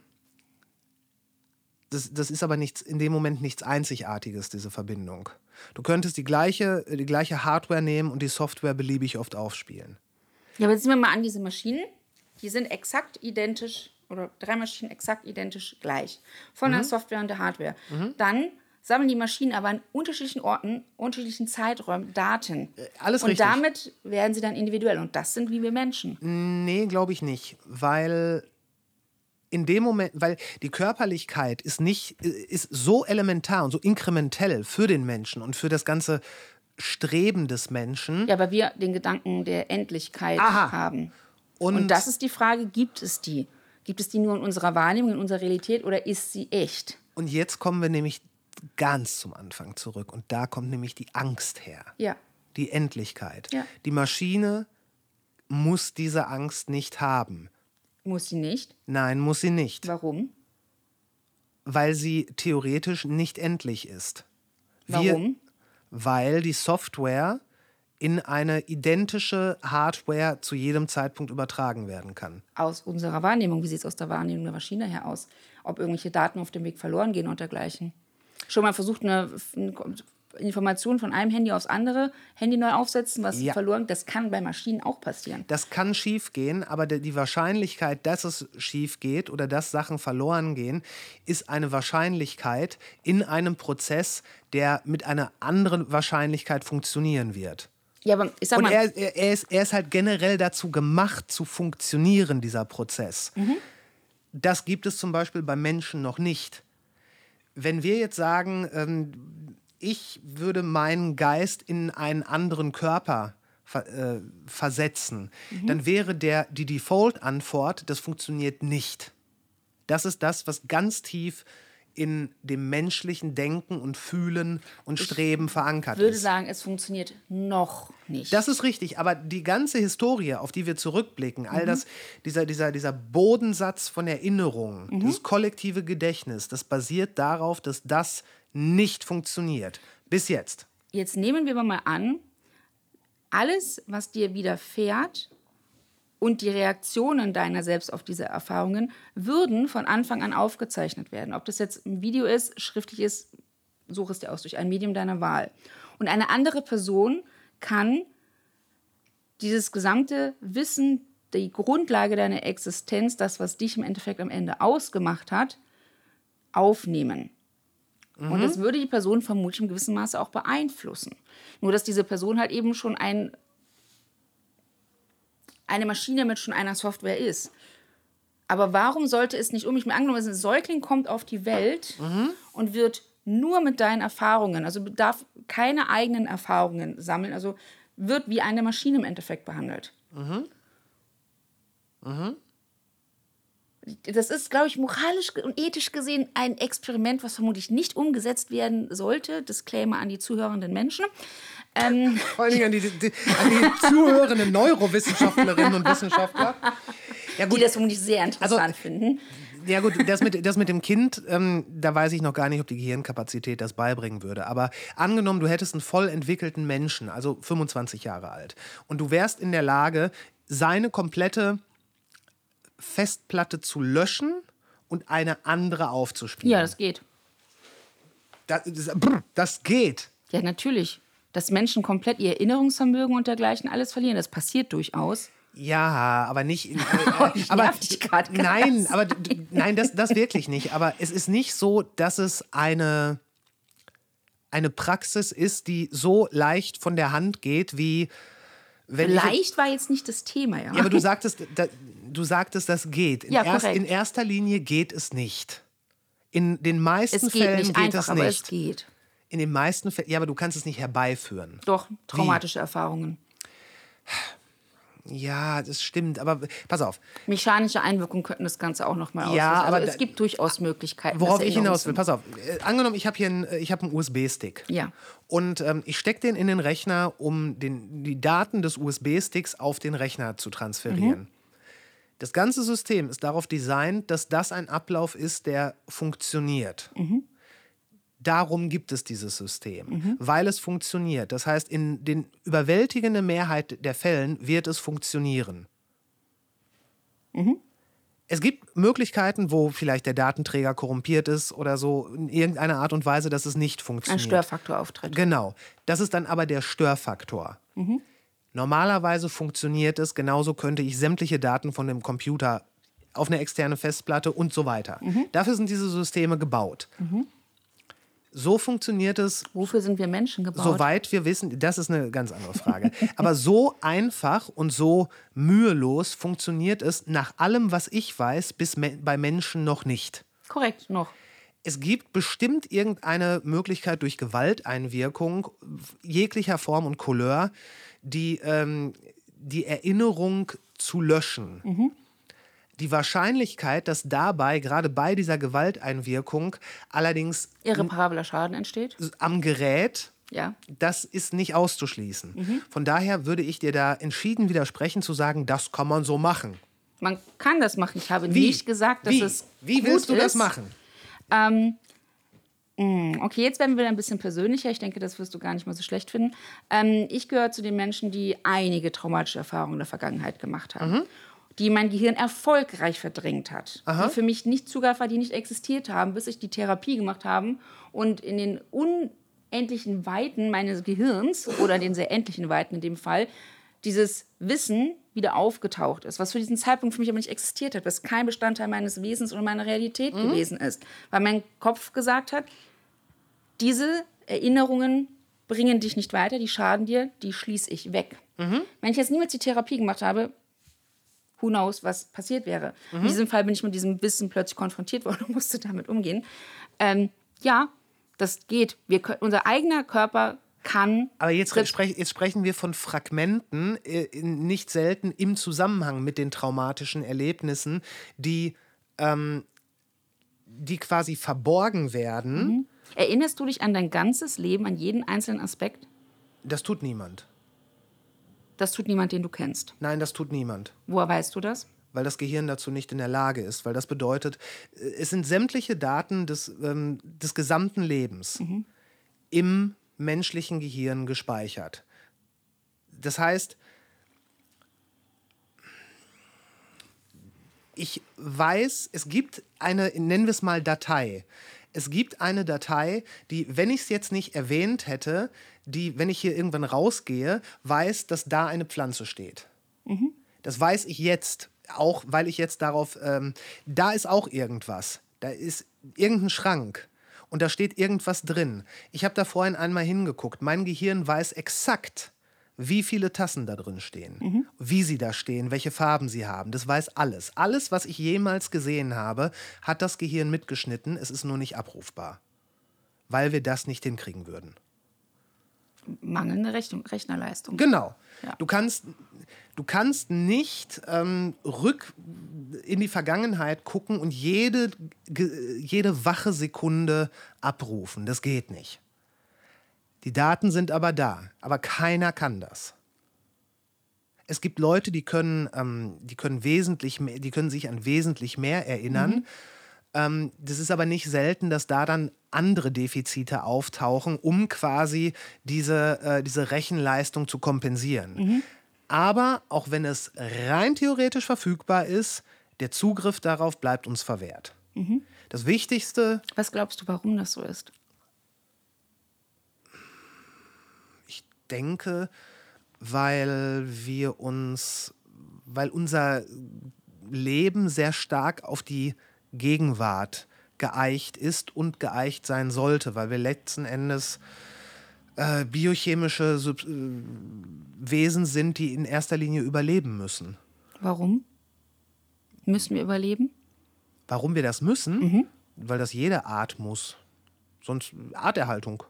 das, das ist aber nichts, in dem Moment nichts Einzigartiges, diese Verbindung. Du könntest die gleiche, die gleiche Hardware nehmen und die Software beliebig oft aufspielen. Ja, aber jetzt sehen wir mal an, diese Maschinen, die sind exakt identisch oder drei Maschinen exakt identisch gleich. Von der Software und der Hardware. Dann sammeln die Maschinen aber an unterschiedlichen Orten, unterschiedlichen Zeiträumen Daten. alles und richtig. damit werden sie dann individuell. Und das sind wie wir Menschen. Nee, glaube ich nicht, weil in dem Moment, weil die Körperlichkeit ist nicht, ist so elementar und so inkrementell für den Menschen und für das ganze Streben des Menschen. Ja, aber wir den Gedanken der Endlichkeit Aha. haben. Und- Und, das ist die Frage, gibt es die? Gibt es die nur in unserer Wahrnehmung, in unserer Realität oder ist sie echt? Und jetzt kommen wir nämlich ganz zum Anfang zurück und da kommt nämlich die Angst her. Ja. Die Endlichkeit. Ja. Die Maschine muss diese Angst nicht haben. Muss sie nicht? Nein, muss sie nicht, Warum? weil sie theoretisch nicht endlich ist. Warum? weil die Software in eine identische Hardware zu jedem Zeitpunkt übertragen werden kann. aus unserer Wahrnehmung. Wie sieht es aus der Wahrnehmung der Maschine her aus? Ob irgendwelche Daten auf dem Weg verloren gehen und dergleichen. Schon mal versucht, eine, eine Information von einem Handy aufs andere Handy neu aufsetzen, was Ja. verloren Das kann bei Maschinen auch passieren. Das kann schief gehen, aber die Wahrscheinlichkeit, dass es schief geht oder dass Sachen verloren gehen, ist eine Wahrscheinlichkeit in einem Prozess, der mit einer anderen Wahrscheinlichkeit funktionieren wird. Ja, aber ich sag Und mal, er, er, er, ist, er ist halt generell dazu gemacht, zu funktionieren, dieser Prozess. Das gibt es zum Beispiel bei Menschen noch nicht. Wenn wir jetzt sagen, ähm, ich würde meinen Geist in einen anderen Körper ver äh, versetzen, dann wäre der, die Default-Antwort, das funktioniert nicht. Das ist das, was ganz tief in dem menschlichen Denken und Fühlen und Streben verankert würde ist. sagen, es funktioniert noch nicht. Das ist richtig, aber die ganze Historie, auf die wir zurückblicken, all das, dieser, dieser, dieser Bodensatz von Erinnerungen, das kollektive Gedächtnis, das basiert darauf, dass das nicht funktioniert. Bis jetzt. Jetzt nehmen wir mal an, alles, was dir widerfährt und die Reaktionen deiner selbst auf diese Erfahrungen würden von Anfang an aufgezeichnet werden. Ob das jetzt ein Video ist, schriftlich ist, such es dir aus durch ein Medium deiner Wahl. Und eine andere Person kann dieses gesamte Wissen, die Grundlage deiner Existenz, das, was dich im Endeffekt am Ende ausgemacht hat, aufnehmen. Und das würde die Person vermutlich in gewissem Maße auch beeinflussen. Nur, dass diese Person halt eben schon ein, eine Maschine mit schon einer Software ist. Aber warum sollte es nicht um mich angenommen, ein Säugling kommt auf die Welt und wird nur mit deinen Erfahrungen, also darf keine eigenen Erfahrungen sammeln, also wird wie eine Maschine im Endeffekt behandelt. Das ist, glaube ich, moralisch und ethisch gesehen ein Experiment, was vermutlich nicht umgesetzt werden sollte. Disclaimer an die zuhörenden Menschen. Ähm, <laughs> Vor allen Dingen an die, die, an die <laughs> zuhörenden Neurowissenschaftlerinnen und Wissenschaftler. Ja, die das vermutlich sehr interessant Also- finden. Ja gut, das mit, das mit dem Kind, ähm, da weiß ich noch gar nicht, ob die Gehirnkapazität das beibringen würde. Aber angenommen, du hättest einen voll entwickelten Menschen, also 25 Jahre alt, und du wärst in der Lage, seine komplette Festplatte zu löschen und eine andere aufzuspielen. Ja, das geht. das, das, das geht. Ja, natürlich. Dass Menschen komplett ihr Erinnerungsvermögen und dergleichen alles verlieren, das passiert durchaus. Ja, aber nicht. In, <laughs> Ich aber dich grad nein, aber nein, das, das wirklich nicht. Aber es ist nicht so, dass es eine eine Praxis ist, die so leicht von der Hand geht wie wenn ich, Leicht war jetzt nicht das Thema, ja. Ja, aber du sagtest, da, du sagtest, das geht. In, Ja, erst, in erster Linie geht es nicht. In den meisten es geht Fällen nicht geht einfach, es aber nicht. es geht. In den meisten Fällen, ja, aber du kannst es nicht herbeiführen. Doch, traumatische Erfahrungen. Ja, das stimmt. Aber pass auf, Mechanische Einwirkungen könnten das Ganze auch nochmal auslösen. Ja, aber also es gibt durchaus Möglichkeiten. Worauf ich hinaus will, pass auf. Äh, angenommen, ich habe hier einen, äh, ich hab einen USB-Stick. Ja. Und ähm, ich stecke den in den Rechner, um den, die Daten des USB-Sticks auf den Rechner zu transferieren. Das ganze System ist darauf designt, dass das ein Ablauf ist, der funktioniert. Darum gibt es dieses System, weil es funktioniert. Das heißt, in den überwältigenden Mehrheit der Fällen wird es funktionieren. Es gibt Möglichkeiten, wo vielleicht der Datenträger korrumpiert ist oder so, in irgendeiner Art und Weise, dass es nicht Ein funktioniert. Störfaktor auftritt. Genau. Das ist dann aber der Störfaktor. Normalerweise funktioniert es, genauso könnte ich sämtliche Daten von dem Computer auf eine externe Festplatte und so weiter. Dafür sind diese Systeme gebaut. So funktioniert es Wofür sind wir Menschen gebaut? Soweit wir wissen, das ist eine ganz andere Frage. <laughs> Aber so einfach und so mühelos funktioniert es nach allem, was ich weiß, bis me bei Menschen noch nicht. Korrekt, noch. Es gibt bestimmt irgendeine Möglichkeit durch Gewalteinwirkung jeglicher Form und Couleur, die, ähm, die Erinnerung zu löschen. Die Wahrscheinlichkeit, dass dabei, gerade bei dieser Gewalteinwirkung, allerdings Irreparabler Schaden entsteht. am Gerät Ja. das ist nicht auszuschließen. Mhm. Von daher würde ich dir da entschieden widersprechen, zu sagen, das kann man so machen. Man kann das machen. Ich habe Wie? nicht gesagt, dass Wie? es Wie willst du ist. das machen? Ähm, okay, jetzt werden wir ein bisschen persönlicher. Ich denke, das wirst du gar nicht mal so schlecht finden. Ähm, ich gehöre zu den Menschen, die einige traumatische Erfahrungen in der Vergangenheit gemacht haben. Mhm. Die mein Gehirn erfolgreich verdrängt hat. Die für mich nicht zugreifbar, die nicht existiert haben, bis ich die Therapie gemacht habe und in den unendlichen Weiten meines Gehirns oder in den sehr endlichen Weiten in dem Fall dieses Wissen wieder aufgetaucht ist, was für diesen Zeitpunkt für mich aber nicht existiert hat, was kein Bestandteil meines Wesens oder meiner Realität gewesen ist, weil mein Kopf gesagt hat, diese Erinnerungen bringen dich nicht weiter, die schaden dir, die schließe ich weg. Wenn ich jetzt niemals die Therapie gemacht habe, who knows, was passiert wäre. In diesem Fall bin ich mit diesem Wissen plötzlich konfrontiert worden und <laughs> musste damit umgehen. Ähm, ja, das geht. Wir unser eigener Körper kann. Aber jetzt, sprech, jetzt sprechen wir von Fragmenten, äh, nicht selten im Zusammenhang mit den traumatischen Erlebnissen, die, ähm, die quasi verborgen werden. Erinnerst du dich an dein ganzes Leben, an jeden einzelnen Aspekt? Das tut niemand. Das tut niemand, den du kennst. Nein, das tut niemand. Woher weißt du das? weil das Gehirn dazu nicht in der Lage ist. Weil das bedeutet, äh, es sind sämtliche Daten des, ähm, des gesamten Lebens im menschlichen Gehirn gespeichert. Das heißt, ich weiß, es gibt eine, nennen wir es mal Datei. Es gibt eine Datei, die, wenn ich es jetzt nicht erwähnt hätte, die, wenn ich hier irgendwann rausgehe, weiß, dass da eine Pflanze steht. Das weiß ich jetzt, auch weil ich jetzt darauf, ähm, da ist auch irgendwas. Da ist irgendein Schrank und da steht irgendwas drin. Ich habe da vorhin einmal hingeguckt. Mein Gehirn weiß exakt, wie viele Tassen da drin stehen, wie sie da stehen, welche Farben sie haben. Das weiß alles. Alles, was ich jemals gesehen habe, hat das Gehirn mitgeschnitten. Es ist nur nicht abrufbar, weil wir das nicht hinkriegen würden. Mangelnde Rechnung, Rechnerleistung. Genau. Ja. Du kannst, du kannst nicht ähm, rück in die Vergangenheit gucken und jede, jede wache Sekunde abrufen. Das geht nicht. Die Daten sind aber da, aber keiner kann das. Es gibt Leute, die können, ähm, die können wesentlich mehr, die können sich an wesentlich mehr erinnern. Ähm, das ist aber nicht selten, dass da dann andere Defizite auftauchen, um quasi diese, äh, diese Rechenleistung zu kompensieren. Aber auch wenn es rein theoretisch verfügbar ist, der Zugriff darauf bleibt uns verwehrt. Das Wichtigste, Was glaubst du, warum das so ist? ich denke, weil wir uns, weil unser Leben sehr stark auf die Gegenwart geeicht ist und geeicht sein sollte, weil wir letzten Endes äh, biochemische Sub äh, Wesen sind, die in erster Linie überleben müssen. Warum? Müssen wir überleben? Warum wir das müssen? Weil das jede Art muss. Sonst Arterhaltung.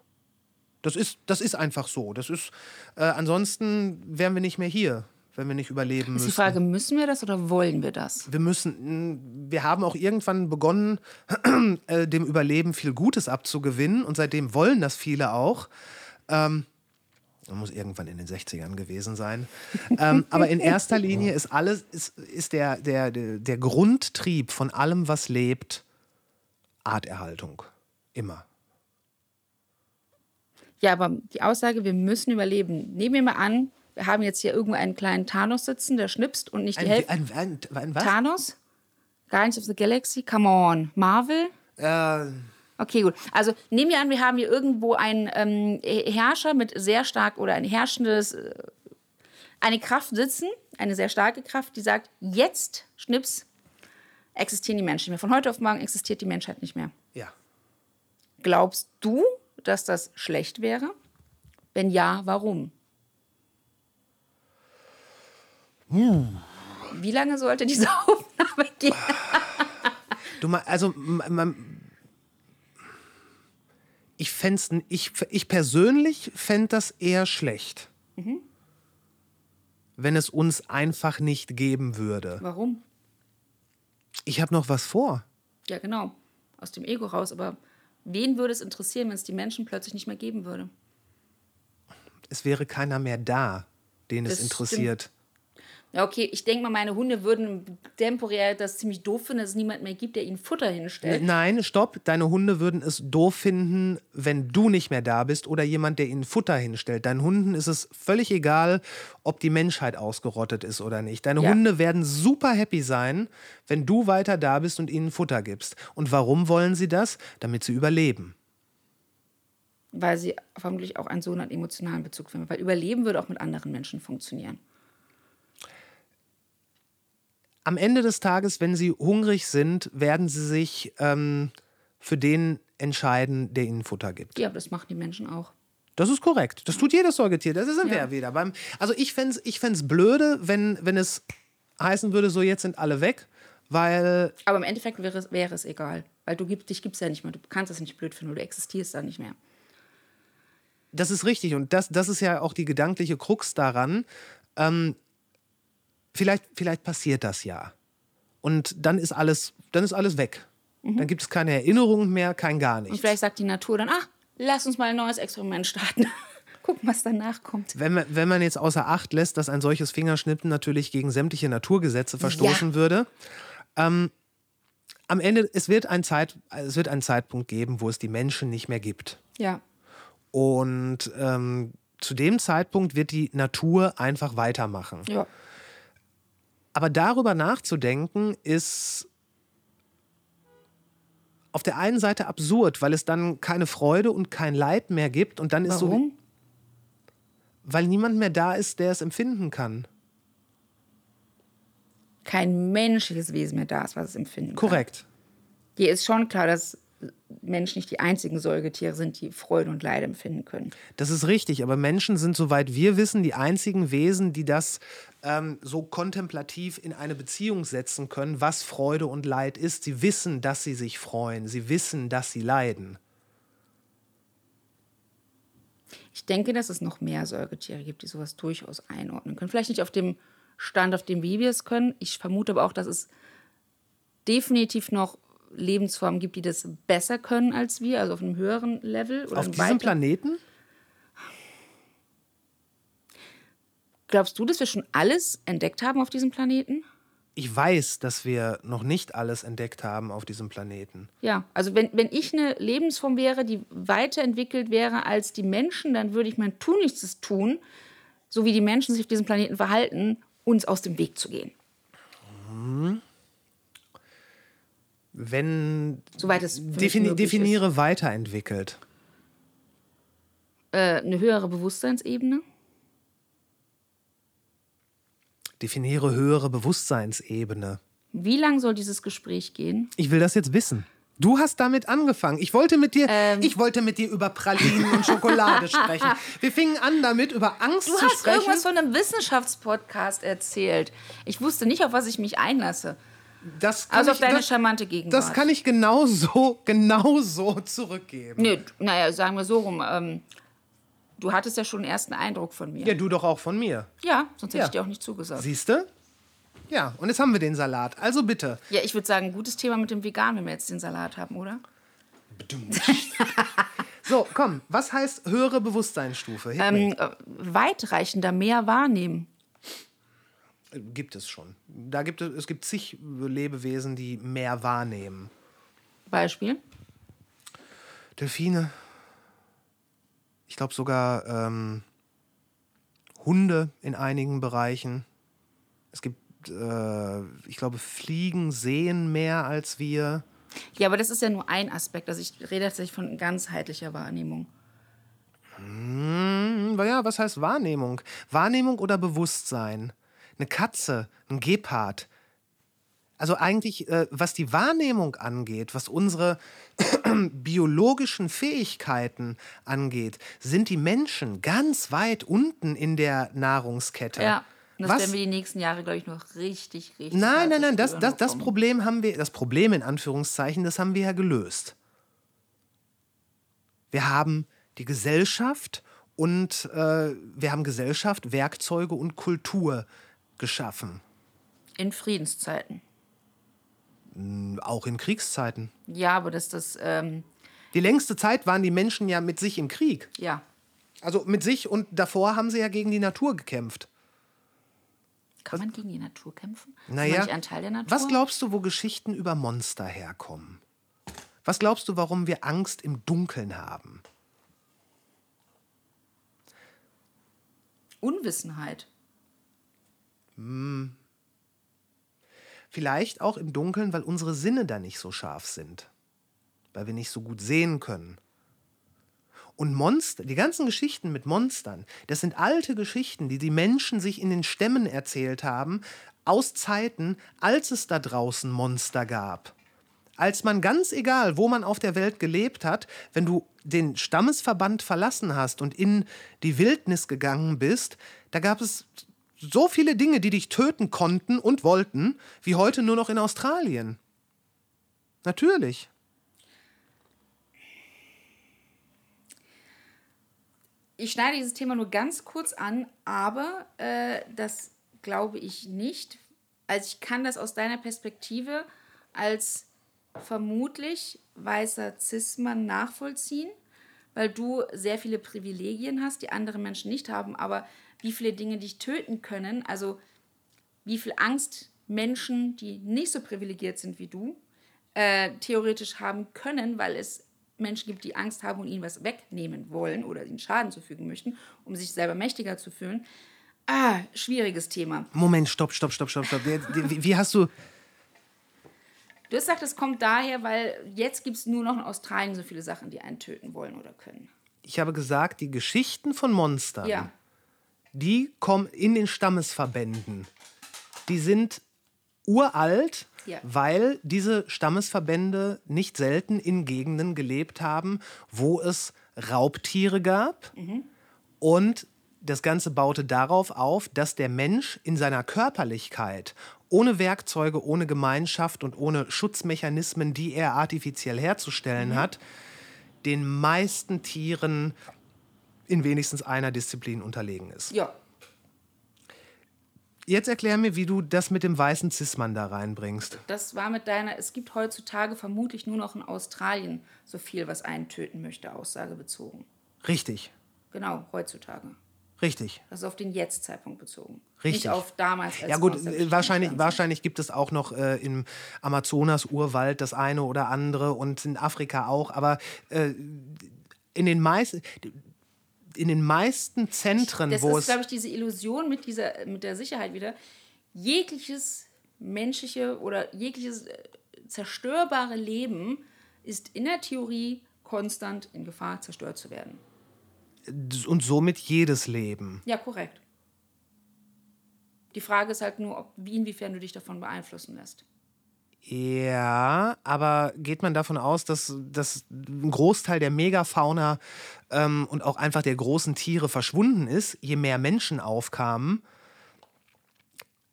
Das ist, das ist einfach so. Das ist, äh, ansonsten wären wir nicht mehr hier, wenn wir nicht überleben Ist müssen. die Frage, müssen wir das oder wollen wir das? wir müssen, mh, wir haben auch irgendwann begonnen, <clears throat> äh, dem Überleben viel Gutes abzugewinnen und seitdem wollen das viele auch. Ähm, das muss irgendwann in den 60ern gewesen sein. ähm, <laughs> aber in erster Linie ist alles, ist, ist der, der, der Grundtrieb von allem, was lebt, Arterhaltung. Immer. Ja, aber die Aussage, wir müssen überleben. Nehmen wir mal an, wir haben jetzt hier irgendwo einen kleinen Thanos sitzen, der schnipst und nicht die Ein, Hälfte. ein, ein, ein, was? Thanos? Guardians of the Galaxy? Come on. Marvel? Äh, Okay, gut. Also nehmen wir an, wir haben hier irgendwo einen ähm, Herrscher mit sehr stark oder ein herrschendes, äh, eine Kraft sitzen, eine sehr starke Kraft, die sagt, jetzt, Schnips, existieren die Menschen nicht mehr. Von heute auf morgen existiert die Menschheit nicht mehr. ja. Glaubst du, dass das schlecht wäre? Wenn ja, warum? Wie lange sollte diese <laughs> Aufnahme gehen? Du mal, also m- m- ich fänd's, ich, ich persönlich fände das eher schlecht. Wenn es uns einfach nicht geben würde. Warum? Ich habe noch was vor. Ja, genau. Aus dem Ego raus. Aber wen würde es interessieren, wenn es die Menschen plötzlich nicht mehr geben würde? Es wäre keiner mehr da, den es Das interessiert. Ja, okay, ich denke mal, meine Hunde würden temporär das ziemlich doof finden, dass es niemand mehr gibt, der ihnen Futter hinstellt. Nein, stopp. Deine Hunde würden es doof finden, wenn du nicht mehr da bist oder jemand, der ihnen Futter hinstellt. Deinen Hunden ist es völlig egal, ob die Menschheit ausgerottet ist oder nicht. Deine Ja. Hunde werden super happy sein, wenn du weiter da bist und ihnen Futter gibst. Und warum wollen sie das? Damit sie überleben. Weil sie vermutlich auch einen so einen emotionalen Bezug finden. Weil Überleben würde auch mit anderen Menschen funktionieren. Am Ende des Tages, wenn sie hungrig sind, werden sie sich ähm, für den entscheiden, der ihnen Futter gibt. Ja, aber das machen die Menschen auch. Das ist korrekt. Das tut jedes Säugetier. Das sind wir Ja. ja wieder. Beim, also ich fände es ich fänd's blöde, wenn, wenn es heißen würde, so jetzt sind alle weg, weil Aber im Endeffekt wäre es, wäre es egal. Weil du gib, dich gibt es ja nicht mehr. Du kannst es nicht blöd finden. Du existierst dann nicht mehr. das ist richtig. Und das, das ist ja auch die gedankliche Krux daran. Ähm, vielleicht, vielleicht passiert das ja. Und dann ist alles, dann ist alles weg. Dann gibt es keine Erinnerungen mehr, kein gar Und nichts. vielleicht sagt die Natur dann, ach, lass uns mal ein neues Experiment starten. <laughs> Gucken, was danach kommt. Wenn man, wenn man jetzt außer Acht lässt, dass ein solches Fingerschnippen natürlich gegen sämtliche Naturgesetze verstoßen würde, ähm, am Ende, es wird, ein Zeit, es wird einen Zeitpunkt geben, wo es die Menschen nicht mehr gibt. Ja. Und ähm, zu dem Zeitpunkt wird die Natur einfach weitermachen. Ja. Aber darüber nachzudenken, ist auf der einen Seite absurd, weil es dann keine Freude und kein Leid mehr gibt. Und dann ist so, Warum? weil niemand mehr da ist, der es empfinden kann. Kein menschliches Wesen mehr da ist, was es empfinden kann. Korrekt. Dir ist schon klar, dass Menschen nicht die einzigen Säugetiere sind, die Freude und Leid empfinden können. Das ist richtig, aber Menschen sind, soweit wir wissen, die einzigen Wesen, die das ähm, so kontemplativ in eine Beziehung setzen können, was Freude und Leid ist. Sie wissen, dass sie sich freuen, sie wissen, dass sie leiden. Ich denke, dass es noch mehr Säugetiere gibt, die sowas durchaus einordnen können. Vielleicht nicht auf dem Stand, auf dem wir es können. Ich vermute aber auch, dass es definitiv noch Lebensformen gibt, die das besser können als wir, also auf einem höheren Level. Auf diesem Planeten? Glaubst du, dass wir schon alles entdeckt haben auf diesem Planeten? Ich weiß, dass wir noch nicht alles entdeckt haben auf diesem Planeten. Ja, also wenn, wenn ich eine Lebensform wäre, die weiterentwickelt wäre als die Menschen, dann würde ich mein Tunlichstes tun, so wie die Menschen sich auf diesem Planeten verhalten, uns aus dem Weg zu gehen. Wenn. Soweit es Defini definiere weiterentwickelt. ist. Äh, eine höhere Bewusstseinsebene. Definiere höhere Bewusstseinsebene. Wie lang soll dieses Gespräch gehen? Ich will das jetzt wissen. Du hast damit angefangen. Ich wollte mit dir, Ähm. ich wollte mit dir über Pralinen und Schokolade <laughs> sprechen. Wir fingen an damit über Angst Du zu hast sprechen. irgendwas von einem Wissenschaftspodcast erzählt. Ich wusste nicht, auf was ich mich einlasse. das kann Also ich, auf deine das, charmante Gegenwart. das kann ich genauso, <laughs> genauso zurückgeben. Nee, naja, sagen wir so rum. Ähm, du hattest ja schon einen ersten Eindruck von mir. Ja, du doch auch von mir. Ja, sonst hätte Ja. ich dir auch nicht zugesagt. Siehst du? Ja, und jetzt haben wir den Salat. Also bitte. Ja, ich würde sagen, gutes Thema mit dem Vegan, wenn wir jetzt den Salat haben, oder? <laughs> So, komm, was heißt höhere Bewusstseinsstufe? Ähm, äh, weitreichender, mehr wahrnehmen. Gibt es schon. Da gibt es, es gibt zig Lebewesen, die mehr wahrnehmen. Beispiel. Delfine. Ich glaube sogar ähm, Hunde in einigen Bereichen. Es gibt, äh, ich glaube, Fliegen sehen mehr als wir. Ja, aber das ist ja nur ein Aspekt. Also ich rede tatsächlich von ganzheitlicher Wahrnehmung. Hm, ja, was heißt Wahrnehmung? Wahrnehmung oder Bewusstsein? Eine Katze, ein Gepard. Also eigentlich, äh, was die Wahrnehmung angeht, was unsere <clears throat> biologischen Fähigkeiten angeht, sind die Menschen ganz weit unten in der Nahrungskette. Ja. Und das was? werden wir die nächsten Jahre, glaube ich, noch richtig, richtig. Nein, nein, nein, das, das, das. Problem haben wir, das Problem in Anführungszeichen, das haben wir ja gelöst. Wir haben die Gesellschaft und äh, wir haben Gesellschaft, Werkzeuge und Kultur geschaffen. In Friedenszeiten. Auch in Kriegszeiten. Ja, aber dass das, ähm, Die längste Zeit waren die Menschen ja mit sich im Krieg. ja. Also mit sich und davor haben sie ja gegen die Natur gekämpft. Kann man gegen die Natur kämpfen? Naja, ein Teil der Natur? was glaubst du, wo Geschichten über Monster herkommen? Was glaubst du, warum wir Angst im Dunkeln haben? Unwissenheit. Vielleicht auch im Dunkeln, weil unsere Sinne da nicht so scharf sind. Weil wir nicht so gut sehen können. Und Monster, die ganzen Geschichten mit Monstern, das sind alte Geschichten, die die Menschen sich in den Stämmen erzählt haben, aus Zeiten, als es da draußen Monster gab. Als man ganz egal, wo man auf der Welt gelebt hat, wenn du den Stammesverband verlassen hast und in die Wildnis gegangen bist, da gab es so viele Dinge, die dich töten konnten und wollten, wie heute nur noch in Australien. Natürlich. Ich schneide dieses Thema nur ganz kurz an, aber äh, das glaube ich nicht. Also ich kann das aus deiner Perspektive als vermutlich weißer Cis-Mann nachvollziehen, weil du sehr viele Privilegien hast, die andere Menschen nicht haben, aber wie viele Dinge dich töten können, also wie viel Angst Menschen, die nicht so privilegiert sind wie du, äh, theoretisch haben können, weil es Menschen gibt, die Angst haben und ihnen was wegnehmen wollen oder ihnen Schaden zufügen möchten, um sich selber mächtiger zu fühlen. Ah, schwieriges Thema. Moment, stopp, stopp, stopp, stopp, stopp. Wie, wie hast du. Du hast gesagt, es kommt daher, weil jetzt gibt es nur noch in Australien so viele Sachen, die einen töten wollen oder können. Ich habe gesagt, die Geschichten von Monstern, Ja. Die kommen in den Stammesverbänden. Die sind uralt, Ja. weil diese Stammesverbände nicht selten in Gegenden gelebt haben, wo es Raubtiere gab. Und das Ganze baute darauf auf, dass der Mensch in seiner Körperlichkeit, ohne Werkzeuge, ohne Gemeinschaft und ohne Schutzmechanismen, die er artifiziell herzustellen hat, den meisten Tieren in wenigstens einer Disziplin unterlegen ist. Ja. Jetzt erklär mir, wie du das mit dem weißen Cis-Mann da reinbringst. Das war mit deiner, es gibt heutzutage vermutlich nur noch in Australien so viel, was einen töten möchte, Aussage bezogen. Richtig, Genau, heutzutage. richtig. Das ist auf den Jetzt-Zeitpunkt bezogen. Richtig. Nicht auf damals. Als Ja gut, äh, wahrscheinlich, wahrscheinlich gibt es auch noch äh, im Amazonas-Urwald das eine oder andere und in Afrika auch, aber äh, in, den meisten, in den meisten Zentren, Das wo ist, es... glaube ich, diese Illusion mit, dieser, mit der Sicherheit wieder. Jegliches menschliche oder jegliches äh, zerstörbare Leben ist in der Theorie konstant in Gefahr, zerstört zu werden. und somit jedes Leben. Ja, korrekt. Die Frage ist halt nur, ob, wie inwiefern du dich davon beeinflussen lässt. Ja, aber geht man davon aus, dass, dass ein Großteil der Megafauna ähm, und auch einfach der großen Tiere verschwunden ist, je mehr Menschen aufkamen,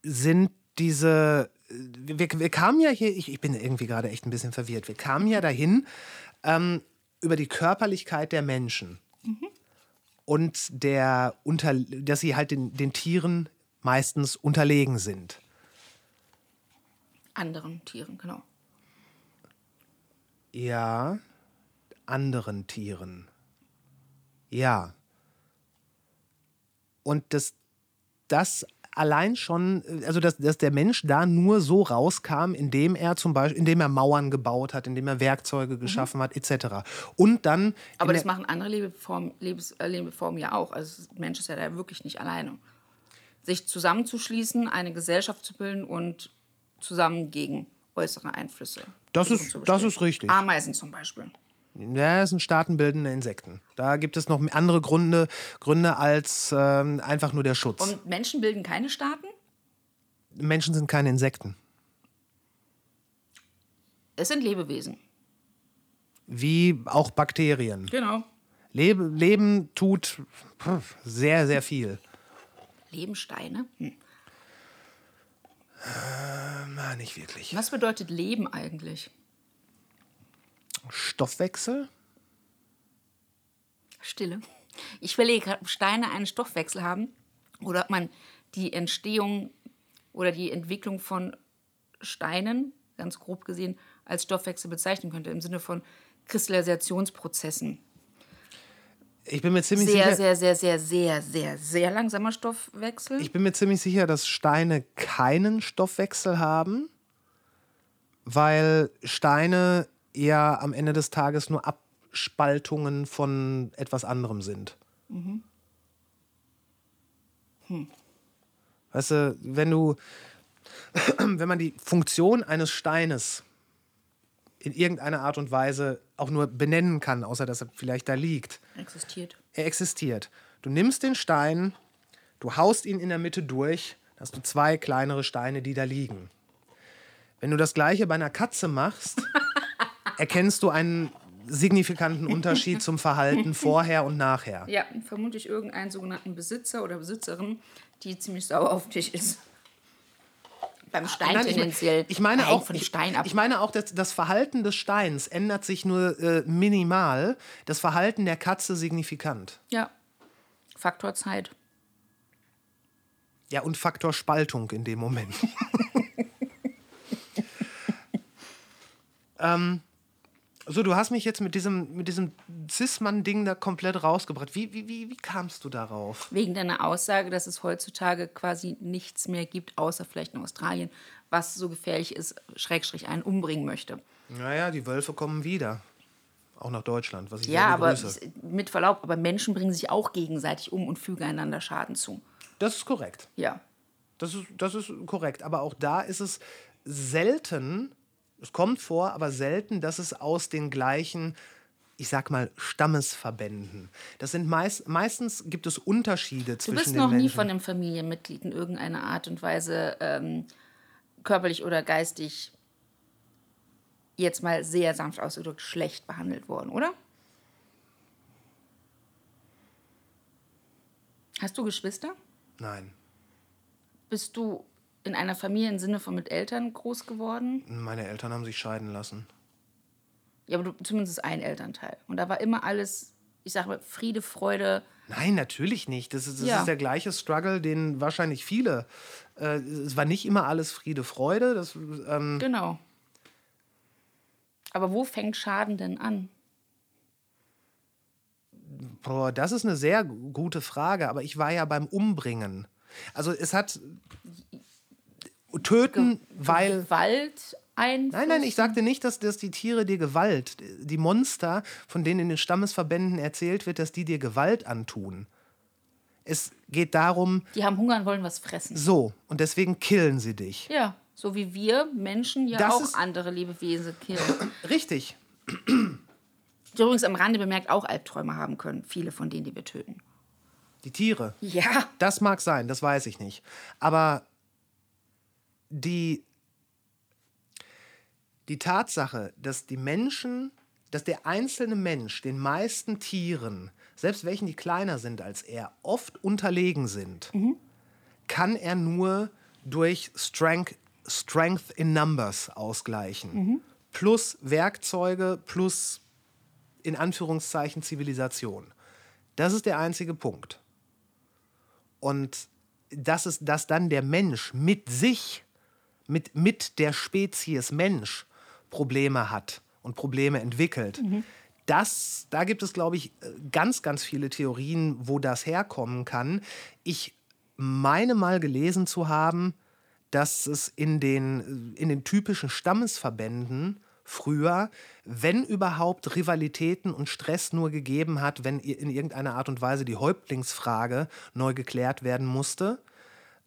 sind diese. Wir, wir kamen ja hier, ich, ich bin irgendwie gerade echt ein bisschen verwirrt, wir kamen ja dahin ähm, über die Körperlichkeit der Menschen und der unter, dass sie halt den, den Tieren meistens unterlegen sind. Anderen Tieren, genau. Ja, anderen Tieren. Ja. Und dass das allein schon, also dass, dass der Mensch da nur so rauskam, indem er zum Beispiel, indem er Mauern gebaut hat, indem er Werkzeuge geschaffen hat, etc. Und dann. Aber das machen andere Lebeformen, Lebens, äh, Lebeformen ja auch. Also der Mensch ist ja da wirklich nicht alleine. Sich zusammenzuschließen, eine Gesellschaft zu bilden und zusammen gegen äußere Einflüsse. Das ist- das ist richtig. Ameisen zum Beispiel. Ja, das sind staatenbildende Insekten. Da gibt es noch andere Gründe, Gründe als ähm, einfach nur der Schutz. Und Menschen bilden keine Staaten? Menschen sind keine Insekten. Es sind Lebewesen. Wie auch Bakterien. Genau. Lebe, Leben tut sehr, sehr viel. Lebensteine? Hm. Na, nicht wirklich. Was bedeutet Leben eigentlich? Stoffwechsel? Stille. Ich überlege gerade, ob Steine einen Stoffwechsel haben oder ob man die Entstehung oder die Entwicklung von Steinen, ganz grob gesehen, als Stoffwechsel bezeichnen könnte, im Sinne von Kristallisationsprozessen. Ich bin mir ziemlich Sehr, sicher. sehr, sehr, sehr, sehr, sehr, sehr langsamer Stoffwechsel. Ich bin mir ziemlich sicher, dass Steine keinen Stoffwechsel haben, weil Steine ja am Ende des Tages nur Abspaltungen von etwas anderem sind. Weißt du, wenn du, <clears throat> wenn man die Funktion eines Steines in irgendeiner Art und Weise auch nur benennen kann, außer dass er vielleicht da liegt, Existiert. er existiert. Du nimmst den Stein, du haust ihn in der Mitte durch, hast du zwei kleinere Steine, die da liegen. Wenn du das gleiche bei einer Katze machst, <laughs> erkennst du einen signifikanten Unterschied zum Verhalten <laughs> vorher und nachher. Ja, vermutlich irgendeinen sogenannten Besitzer oder Besitzerin, die ziemlich sauer auf dich ist. Beim Stein Nein, ich, tendenziell. ich meine auch, ich, ich meine auch, dass das Verhalten des Steins ändert sich nur äh, minimal, das Verhalten der Katze signifikant. ja. Faktor Zeit. Ja, und Faktor Spaltung in dem Moment. <laughs> ähm, so, du hast mich jetzt mit diesem, mit diesem Cis-Mann-Ding da komplett rausgebracht. Wie, wie, wie, wie kamst du darauf? Wegen deiner Aussage, dass es heutzutage quasi nichts mehr gibt, außer vielleicht in Australien, was so gefährlich ist, Schrägstrich einen umbringen möchte. Naja, die Wölfe kommen wieder. Auch nach Deutschland, was ich Ja, aber mit Verlaub, aber Menschen bringen sich auch gegenseitig um und fügen einander Schaden zu. Das ist korrekt. Ja. Das ist, das ist korrekt. Aber auch da ist es selten, es kommt vor, aber selten, dass es aus den gleichen, ich sag mal, Stammesverbänden. Das sind meist, meistens gibt es Unterschiede Du zwischen bist den noch nie von einem Familienmitglied in irgendeiner Art und Weise ähm, körperlich oder geistig jetzt mal sehr sanft ausgedrückt schlecht behandelt worden, oder? Hast du Geschwister? Nein, Bist du in einer Familie im Sinne von mit Eltern groß geworden? meine Eltern haben sich scheiden lassen. Ja, aber du, zumindest ein Elternteil. Und da war immer alles, ich sage mal, Friede, Freude, Nein, natürlich nicht. Das ist, das Ja. ist der gleiche Struggle, den wahrscheinlich viele. Äh, es war nicht immer alles Friede, Freude. Das, ähm, Genau. Aber wo fängt Schaden denn an? boah, das ist eine sehr gu- gute Frage, aber ich war ja beim Umbringen. Also es hat töten, weil. Gewalt ein. Nein, nein, ich sagte nicht, dass, dass die Tiere dir Gewalt, die Monster, von denen in den Stammesverbänden erzählt wird, dass die dir Gewalt antun. Es geht darum, Die haben Hunger und wollen was fressen. so, und deswegen killen sie dich. Ja, so wie wir Menschen ja Das auch andere Lebewesen killen. <clears throat> Richtig. Übrigens am Rande bemerkt auch Albträume haben können. Viele von denen, die wir töten. Die Tiere. Ja. Das mag sein, das weiß ich nicht. Aber die, die Tatsache, dass die Menschen, dass der einzelne Mensch den meisten Tieren, selbst welchen die kleiner sind als er, oft unterlegen sind, kann er nur durch Strength, Strength in Numbers ausgleichen. Plus Werkzeuge, plus in Anführungszeichen Zivilisation. Das ist der einzige Punkt. Und dass, es, dass dann der Mensch mit sich, mit, mit der Spezies Mensch Probleme hat und Probleme entwickelt, das, da gibt es, glaube ich, ganz, ganz viele Theorien, wo das herkommen kann. Ich meine mal gelesen zu haben, dass es in den, in den typischen Stammesverbänden früher, wenn überhaupt Rivalitäten und Stress nur gegeben hat, wenn in irgendeiner Art und Weise die Häuptlingsfrage neu geklärt werden musste.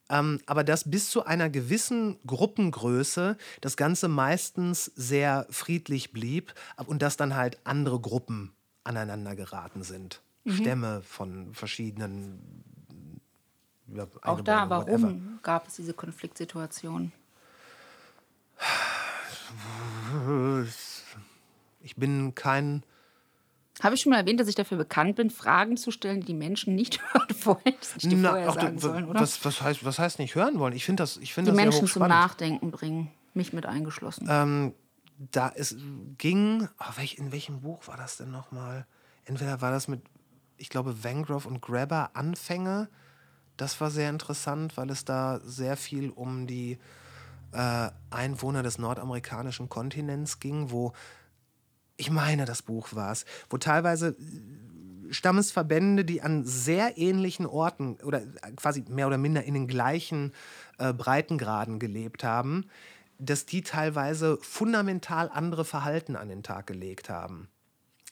Ähm, aber dass bis zu einer gewissen Gruppengröße das Ganze meistens sehr friedlich blieb und dass dann halt andere Gruppen aneinander geraten sind. Stämme von verschiedenen. Ja, Auch da, Eingeborenen, whatever. warum gab es diese Konfliktsituation? Ich bin kein. Habe ich schon mal erwähnt, dass ich dafür bekannt bin, Fragen zu stellen, die die Menschen nicht <laughs> hören wollen? Dir Na, vorher ach du, sagen sollen, oder? was, was, heißt, was heißt nicht hören wollen? Ich finde das, ich find die das Menschen zum. Nachdenken bringen, mich mit eingeschlossen. Ähm, da es ging, oh, welch, in welchem Buch war das denn nochmal? Entweder war das mit, ich glaube, Vangrove und Grabber Anfänge. Das war sehr interessant, weil es da sehr viel um die äh, Einwohner des nordamerikanischen Kontinents ging, wo, ich meine, das Buch war es, wo teilweise Stammesverbände, die an sehr ähnlichen Orten oder quasi mehr oder minder in den gleichen äh, Breitengraden gelebt haben, dass die teilweise fundamental andere Verhalten an den Tag gelegt haben.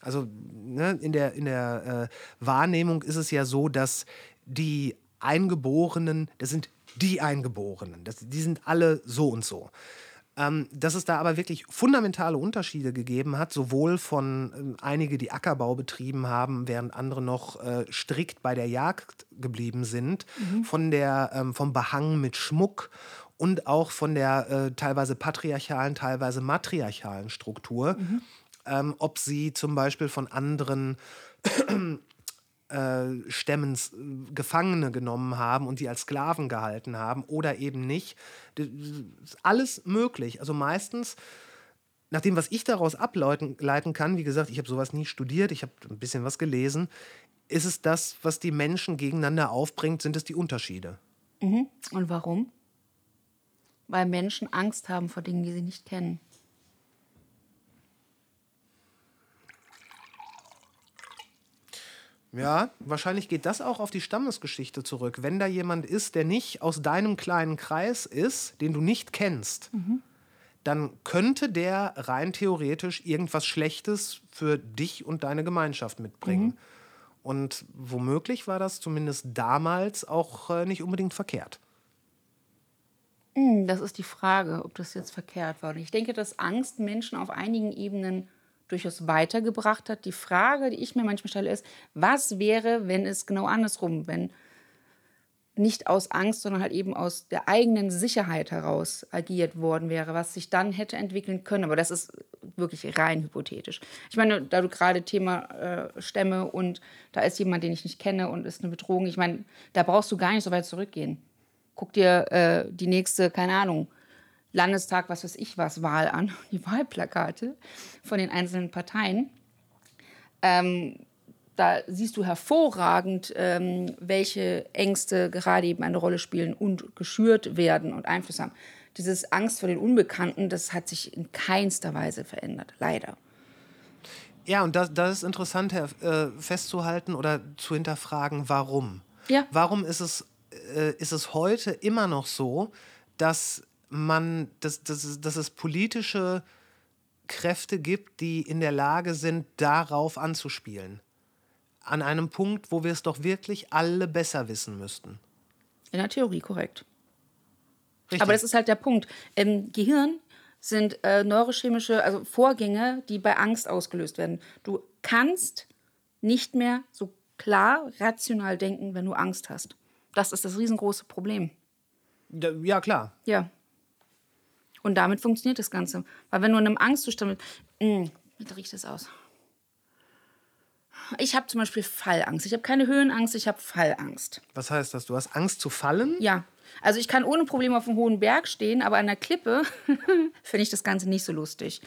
Also ne, in der, in der äh, Wahrnehmung ist es ja so, dass die Eingeborenen, das sind die Eingeborenen, das, die sind alle so und so. Ähm, dass es da aber wirklich fundamentale Unterschiede gegeben hat, sowohl von ähm, einige, die Ackerbau betrieben haben, während andere noch äh, strikt bei der Jagd geblieben sind, von der, ähm, vom Behang mit Schmuck und auch von der äh, teilweise patriarchalen, teilweise matriarchalen Struktur. Ähm, ob sie zum Beispiel von anderen äh, äh, Gefangene genommen haben und die als Sklaven gehalten haben oder eben nicht. Das ist alles möglich. Also meistens, nach dem, was ich daraus ableiten leiten kann, wie gesagt, ich habe sowas nie studiert, ich habe ein bisschen was gelesen, ist es das, was die Menschen gegeneinander aufbringt, sind es die Unterschiede. Und warum? Weil Menschen Angst haben vor Dingen, die sie nicht kennen. Ja, wahrscheinlich geht das auch auf die Stammesgeschichte zurück. Wenn da jemand ist, der nicht aus deinem kleinen Kreis ist, den du nicht kennst, dann könnte der rein theoretisch irgendwas Schlechtes für dich und deine Gemeinschaft mitbringen. Und womöglich war das zumindest damals auch äh, nicht unbedingt verkehrt. Hm, Das ist die Frage, ob das jetzt verkehrt war. Und ich denke, dass Angst Menschen auf einigen Ebenen durchaus weitergebracht hat. Die Frage, die ich mir manchmal stelle, ist, was wäre, wenn es genau andersrum, wenn nicht aus Angst, sondern halt eben aus der eigenen Sicherheit heraus agiert worden wäre, was sich dann hätte entwickeln können. Aber das ist wirklich rein hypothetisch. Ich meine, da du gerade Thema äh, Stämme und da ist jemand, den ich nicht kenne und ist eine Bedrohung, ich meine, da brauchst du gar nicht so weit zurückgehen. Guck dir äh, die nächste, keine Ahnung, Landestag, was weiß ich was, Wahl an, <laughs> die Wahlplakate von den einzelnen Parteien. Ähm, da siehst du hervorragend, ähm, welche Ängste gerade eben eine Rolle spielen und geschürt werden und Einfluss haben. Dieses Angst vor den Unbekannten, das hat sich in keinster Weise verändert, leider. Ja, und das, das ist interessant äh, festzuhalten oder zu hinterfragen, warum. Ja. Warum ist es, äh, ist es heute immer noch so, dass man, dass, dass, dass es politische Kräfte gibt, die in der Lage sind, darauf anzuspielen? An einem Punkt, wo wir es doch wirklich alle besser wissen müssten. In der Theorie korrekt. Richtig. Aber das ist halt der Punkt. Im Gehirn sind äh, neurochemische also Vorgänge, die bei Angst ausgelöst werden. Du kannst nicht mehr so klar rational denken, wenn du Angst hast. Das ist das riesengroße Problem. Ja, ja, klar. Ja. Und damit funktioniert das Ganze. Weil wenn du in einem Angstzustand bist, mh, wie riecht das aus? Ich habe zum Beispiel Fallangst. Ich habe keine Höhenangst, ich habe Fallangst. Was heißt das? Du hast Angst zu fallen? Ja. Also ich kann ohne Probleme auf einem hohen Berg stehen, aber an der Klippe <laughs> finde ich das Ganze nicht so lustig.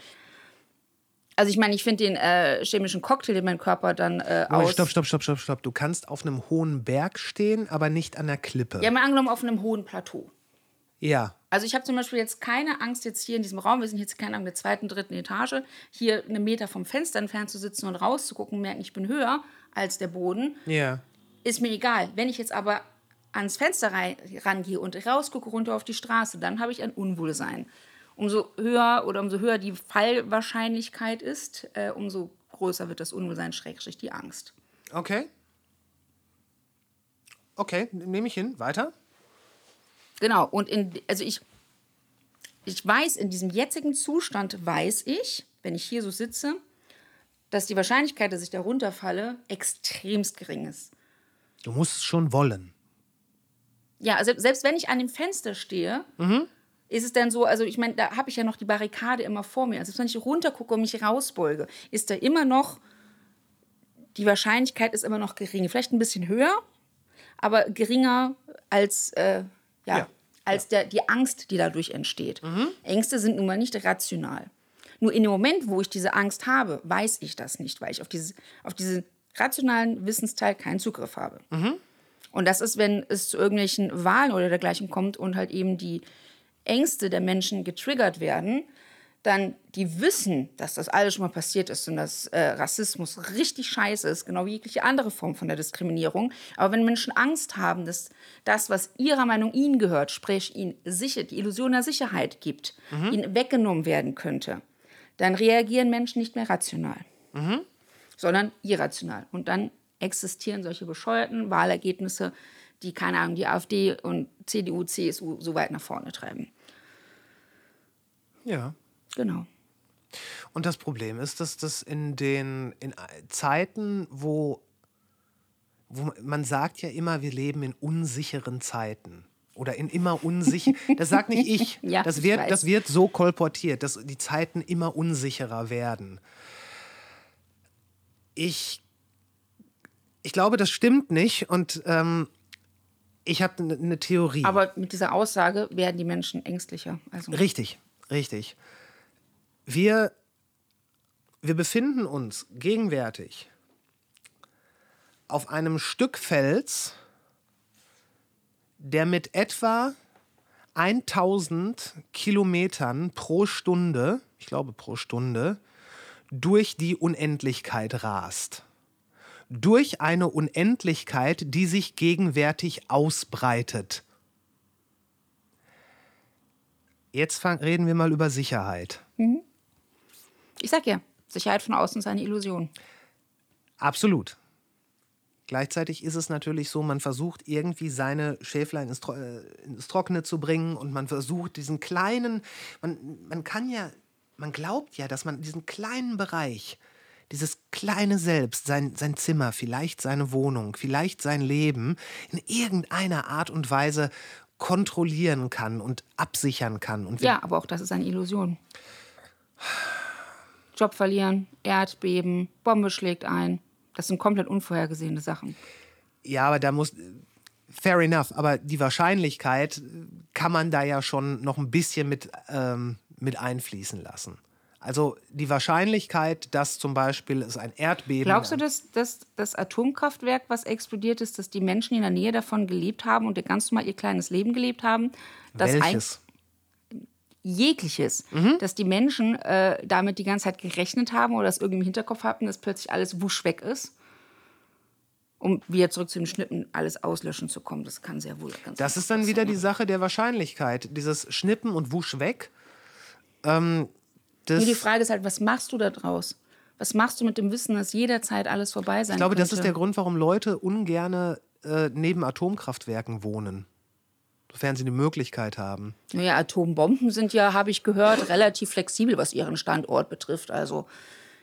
Also ich meine, ich finde den äh, chemischen Cocktail, den mein Körper dann äh, aus... stopp, stopp, stopp, stopp, stopp. Du kannst auf einem hohen Berg stehen, aber nicht an der Klippe. Ja, mal angenommen auf einem hohen Plateau. Ja. Also ich habe zum Beispiel jetzt keine Angst, jetzt hier in diesem Raum, wir sind jetzt keine Ahnung, der zweiten, dritten Etage, hier einen Meter vom Fenster entfernt zu sitzen und rauszugucken und merken, ich bin höher als der Boden, Ja. ist mir egal. Wenn ich jetzt aber ans Fenster rangehe und rausgucke runter auf die Straße, dann habe ich ein Unwohlsein. Umso höher oder umso höher die Fallwahrscheinlichkeit ist, äh, umso größer wird das Unwohlsein, Schrägstrich die Angst. Okay. Okay, nehme ich hin. Weiter? Genau, und in, also ich, ich weiß, in diesem jetzigen Zustand weiß ich, wenn ich hier so sitze, dass die Wahrscheinlichkeit, dass ich da runterfalle, extremst gering ist. Du musst es schon wollen. Ja, also selbst wenn ich an dem Fenster stehe, ist es dann so, also ich meine, da habe ich ja noch die Barrikade immer vor mir. Also wenn ich runtergucke und mich rausbeuge, ist da immer noch, die Wahrscheinlichkeit ist immer noch gering. Vielleicht ein bisschen höher, aber geringer als, äh, ja, Ja. als Der, die Angst, die dadurch entsteht. Ängste sind nun mal nicht rational. Nur in dem Moment, wo ich diese Angst habe, weiß ich das nicht, weil ich auf, dieses, auf diesen rationalen Wissensteil keinen Zugriff habe. Und das ist, wenn es zu irgendwelchen Wahlen oder dergleichen kommt und halt eben die Ängste der Menschen getriggert werden, dann die wissen, dass das alles schon mal passiert ist und dass äh, Rassismus richtig scheiße ist, genau wie jegliche andere Form von der Diskriminierung. Aber wenn Menschen Angst haben, dass das, was ihrer Meinung ihnen gehört, sprich ihnen sicher, die Illusion der Sicherheit gibt, ihnen weggenommen werden könnte, dann reagieren Menschen nicht mehr rational sondern irrational. Und dann existieren solche bescheuerten Wahlergebnisse, die, keine Ahnung, die AfD und CDU, CSU so weit nach vorne treiben. Ja. Genau. Und das Problem ist, dass das in den in Zeiten, wo, wo man sagt ja immer, wir leben in unsicheren Zeiten. Oder in immer unsicher. <laughs> Das sagt nicht ich. Ja, das, ich wird, weiß. das wird so kolportiert, dass die Zeiten immer unsicherer werden. Ich, ich glaube, das stimmt nicht. Und ähm, ich habe eine ne Theorie. Aber mit dieser Aussage werden die Menschen ängstlicher. Also, Richtig, richtig. Wir, wir befinden uns gegenwärtig auf einem Stück Fels, der mit etwa 1000 Kilometern pro Stunde, ich glaube pro Stunde, durch die Unendlichkeit rast. Durch eine Unendlichkeit, die sich gegenwärtig ausbreitet. Jetzt reden wir mal über Sicherheit. Ich sag ja, Sicherheit von außen ist eine Illusion. Absolut. Gleichzeitig ist es natürlich so, man versucht irgendwie seine Schäflein ins, Tro äh, ins Trockene zu bringen und man versucht diesen kleinen, man, man kann ja, man glaubt ja, dass man diesen kleinen Bereich, dieses kleine Selbst, sein, sein Zimmer, vielleicht seine Wohnung, vielleicht sein Leben in irgendeiner Art und Weise kontrollieren kann und absichern kann. Und Ja, aber auch das ist eine Illusion. Job verlieren, Erdbeben, Bombe schlägt ein. Das sind komplett unvorhergesehene Sachen. Ja, aber da muss. Fair enough, aber die Wahrscheinlichkeit kann man da ja schon noch ein bisschen mit, ähm, mit einfließen lassen. Also die Wahrscheinlichkeit, dass zum Beispiel es ein Erdbeben. Glaubst du, dass, dass das Atomkraftwerk, was explodiert ist, dass die Menschen, in der Nähe davon gelebt haben und ganz normal ihr kleines Leben gelebt haben, dass ein- welches? Jegliches, Mhm. dass die Menschen äh, damit die ganze Zeit gerechnet haben oder das irgendwie im Hinterkopf hatten, dass plötzlich alles wusch weg ist? Um wieder zurück zu dem Schnippen, alles auslöschen zu kommen. Das kann sehr wohl ganz Das ist dann wieder die Sache der Wahrscheinlichkeit. Dieses Schnippen und Wusch weg. Ähm, das, die Frage ist halt, was machst du da draus? Was machst du mit dem Wissen, dass jederzeit alles vorbei sein ich glaube, könnte? das ist der Grund, warum Leute ungerne äh, neben Atomkraftwerken wohnen. Sofern sie die Möglichkeit haben. Naja, Atombomben sind ja, habe ich gehört, relativ flexibel, was ihren Standort betrifft. Also,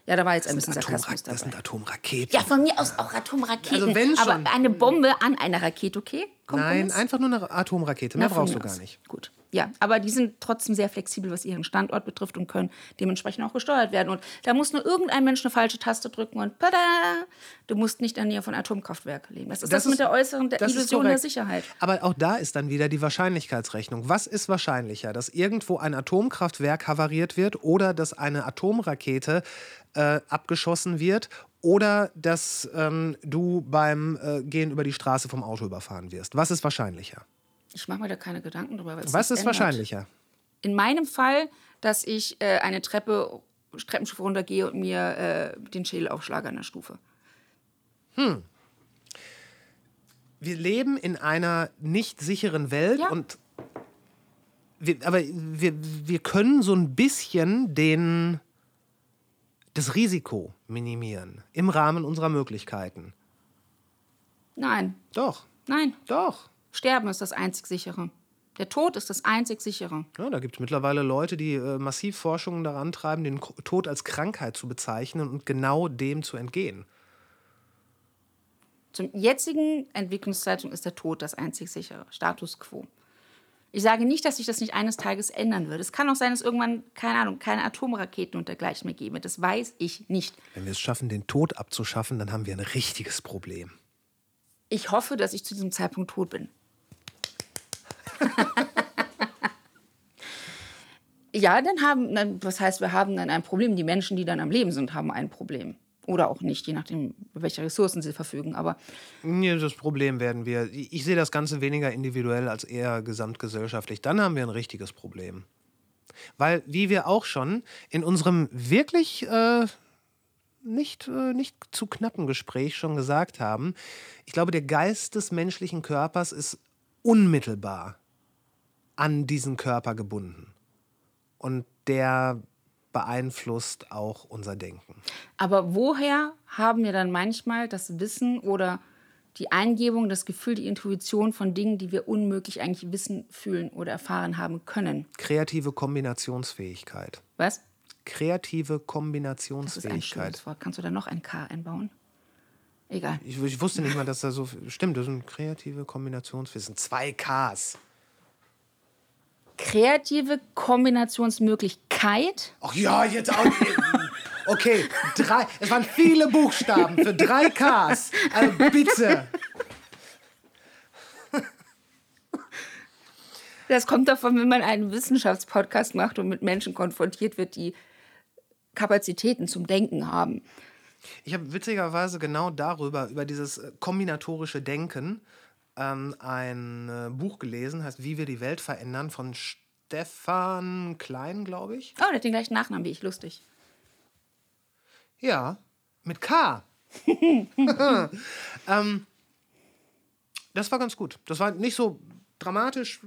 ja, da war jetzt ein bisschen Sarkasmus das sind dabei. Atomraketen. Ja, von mir aus auch Atomraketen. Also wenn aber schon. eine Bombe an einer Rakete, okay? Nein, Kompromiss? einfach nur eine Atomrakete. Mehr Na, brauchst du gar aus. nicht. Gut. Ja, aber die sind trotzdem sehr flexibel, was ihren Standort betrifft und können dementsprechend auch gesteuert werden. Und da muss nur irgendein Mensch eine falsche Taste drücken und tada! Du musst nicht in der Nähe von Atomkraftwerken leben. Das ist das, mit der äußeren der das Illusion der. Sicherheit. Aber auch da ist dann wieder die Wahrscheinlichkeitsrechnung. Was ist wahrscheinlicher, dass irgendwo ein Atomkraftwerk havariert wird oder dass eine Atomrakete äh, abgeschossen wird oder dass ähm, du beim äh, Gehen über die Straße vom Auto überfahren wirst? Was ist wahrscheinlicher? Ich mache mir da keine Gedanken drüber. Was ist ändert. wahrscheinlicher? In meinem Fall, dass ich äh, eine Treppe, Treppenstufe runtergehe und mir äh, den Schädel aufschlage an der Stufe. Wir leben in einer nicht sicheren Welt Ja. und wir, aber wir, wir können so ein bisschen den, das Risiko minimieren im Rahmen unserer Möglichkeiten. Nein, Doch, nein. doch. Sterben ist das einzig sichere. Der Tod ist das einzig sichere. Ja, da gibt es mittlerweile Leute, die äh, massiv Forschungen daran treiben, den K Tod als Krankheit zu bezeichnen und genau dem zu entgehen. Zum jetzigen Entwicklungszeitpunkt ist der Tod das einzig sichere. Status quo. Ich sage nicht, dass sich das nicht eines Tages ändern wird. Es kann auch sein, dass irgendwann, keine Ahnung, keine Atomraketen und dergleichen mehr geben. Das weiß ich nicht. Wenn wir es schaffen, den Tod abzuschaffen, dann haben wir ein richtiges Problem. Ich hoffe, dass ich zu diesem Zeitpunkt tot bin. <laughs> ja, dann haben, dann, was heißt, wir haben dann ein Problem. Die Menschen, die dann am Leben sind, haben ein Problem. Oder auch nicht, je nachdem, welche Ressourcen sie verfügen. Aber das Problem werden wir. Ich ich sehe das Ganze weniger individuell als eher gesamtgesellschaftlich. Dann haben wir ein richtiges Problem. Weil, wie wir auch schon in unserem wirklich äh, nicht, äh, nicht zu knappen Gespräch schon gesagt haben, ich glaube, der Geist des menschlichen Körpers ist unmittelbar an diesen Körper gebunden. Und der beeinflusst auch unser Denken. Aber woher haben wir dann manchmal das Wissen oder die Eingebung, das Gefühl, die Intuition von Dingen, die wir unmöglich eigentlich wissen, fühlen oder erfahren haben können? Kreative Kombinationsfähigkeit. Was? Kreative Das ist ein Kombinationsfähigkeit. schönes Wort. Kannst du da noch ein K einbauen? Egal. Ich, ich wusste nicht mal, dass da so. Stimmt, das sind kreative Kombinationswissen. Zwei Ks. Kreative Kombinationsmöglichkeit. Ach ja, jetzt auch. Okay, drei. Es waren viele Buchstaben für drei Ks. Also bitte. Das kommt davon, wenn man einen Wissenschaftspodcast macht und mit Menschen konfrontiert wird, die Kapazitäten zum Denken haben. Ich habe witzigerweise genau darüber, über dieses äh, kombinatorische Denken, ähm, ein äh, Buch gelesen, heißt Wie wir die Welt verändern, von Stefan Klein, glaube ich. Oh, der hat den gleichen Nachnamen wie ich. Lustig. Ja, mit K. <laughs> <laughs> ähm, das war ganz gut. Das war nicht so dramatisch,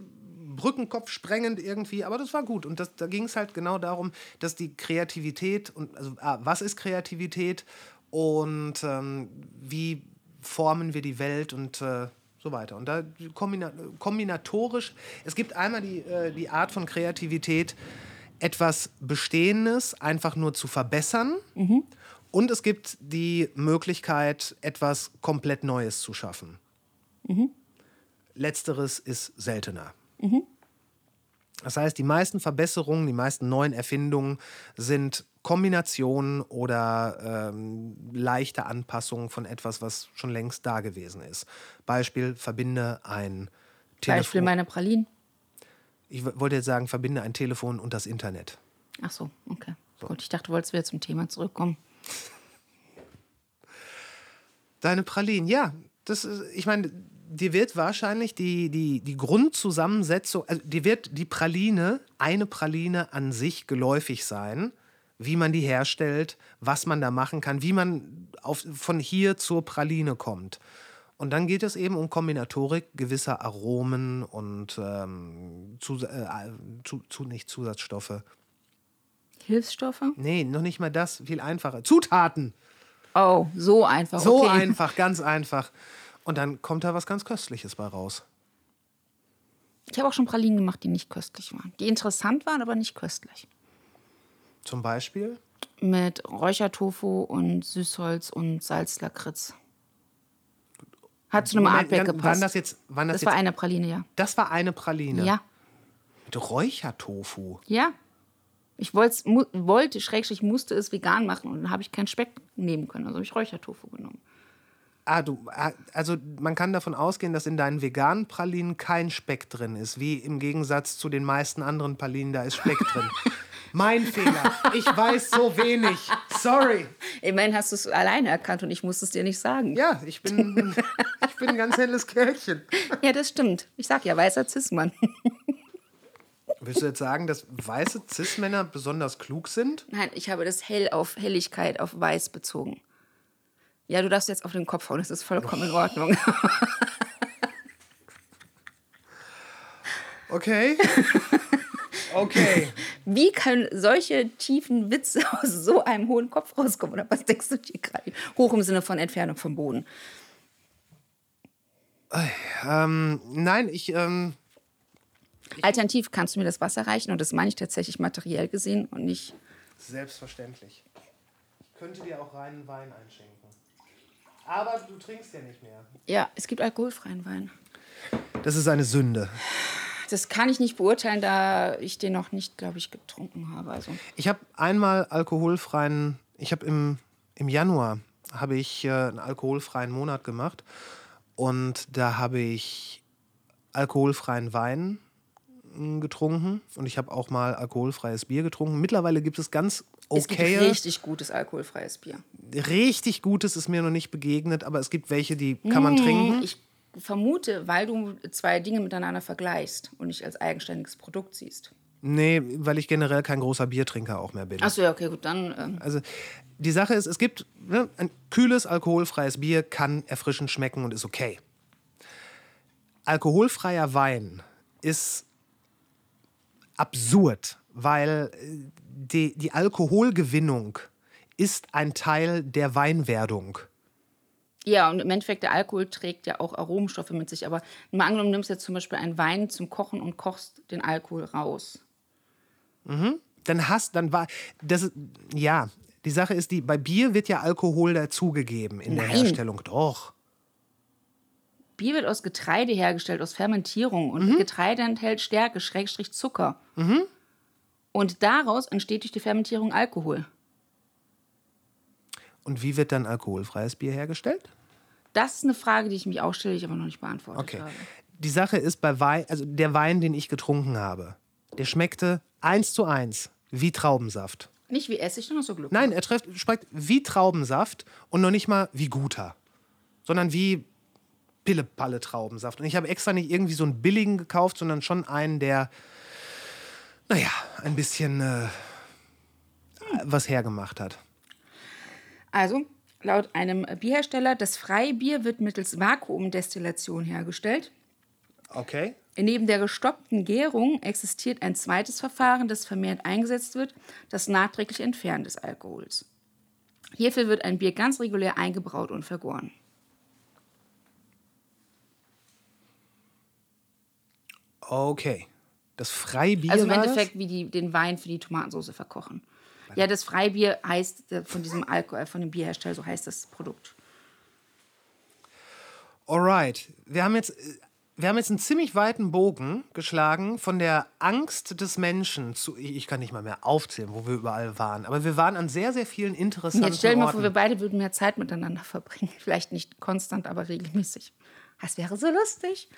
Brückenkopf sprengend irgendwie, aber das war gut. Und das, da ging es halt genau darum, dass die Kreativität und also ah, was ist Kreativität und ähm, wie formen wir die Welt und äh, so weiter. Und da kombina kombinatorisch, es gibt einmal die, äh, die Art von Kreativität, etwas Bestehendes einfach nur zu verbessern. Und es gibt die Möglichkeit, etwas komplett Neues zu schaffen. Letzteres ist seltener. Das heißt, die meisten Verbesserungen, die meisten neuen Erfindungen sind Kombinationen oder ähm, leichte Anpassungen von etwas, was schon längst da gewesen ist. Beispiel, verbinde ein Beispiel Telefon. meine Pralinen. Ich wollte jetzt sagen, verbinde ein Telefon und das Internet. Ach so, okay. Gut, ich dachte, du wolltest wieder zum Thema zurückkommen. Deine Pralinen, ja. Das ist, ich meine, dir wird wahrscheinlich die, die, die Grundzusammensetzung, also dir wird die Praline, eine Praline an sich geläufig sein, wie man die herstellt, was man da machen kann, wie man auf, von hier zur Praline kommt. Und dann geht es eben um Kombinatorik gewisser Aromen und ähm, zu, äh, zu, zu, nicht Zusatzstoffe. Hilfsstoffe? Nee, noch nicht mal das, viel einfacher. Zutaten. Oh, so einfach. So okay. einfach, ganz einfach. Und dann kommt da was ganz Köstliches bei raus. Ich habe auch schon Pralinen gemacht, die nicht köstlich waren. Die interessant waren, aber nicht köstlich. Zum Beispiel? Mit Räuchertofu und Süßholz und Salzlakritz. Hat zu einem Artback gepasst. wann das jetzt- wann das das war jetzt- eine Praline, ja. Das war eine Praline. Ja, Mit Räuchertofu. ja. Ich wollte, Schrägstrich, musste es vegan machen und dann habe ich keinen Speck nehmen können. Also habe ich Räuchertofu genommen. Ah, du, ah, also man kann davon ausgehen, dass in deinen veganen Pralinen kein Speck drin ist, wie im Gegensatz zu den meisten anderen Pralinen, da ist Speck drin. <laughs> Mein Fehler. Ich weiß so wenig. Sorry. Immerhin hast du es alleine erkannt und ich musste es dir nicht sagen. Ja, ich bin, <laughs> ich bin ein ganz helles Kerlchen. Ja, das stimmt. Ich sag ja, weißer Cis-Mann. <laughs> Willst du jetzt sagen, dass weiße Cis-Männer besonders klug sind? Nein, ich habe das Hell auf Helligkeit, auf Weiß bezogen. Ja, du darfst jetzt auf den Kopf hauen, das ist vollkommen in Ordnung. <laughs> Okay. Okay. Wie können solche tiefen Witze aus so einem hohen Kopf rauskommen? Oder was denkst du dir gerade? Hoch im Sinne von Entfernung vom Boden. Ähm, nein, ich, ähm, Alternativ kannst du mir das Wasser reichen und das meine ich tatsächlich materiell gesehen und nicht. Selbstverständlich. Ich könnte dir auch reinen Wein einschenken. Aber du trinkst ja nicht mehr. Ja, es gibt alkoholfreien Wein. Das ist eine Sünde. Das kann ich nicht beurteilen, da ich den noch nicht, glaube ich, getrunken habe. Also. Ich habe einmal alkoholfreien, ich habe im, im Januar habe ich äh, einen alkoholfreien Monat gemacht und da habe ich alkoholfreien Wein mm, getrunken und ich habe auch mal alkoholfreies Bier getrunken. Mittlerweile gibt es ganz Es gibt richtig gutes alkoholfreies Bier. richtig gutes ist mir noch nicht begegnet, aber es gibt welche, die kann man trinken. Ich vermute, weil du zwei Dinge miteinander vergleichst und nicht als eigenständiges Produkt siehst. Nee, weil ich generell kein großer Biertrinker auch mehr bin. Achso, ja, okay, gut, dann. Ähm, Also die Sache ist, es gibt ne, ein kühles, alkoholfreies Bier, kann erfrischend schmecken und ist okay. Alkoholfreier Wein ist absurd, weil äh, die, die Alkoholgewinnung ist ein Teil der Weinwerdung. ja, und im Endeffekt, der Alkohol trägt ja auch Aromenstoffe mit sich. Aber mal angenommen, du nimmst jetzt zum Beispiel einen Wein zum Kochen und kochst den Alkohol raus. Dann hast, dann war, das ja, die Sache ist die, bei Bier wird ja Alkohol dazugegeben in der Nein. Herstellung. Doch. Bier wird aus Getreide hergestellt, aus Fermentierung. Und Getreide enthält Stärke, Schrägstrich Zucker. Und daraus entsteht durch die Fermentierung Alkohol. Und wie wird dann alkoholfreies Bier hergestellt? Das ist eine Frage, die ich mich auch stelle, die ich aber noch nicht beantwortet Okay. habe. Die Sache ist bei Wein, also der Wein, den ich getrunken habe, der schmeckte eins zu eins wie Traubensaft. Nicht wie Essig, sondern so Glück. Nein, er trifft, schmeckt wie Traubensaft und noch nicht mal wie guter, sondern wie Pillepalle Traubensaft. Und ich habe extra nicht irgendwie so einen billigen gekauft, sondern schon einen, der, naja, ein bisschen äh, was hergemacht hat. Also, laut einem Bierhersteller, das Freibier wird mittels Vakuumdestillation hergestellt. Okay. Neben der gestoppten Gärung existiert ein zweites Verfahren, das vermehrt eingesetzt wird, das nachträgliche Entfernen des Alkohols. Hierfür wird ein Bier ganz regulär eingebraut und vergoren. Okay. Das Freibier Also im? Endeffekt wie die, den Wein für die Tomatensauce verkochen. Ja, das Freibier heißt äh, von diesem Alkohol, von dem Bierhersteller, so heißt das Produkt. Alright. Wir haben jetzt, wir haben jetzt einen ziemlich weiten Bogen geschlagen von der Angst des Menschen zu. Ich kann nicht mal mehr aufzählen, wo wir überall waren. Aber wir waren an sehr, sehr vielen interessanten Jetzt stell dir mal vor, wir beide würden mehr Zeit miteinander verbringen. <laughs> Vielleicht nicht konstant, aber regelmäßig. Das wäre so lustig.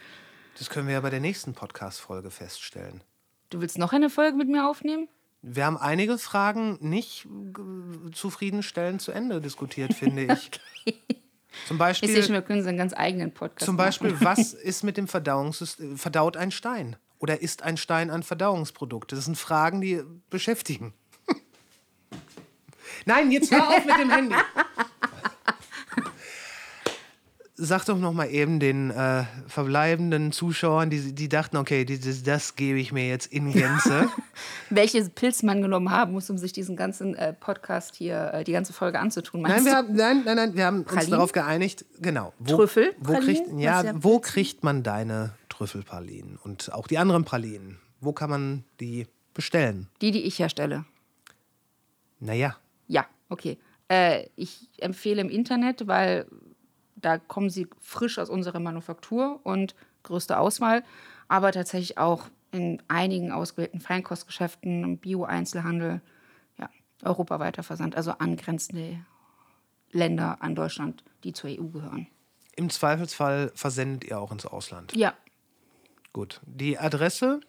Das können wir ja bei der nächsten Podcast-Folge feststellen. Du willst noch eine Folge mit mir aufnehmen? Wir haben einige Fragen nicht äh, zufriedenstellend zu Ende diskutiert, finde ich. <laughs> Zum Beispiel, Ich sehe schon, wir können einen ganz eigenen Podcast zum Beispiel machen. was <laughs> ist mit dem Verdauungssystem? Verdaut ein Stein? Oder ist ein Stein ein Verdauungsprodukt? Das sind Fragen, die beschäftigen. <laughs> Nein, jetzt hör auf mit dem Handy. Sag doch noch mal eben den äh, verbleibenden Zuschauern, die, die dachten, okay, dieses, das gebe ich mir jetzt in Gänze. <laughs> Welches Pilz man genommen haben muss, um sich diesen ganzen äh, Podcast hier, äh, die ganze Folge anzutun. Nein, wir haben, nein, nein, nein, wir haben uns Pralinen? darauf geeinigt, genau. Wo, Trüffel? Wo kriegt, ja, ja wo kriegt man deine Trüffelpralinen und auch die anderen Pralinen? Wo kann man die bestellen? Die, die ich herstelle. Naja, Ja, okay. Äh, ich empfehle im Internet, weil da kommen sie frisch aus unserer Manufaktur und größte Auswahl, aber tatsächlich auch in einigen ausgewählten Feinkostgeschäften, im Bio-Einzelhandel, ja, europaweiter Versand, also angrenzende Länder an Deutschland, die zur EU gehören. im Zweifelsfall versendet ihr auch ins Ausland. Ja, Gut, die Adresse,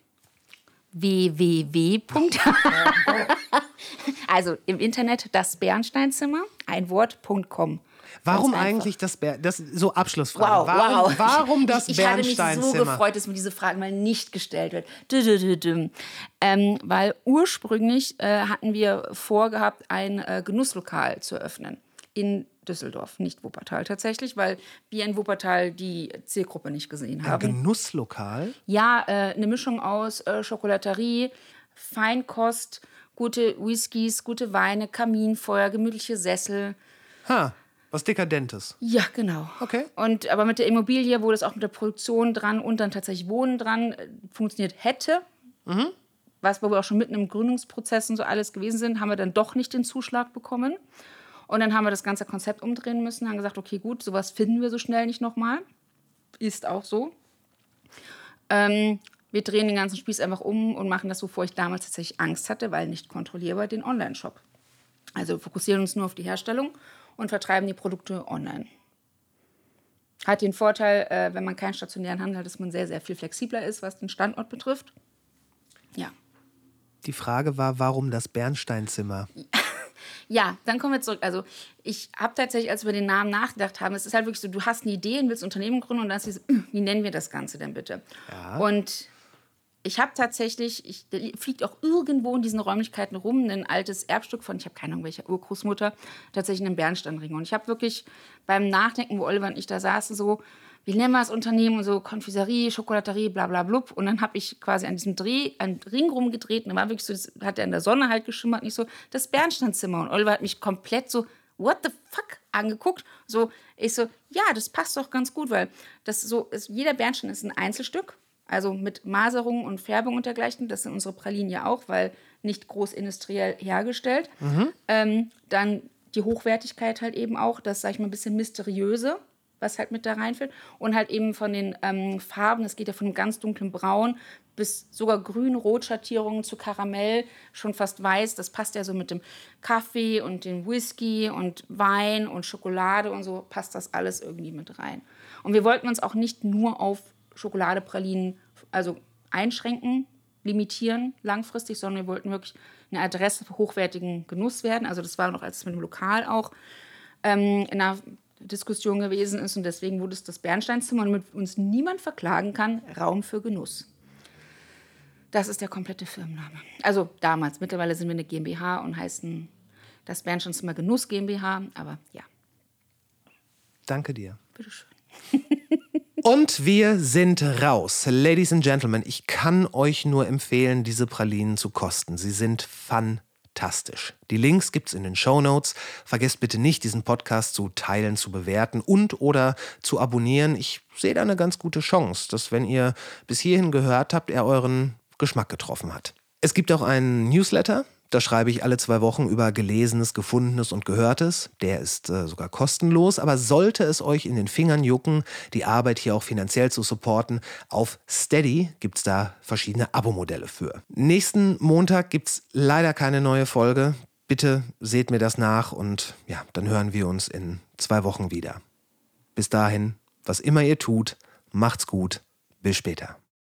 www. <laughs> also im Internet das Bernsteinzimmer, ein Wort.com. warum eigentlich das, Ber das so Abschlussfrage, Wow, warum, wow. warum das ich, ich hatte mich so Bernsteinzimmer? gefreut, dass mir diese Frage mal nicht gestellt wird. Dü, dü, dü. Ähm, weil ursprünglich äh, hatten wir vorgehabt, ein äh, Genusslokal zu eröffnen. In Düsseldorf, nicht Wuppertal tatsächlich, weil wir in Wuppertal die Zielgruppe nicht gesehen Ein haben. Genusslokal? Ja, äh, eine Mischung aus äh, Schokolaterie, Feinkost, gute Whiskys, gute Weine, Kaminfeuer, gemütliche Sessel. Ha, was Dekadentes. Ja, genau. Okay. Und aber mit der Immobilie, wo das auch mit der Produktion dran und dann tatsächlich Wohnen dran äh, funktioniert hätte, was wo wir auch schon mitten im Gründungsprozess und so alles gewesen sind, haben wir dann doch nicht den Zuschlag bekommen. Und dann haben wir das ganze Konzept umdrehen müssen, haben gesagt, okay, gut, sowas finden wir so schnell nicht nochmal. Ist auch so. Ähm, wir drehen den ganzen Spieß einfach um und machen das, wovor ich damals tatsächlich Angst hatte, weil nicht kontrollierbar, den Online-Shop. Also fokussieren uns nur auf die Herstellung und vertreiben die Produkte online. Hat den Vorteil, äh, wenn man keinen stationären Handel hat, dass man sehr, sehr viel flexibler ist, was den Standort betrifft. Ja. Die Frage war, warum das Bernsteinzimmer? <laughs> Ja, dann kommen wir zurück. Also ich habe tatsächlich, als wir den Namen nachgedacht haben, es ist halt wirklich so, du hast eine Idee und willst ein Unternehmen gründen und dann ist dieses, "Hm, wie nennen wir das Ganze denn bitte? Und ich habe tatsächlich, ich fliegt auch irgendwo in diesen Räumlichkeiten rum, ein altes Erbstück von, ich habe keine Ahnung, welcher Urgroßmutter, tatsächlich einen Bernsteinring. Und ich habe wirklich beim Nachdenken, wo Oliver und ich da saßen, so, wie nennen wir das Unternehmen? Und so Konfiserie, Schokolaterie, bla bla blub. Und dann habe ich quasi an diesem Dreh, einen Ring rumgedreht und dann war wirklich so, das hat er in der Sonne halt geschimmert, nicht so, das Bernsteinzimmer. Und Oliver hat mich komplett so, what the fuck, angeguckt. So, ich so, ja, das passt doch ganz gut, weil das so ist, jeder Bernstein ist ein Einzelstück. Also mit Maserung und Färbung und dergleichen. Das sind unsere Pralinen ja auch, weil nicht groß industriell hergestellt. Ähm, dann die Hochwertigkeit halt eben auch, das, sag ich mal, ein bisschen mysteriöse, was halt mit da reinfällt. Und halt eben von den ähm, Farben, das geht ja von einem ganz dunklen Braun bis sogar grün-rot-Schattierungen zu Karamell, schon fast weiß. Das passt ja so mit dem Kaffee und dem Whisky und Wein und Schokolade und so passt das alles irgendwie mit rein. Und wir wollten uns auch nicht nur auf Schokoladepralinen also einschränken, limitieren langfristig, sondern wir wollten wirklich eine Adresse für hochwertigen Genuss werden. Also das war noch, als es mit dem Lokal auch ähm, in einer Diskussion gewesen ist und deswegen wurde es das Bernsteinzimmer, damit uns niemand verklagen kann, Raum für Genuss. Das ist der komplette Firmenname. Also damals, mittlerweile sind wir eine GmbH und heißen das Bernsteinzimmer Genuss GmbH, aber ja, Danke dir. bitteschön. <laughs> Und wir sind raus. Ladies and Gentlemen, ich kann euch nur empfehlen, diese Pralinen zu kosten. Sie sind fantastisch. Die Links gibt's in den Show Notes. Vergesst bitte nicht, diesen Podcast zu teilen, zu bewerten und oder zu abonnieren. Ich sehe da eine ganz gute Chance, dass wenn ihr bis hierhin gehört habt, er euren Geschmack getroffen hat. Es gibt auch einen Newsletter. Da schreibe ich alle zwei Wochen über Gelesenes, Gefundenes und Gehörtes. Der ist äh, sogar kostenlos, aber sollte es euch in den Fingern jucken, die Arbeit hier auch finanziell zu supporten, auf Steady gibt es da verschiedene Abo-Modelle für. Nächsten Montag gibt es leider keine neue Folge. Bitte seht mir das nach und ja, dann hören wir uns in zwei Wochen wieder. Bis dahin, was immer ihr tut, macht's gut. Bis später.